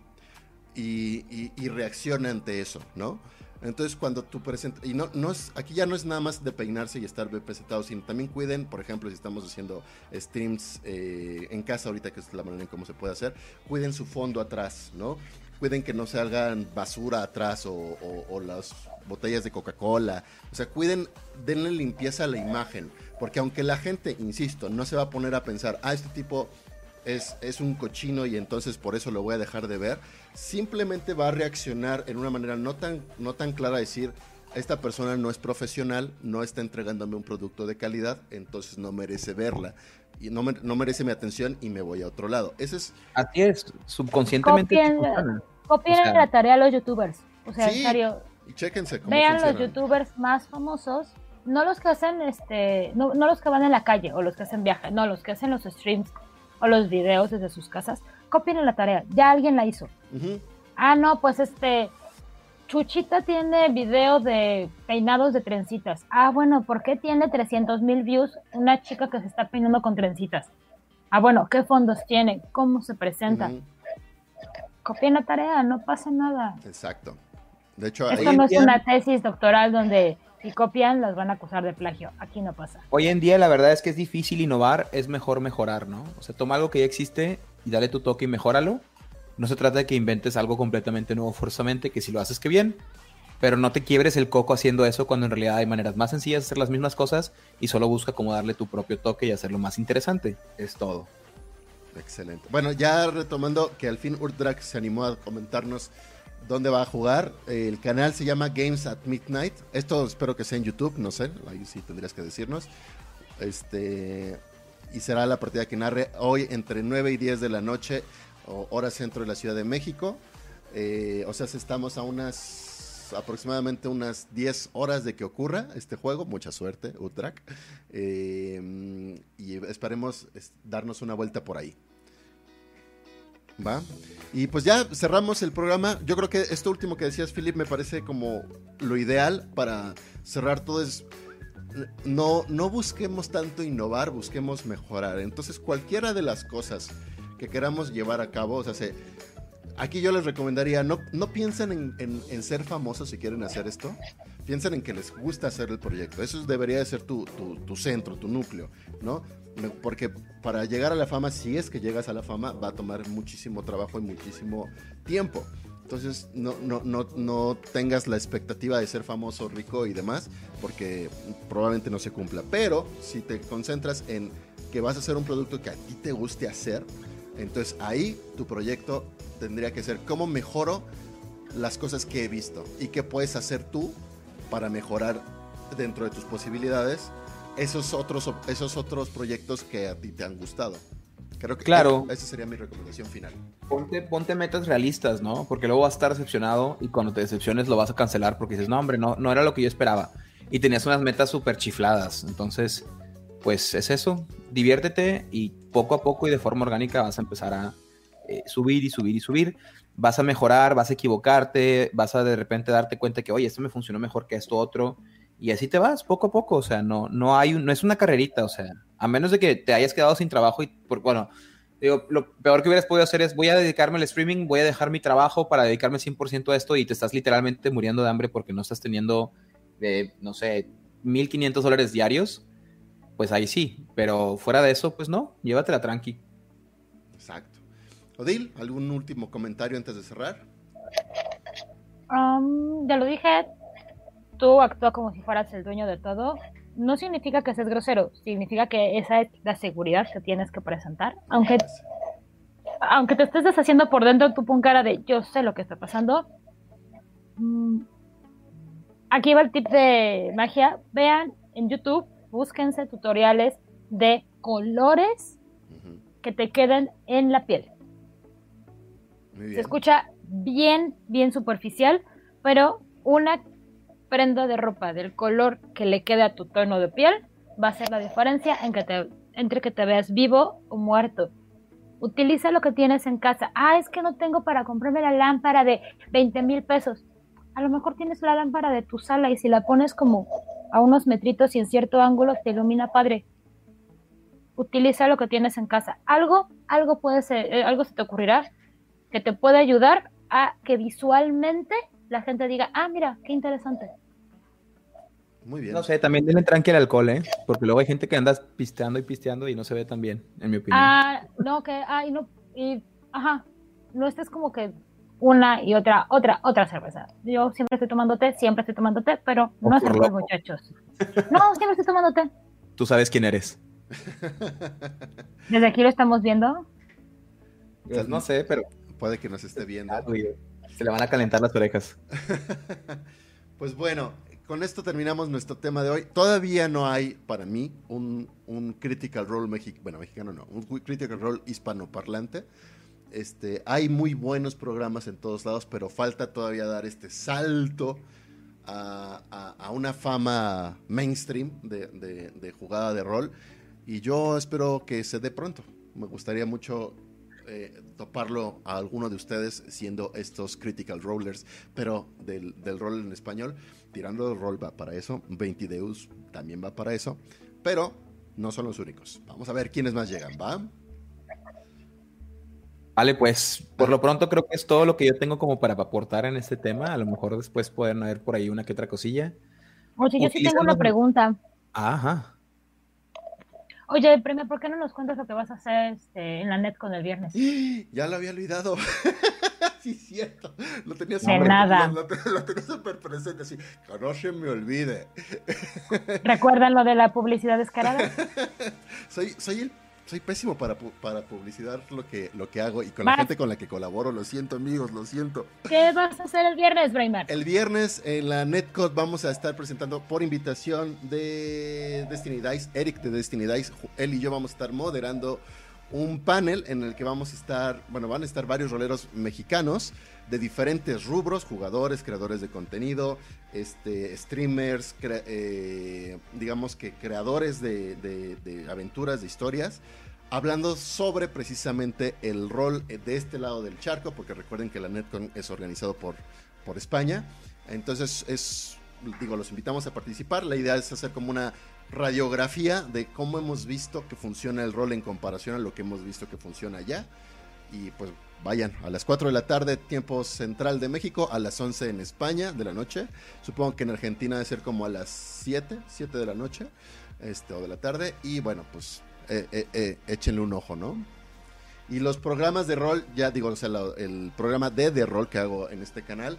y, reacciona ante eso, ¿no? Entonces cuando tú presentas, y no, no es, aquí ya no es nada más de peinarse y estar presentado, sino también cuiden, por ejemplo, si estamos haciendo streams eh, en casa ahorita, que es la manera en cómo se puede hacer, cuiden su fondo atrás, ¿no? Cuiden que no se hagan basura atrás o, o las botellas de Coca-Cola, o sea, cuiden, denle limpieza a la imagen, porque aunque la gente, insisto, no se va a poner a pensar, ah, este tipo es, es un cochino y entonces por eso lo voy a dejar de ver, simplemente va a reaccionar en una manera no tan, no tan clara, decir, esta persona no es profesional, no está entregándome un producto de calidad, entonces no merece verla. Y no, no merece mi atención y me voy a otro lado. Ese es... Así es, subconscientemente. Copien, la tarea a los youtubers. O sea, en serio. Y chéquense cómo Vean los youtubers más famosos, no los que hacen, este, no, no los que van en la calle o los que hacen viajes, no, los que hacen los streams o los videos desde sus casas copien la tarea, ya alguien la hizo. Ah, no, pues este, Chuchita tiene video de peinados de trencitas. Ah, bueno, ¿por qué tiene 300 mil views una chica que se está peinando con trencitas? Ah, bueno, ¿qué fondos tiene? ¿Cómo se presenta? Copien la tarea, no pasa nada. Exacto. De hecho, Esto no es una tesis doctoral donde si copian las van a acusar de plagio. Aquí no pasa. Hoy en día la verdad es que es difícil innovar, es mejor mejorar, ¿no? O sea, toma algo que ya existe y dale tu toque y mejóralo. No se trata de que inventes algo completamente nuevo forzosamente, que si lo haces que bien, pero no te quiebres el coco haciendo eso cuando en realidad hay maneras más sencillas de hacer las mismas cosas y solo busca cómo darle tu propio toque y hacerlo más interesante. Es todo. Excelente. Bueno, ya retomando que al fin Urdrak se animó a comentarnos dónde va a jugar. El canal se llama Games at Midnight. Esto espero que sea en YouTube, no sé, ahí sí tendrías que decirnos. Este y será la partida que narre hoy entre 9 y 10 de la noche, hora centro de la Ciudad de México. Eh, o sea, estamos a unas aproximadamente unas 10 horas de que ocurra este juego. Mucha suerte, Utrak. Eh, y esperemos darnos una vuelta por ahí. ¿Va? Y pues ya cerramos el programa. Yo creo que esto último que decías, Philip, me parece como lo ideal para cerrar todo es... No, no busquemos tanto innovar, busquemos mejorar. Entonces, cualquiera de las cosas que queramos llevar a cabo, o sea, se, Aquí yo les recomendaría, no, no piensen en, ser famosos si quieren hacer esto, piensen en que les gusta hacer el proyecto. Eso debería de ser tu, centro, tu núcleo, ¿no? Porque para llegar a la fama, si es que llegas a la fama, va a tomar muchísimo trabajo y muchísimo tiempo. Entonces, no, no, no, no tengas la expectativa de ser famoso, rico y demás, porque probablemente no se cumpla. Pero si te concentras en que vas a hacer un producto que a ti te guste hacer, entonces ahí tu proyecto tendría que ser cómo mejoro las cosas que he visto y qué puedes hacer tú para mejorar dentro de tus posibilidades esos otros, esos otros proyectos que a ti te han gustado. Creo que claro. esa sería mi recomendación final. Ponte, ponte metas realistas, ¿no? Porque luego vas a estar decepcionado y cuando te decepciones lo vas a cancelar porque dices, no, hombre, no, no era lo que yo esperaba. Y tenías unas metas súper chifladas. Entonces, pues es eso. Diviértete y poco a poco y de forma orgánica vas a empezar a, eh, subir y subir y subir. Vas a mejorar, vas a equivocarte, vas a de repente darte cuenta que, oye, esto me funcionó mejor que esto otro. Y así te vas, poco a poco. O sea, no, no, hay, no es una carrerita. O sea, a menos de que te hayas quedado sin trabajo y, por, bueno, digo, lo peor que hubieras podido hacer es, voy a dedicarme al streaming, voy a dejar mi trabajo para dedicarme 100% a esto y te estás literalmente muriendo de hambre porque no estás teniendo, de, no sé, 1.500 dólares diarios. Pues ahí sí, pero fuera de eso, pues no, llévatela tranqui. Exacto. Odil, ¿algún último comentario antes de cerrar? Um, ya lo dije, tú actúa como si fueras el dueño de todo. No significa que seas grosero, significa que esa es la seguridad que tienes que presentar. Aunque, aunque te estés deshaciendo por dentro, tú pon cara de yo sé lo que está pasando. Mm, aquí va el tip de magia. Vean en YouTube, búsquense tutoriales de colores que te queden en la piel. Se escucha bien, bien superficial, pero una prenda de ropa del color que le quede a tu tono de piel va a ser la diferencia entre que te veas vivo o muerto. Utiliza lo que tienes en casa. Ah, es que no tengo para comprarme la lámpara de 20 mil pesos. A lo mejor tienes la lámpara de tu sala y si la pones como a unos metritos y en cierto ángulo te ilumina padre. Utiliza lo que tienes en casa. Algo, algo puede ser, eh, algo se te ocurrirá que te puede ayudar a que visualmente la gente diga, ah, mira, qué interesante. Muy bien. No sé, también denle tranqui al alcohol, ¿eh? Porque luego hay gente que anda pisteando y pisteando y no se ve tan bien, en mi opinión. Ah, no, que, ah, y no, y, ajá, no estés como que una y otra, otra, otra cerveza. Yo siempre estoy tomando té, siempre estoy tomando té, pero no se muchachos. No, siempre estoy tomando té. Tú sabes quién eres. Desde aquí lo estamos viendo. Pues no sé, pero puede que nos esté viendo. Se le van a calentar las orejas. pues bueno, con esto terminamos nuestro tema de hoy. Todavía no hay, para mí, un, Critical Role mexicano, bueno, mexicano no, un Critical Role hispanoparlante. Este, hay muy buenos programas en todos lados, pero falta todavía dar este salto a, una fama mainstream de, jugada de rol. Y yo espero que se dé pronto. Me gustaría mucho eh, toparlo a alguno de ustedes siendo estos Critical Rollers, pero del, rol en español. Tirando el rol va para eso, 20 Deus también va para eso, pero no son los únicos. Vamos a ver quiénes más llegan, ¿va? Vale, pues por lo pronto creo que es todo lo que yo tengo como para aportar en este tema. A lo mejor después pueden haber por ahí una que otra cosilla. Oye, yo sí tengo una pregunta. Ajá. Oye, Premio, ¿por qué no nos cuentas lo que vas a hacer este, en la net con el viernes? Ya lo había olvidado. sí, cierto. Lo tenía súper nada. Lo, tenía súper presente, que no se me olvide. ¿Recuerdan lo de la publicidad descarada? soy, soy el soy pésimo para, para publicidad lo que, lo que hago y con la gente con la que colaboro. Lo siento, amigos, lo siento. ¿Qué vas a hacer el viernes, Braimar? El viernes en la Netcode vamos a estar presentando por invitación de Destiny Dice, Eric de Destiny Dice. Él y yo vamos a estar moderando un panel en el que vamos a estar, bueno, van a estar varios roleros mexicanos de diferentes rubros, jugadores, creadores de contenido, este, streamers, eh, digamos que creadores de, aventuras, de historias, hablando sobre precisamente el rol de este lado del charco, porque recuerden que la NetCon es organizado por, por España. Entonces es, digo, los invitamos a participar. La idea es hacer como una radiografía de cómo hemos visto que funciona el rol en comparación a lo que hemos visto que funciona allá. Y pues vayan a las 4 de la tarde, tiempo central de México, a las 11 en España de la noche. Supongo que en Argentina debe ser como a las 7, 7 de la noche este, o de la tarde. Y bueno, pues eh, eh, eh, échenle un ojo, ¿no? Y los programas de rol, ya digo, o sea, el programa de de rol que hago en este canal,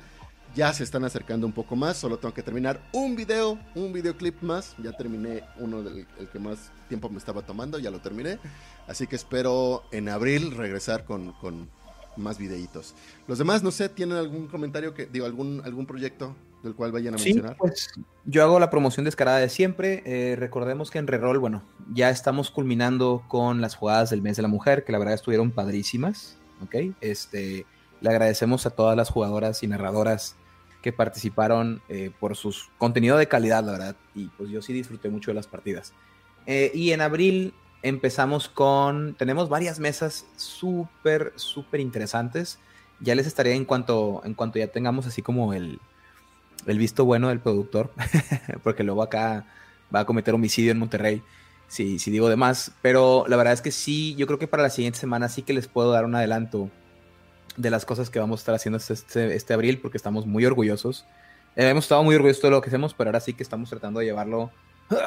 ya se están acercando un poco más. Solo tengo que terminar un video, un videoclip más. Ya terminé uno del el que más tiempo me estaba tomando, ya lo terminé. Así que espero en abril regresar con, con más videitos. Los demás, no sé, ¿tienen algún comentario que, digo, algún, algún proyecto del cual vayan a sí, mencionar? Pues yo hago la promoción descarada de siempre. Eh, recordemos que en Reroll, bueno, ya estamos culminando con las jugadas del mes de la mujer, que la verdad estuvieron padrísimas. ¿Ok? Este, le agradecemos a todas las jugadoras y narradoras que participaron eh, por su contenido de calidad, la verdad. Y pues yo sí disfruté mucho de las partidas. Eh, y en abril empezamos con, tenemos varias mesas súper, súper interesantes. Ya les estaré en cuanto, en cuanto ya tengamos así como el, el visto bueno del productor, porque luego acá va a cometer homicidio en Monterrey, si, si digo de más. Pero la verdad es que sí, yo creo que para la siguiente semana sí que les puedo dar un adelanto de las cosas que vamos a estar haciendo este, este abril, porque estamos muy orgullosos. Eh, hemos estado muy orgullosos de lo que hacemos, pero ahora sí que estamos tratando de llevarlo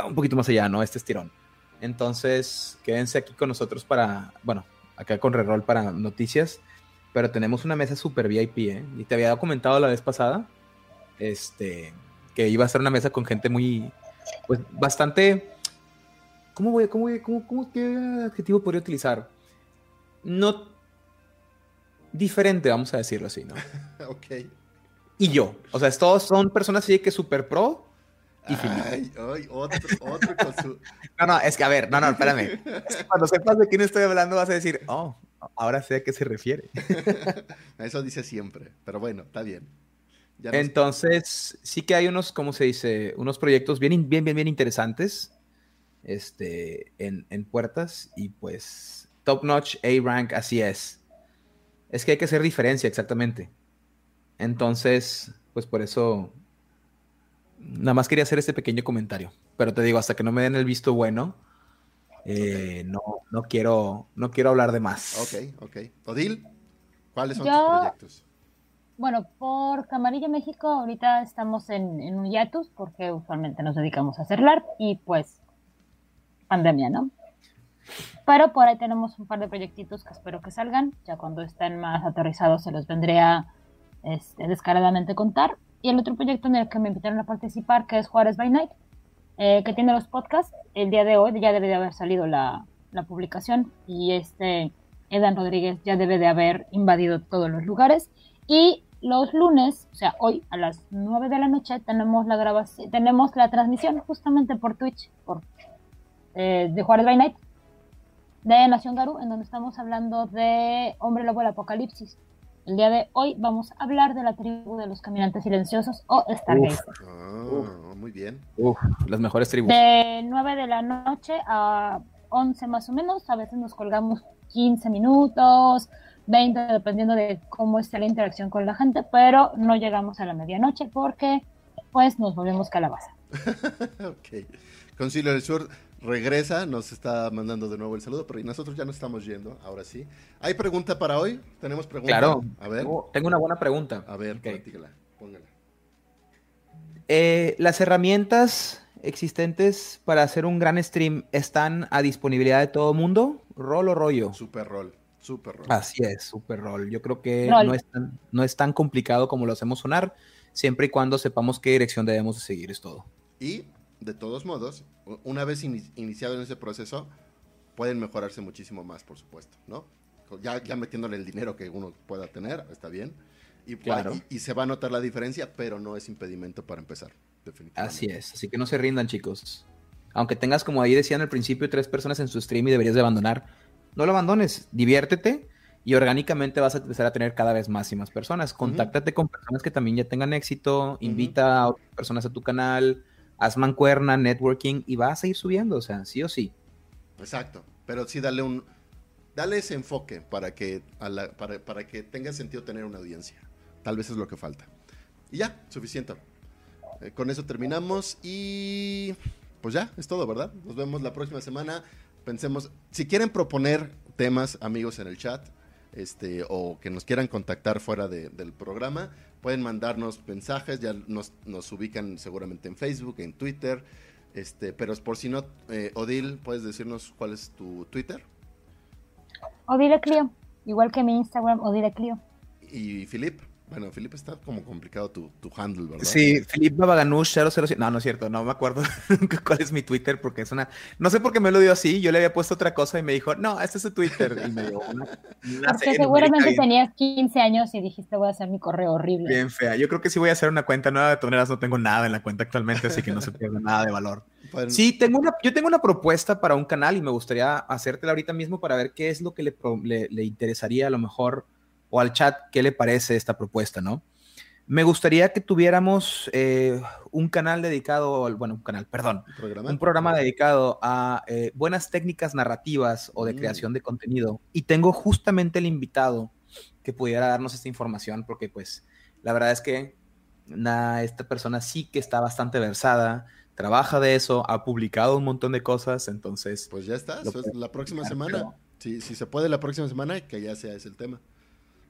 un poquito más allá, ¿no? Este estirón. Entonces, quédense aquí con nosotros para, bueno, acá con Reroll para noticias. Pero tenemos una mesa super VIP, ¿eh? Y te había comentado la vez pasada, este, que iba a ser una mesa con gente muy, pues, bastante, ¿cómo voy, cómo cómo, cómo, qué adjetivo podría utilizar? No diferente, vamos a decirlo así, ¿no? ok. Y yo, o sea, todos son personas así que super pro, Ay, ay, otro, otro con su... No, no, es que a ver, no, no, espérame. cuando sepas de quién estoy hablando vas a decir, oh, ahora sé a qué se refiere. Eso dice siempre, pero bueno, está bien. Entonces, sí que hay unos, ¿cómo se dice? Unos proyectos bien, bien, bien, bien interesantes este, en, en puertas y pues top notch, A-rank, así es. Es que hay que hacer diferencia, exactamente. Entonces, pues por eso nada más quería hacer este pequeño comentario, pero te digo, hasta que no me den el visto bueno, eh, no, no, quiero, no quiero hablar de más. Ok, ok. Odil, ¿cuáles son tus proyectos? Bueno, por Camarilla México ahorita estamos en, en un hiatus porque usualmente nos dedicamos a hacer LARP y pues pandemia, ¿no? Pero por ahí tenemos un par de proyectitos que espero que salgan. Ya cuando estén más aterrizados se los vendré a este, descaradamente contar. Y el otro proyecto en el que me invitaron a participar, que es Juárez by Night, eh, que tiene los podcasts. El día de hoy ya debe de haber salido la, publicación y este Edan Rodríguez ya debe de haber invadido todos los lugares. Y los lunes, o sea, hoy a las 9 de la noche, tenemos la grabación, tenemos la transmisión justamente por Twitch, por, eh, de Juárez by Night, de Nación Garú, en donde estamos hablando de Hombre Lobo del Apocalipsis. El día de hoy vamos a hablar de la tribu de los caminantes silenciosos o Stargazer. Ah, muy bien. las mejores tribus. De 9 de la noche a 11 más o menos. A veces nos colgamos 15 minutos, 20, dependiendo de cómo esté la interacción con la gente, pero no llegamos a la medianoche porque pues nos volvemos calabaza. ok. Concilio del Sur regresa, nos está mandando de nuevo el saludo, pero nosotros ya nos estamos yendo, ahora sí. ¿Hay pregunta para hoy? ¿Tenemos pregunta? Claro. A ver. Tengo, una buena pregunta. A ver, Ok. platícala, póngala. Eh, las herramientas existentes para hacer un gran stream están a disponibilidad de todo mundo, rol o rollo. Super rol, super rol. Así es, super rol. Yo creo que no es, tan, no es tan complicado como lo hacemos sonar, siempre y cuando sepamos qué dirección debemos de seguir, es todo. Y, de todos modos, una vez ini- iniciado en ese proceso, pueden mejorarse muchísimo más, por supuesto, ¿no? Ya, ya metiéndole el dinero que uno pueda tener, está bien. Y, Claro. y, y se va a notar la diferencia, pero no es impedimento para empezar, definitivamente. Así es, así que no se rindan, chicos. Aunque tengas, como ahí decían al principio, tres personas en su stream y deberías de abandonar, no lo abandones, diviértete y orgánicamente vas a empezar a tener cada vez más y más personas. Contáctate con personas que también ya tengan éxito, invita a otras personas a tu canal, haz mancuerna, networking y vas a ir subiendo, o sea, sí o sí. Exacto, pero sí dale un... Dale ese enfoque para que, para, para que tenga sentido tener una audiencia. Tal vez es lo que falta. Y ya, suficiente. Eh, con eso terminamos y pues ya, es todo, ¿verdad? Nos vemos la próxima semana. Pensemos, si quieren proponer temas, amigos, en el chat, este, o que nos quieran contactar fuera de- del programa, pueden mandarnos mensajes, ya nos, nos ubican seguramente en Facebook, en Twitter, este, pero por si no, eh, Odil, ¿puedes decirnos cuál es tu Twitter? Odile Clio. Igual que mi Instagram, Odile Clio. Y Filip, bueno, Filip está como complicado tu, tu handle, ¿verdad? Sí, Filip Babaganush 007. No, no es cierto, no me acuerdo cuál es mi Twitter porque es una. No sé por qué me lo dio así. Yo le había puesto otra cosa y me dijo, no, este es su Twitter. Y me dio una. una Porque seguramente tenías 15 años y dijiste voy a hacer mi correo horrible. bien, fea. Yo creo que sí voy a hacer una cuenta nueva. De todas maneras, no tengo nada en la cuenta actualmente, así que no se pierde nada de valor. Sí, tengo una, yo tengo una propuesta para un canal y me gustaría hacértela ahorita mismo para ver qué es lo que le, le- le interesaría a lo mejor o al chat qué le parece esta propuesta, ¿no? Me gustaría que tuviéramos eh, un canal dedicado, bueno, un canal, perdón, programa. un programa dedicado a eh, buenas técnicas narrativas o de Mm. creación de contenido. Y tengo justamente el invitado que pudiera darnos esta información, porque pues la verdad es que na- esta persona sí que está bastante versada, trabaja de eso, ha publicado un montón de cosas, entonces... Pues ya está, la próxima semana. Si, si se puede la próxima semana, que ya sea ese el tema.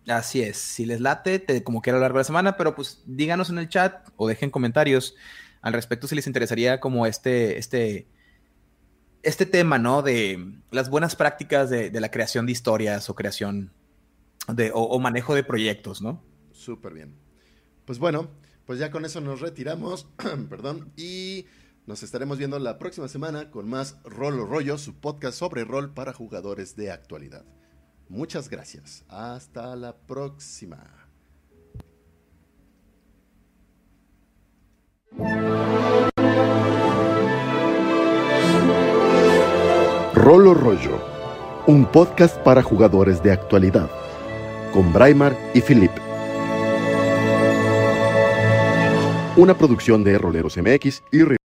Así es, si les late, te- como quiera a lo largo de la semana, pero pues díganos en el chat o dejen comentarios al respecto si les interesaría como este, este, este tema, ¿no? De las buenas prácticas de, de la creación de historias o creación de, o, manejo de proyectos, ¿no? Súper bien. Pues bueno, pues ya con eso nos retiramos, perdón, y nos estaremos viendo la próxima semana con más Rolo Rollo, su podcast sobre rol para jugadores de actualidad. Muchas gracias. Hasta la próxima. Rolo Rollo, un podcast para jugadores de actualidad, con Braimar y Philip. Una producción de Roleros MX y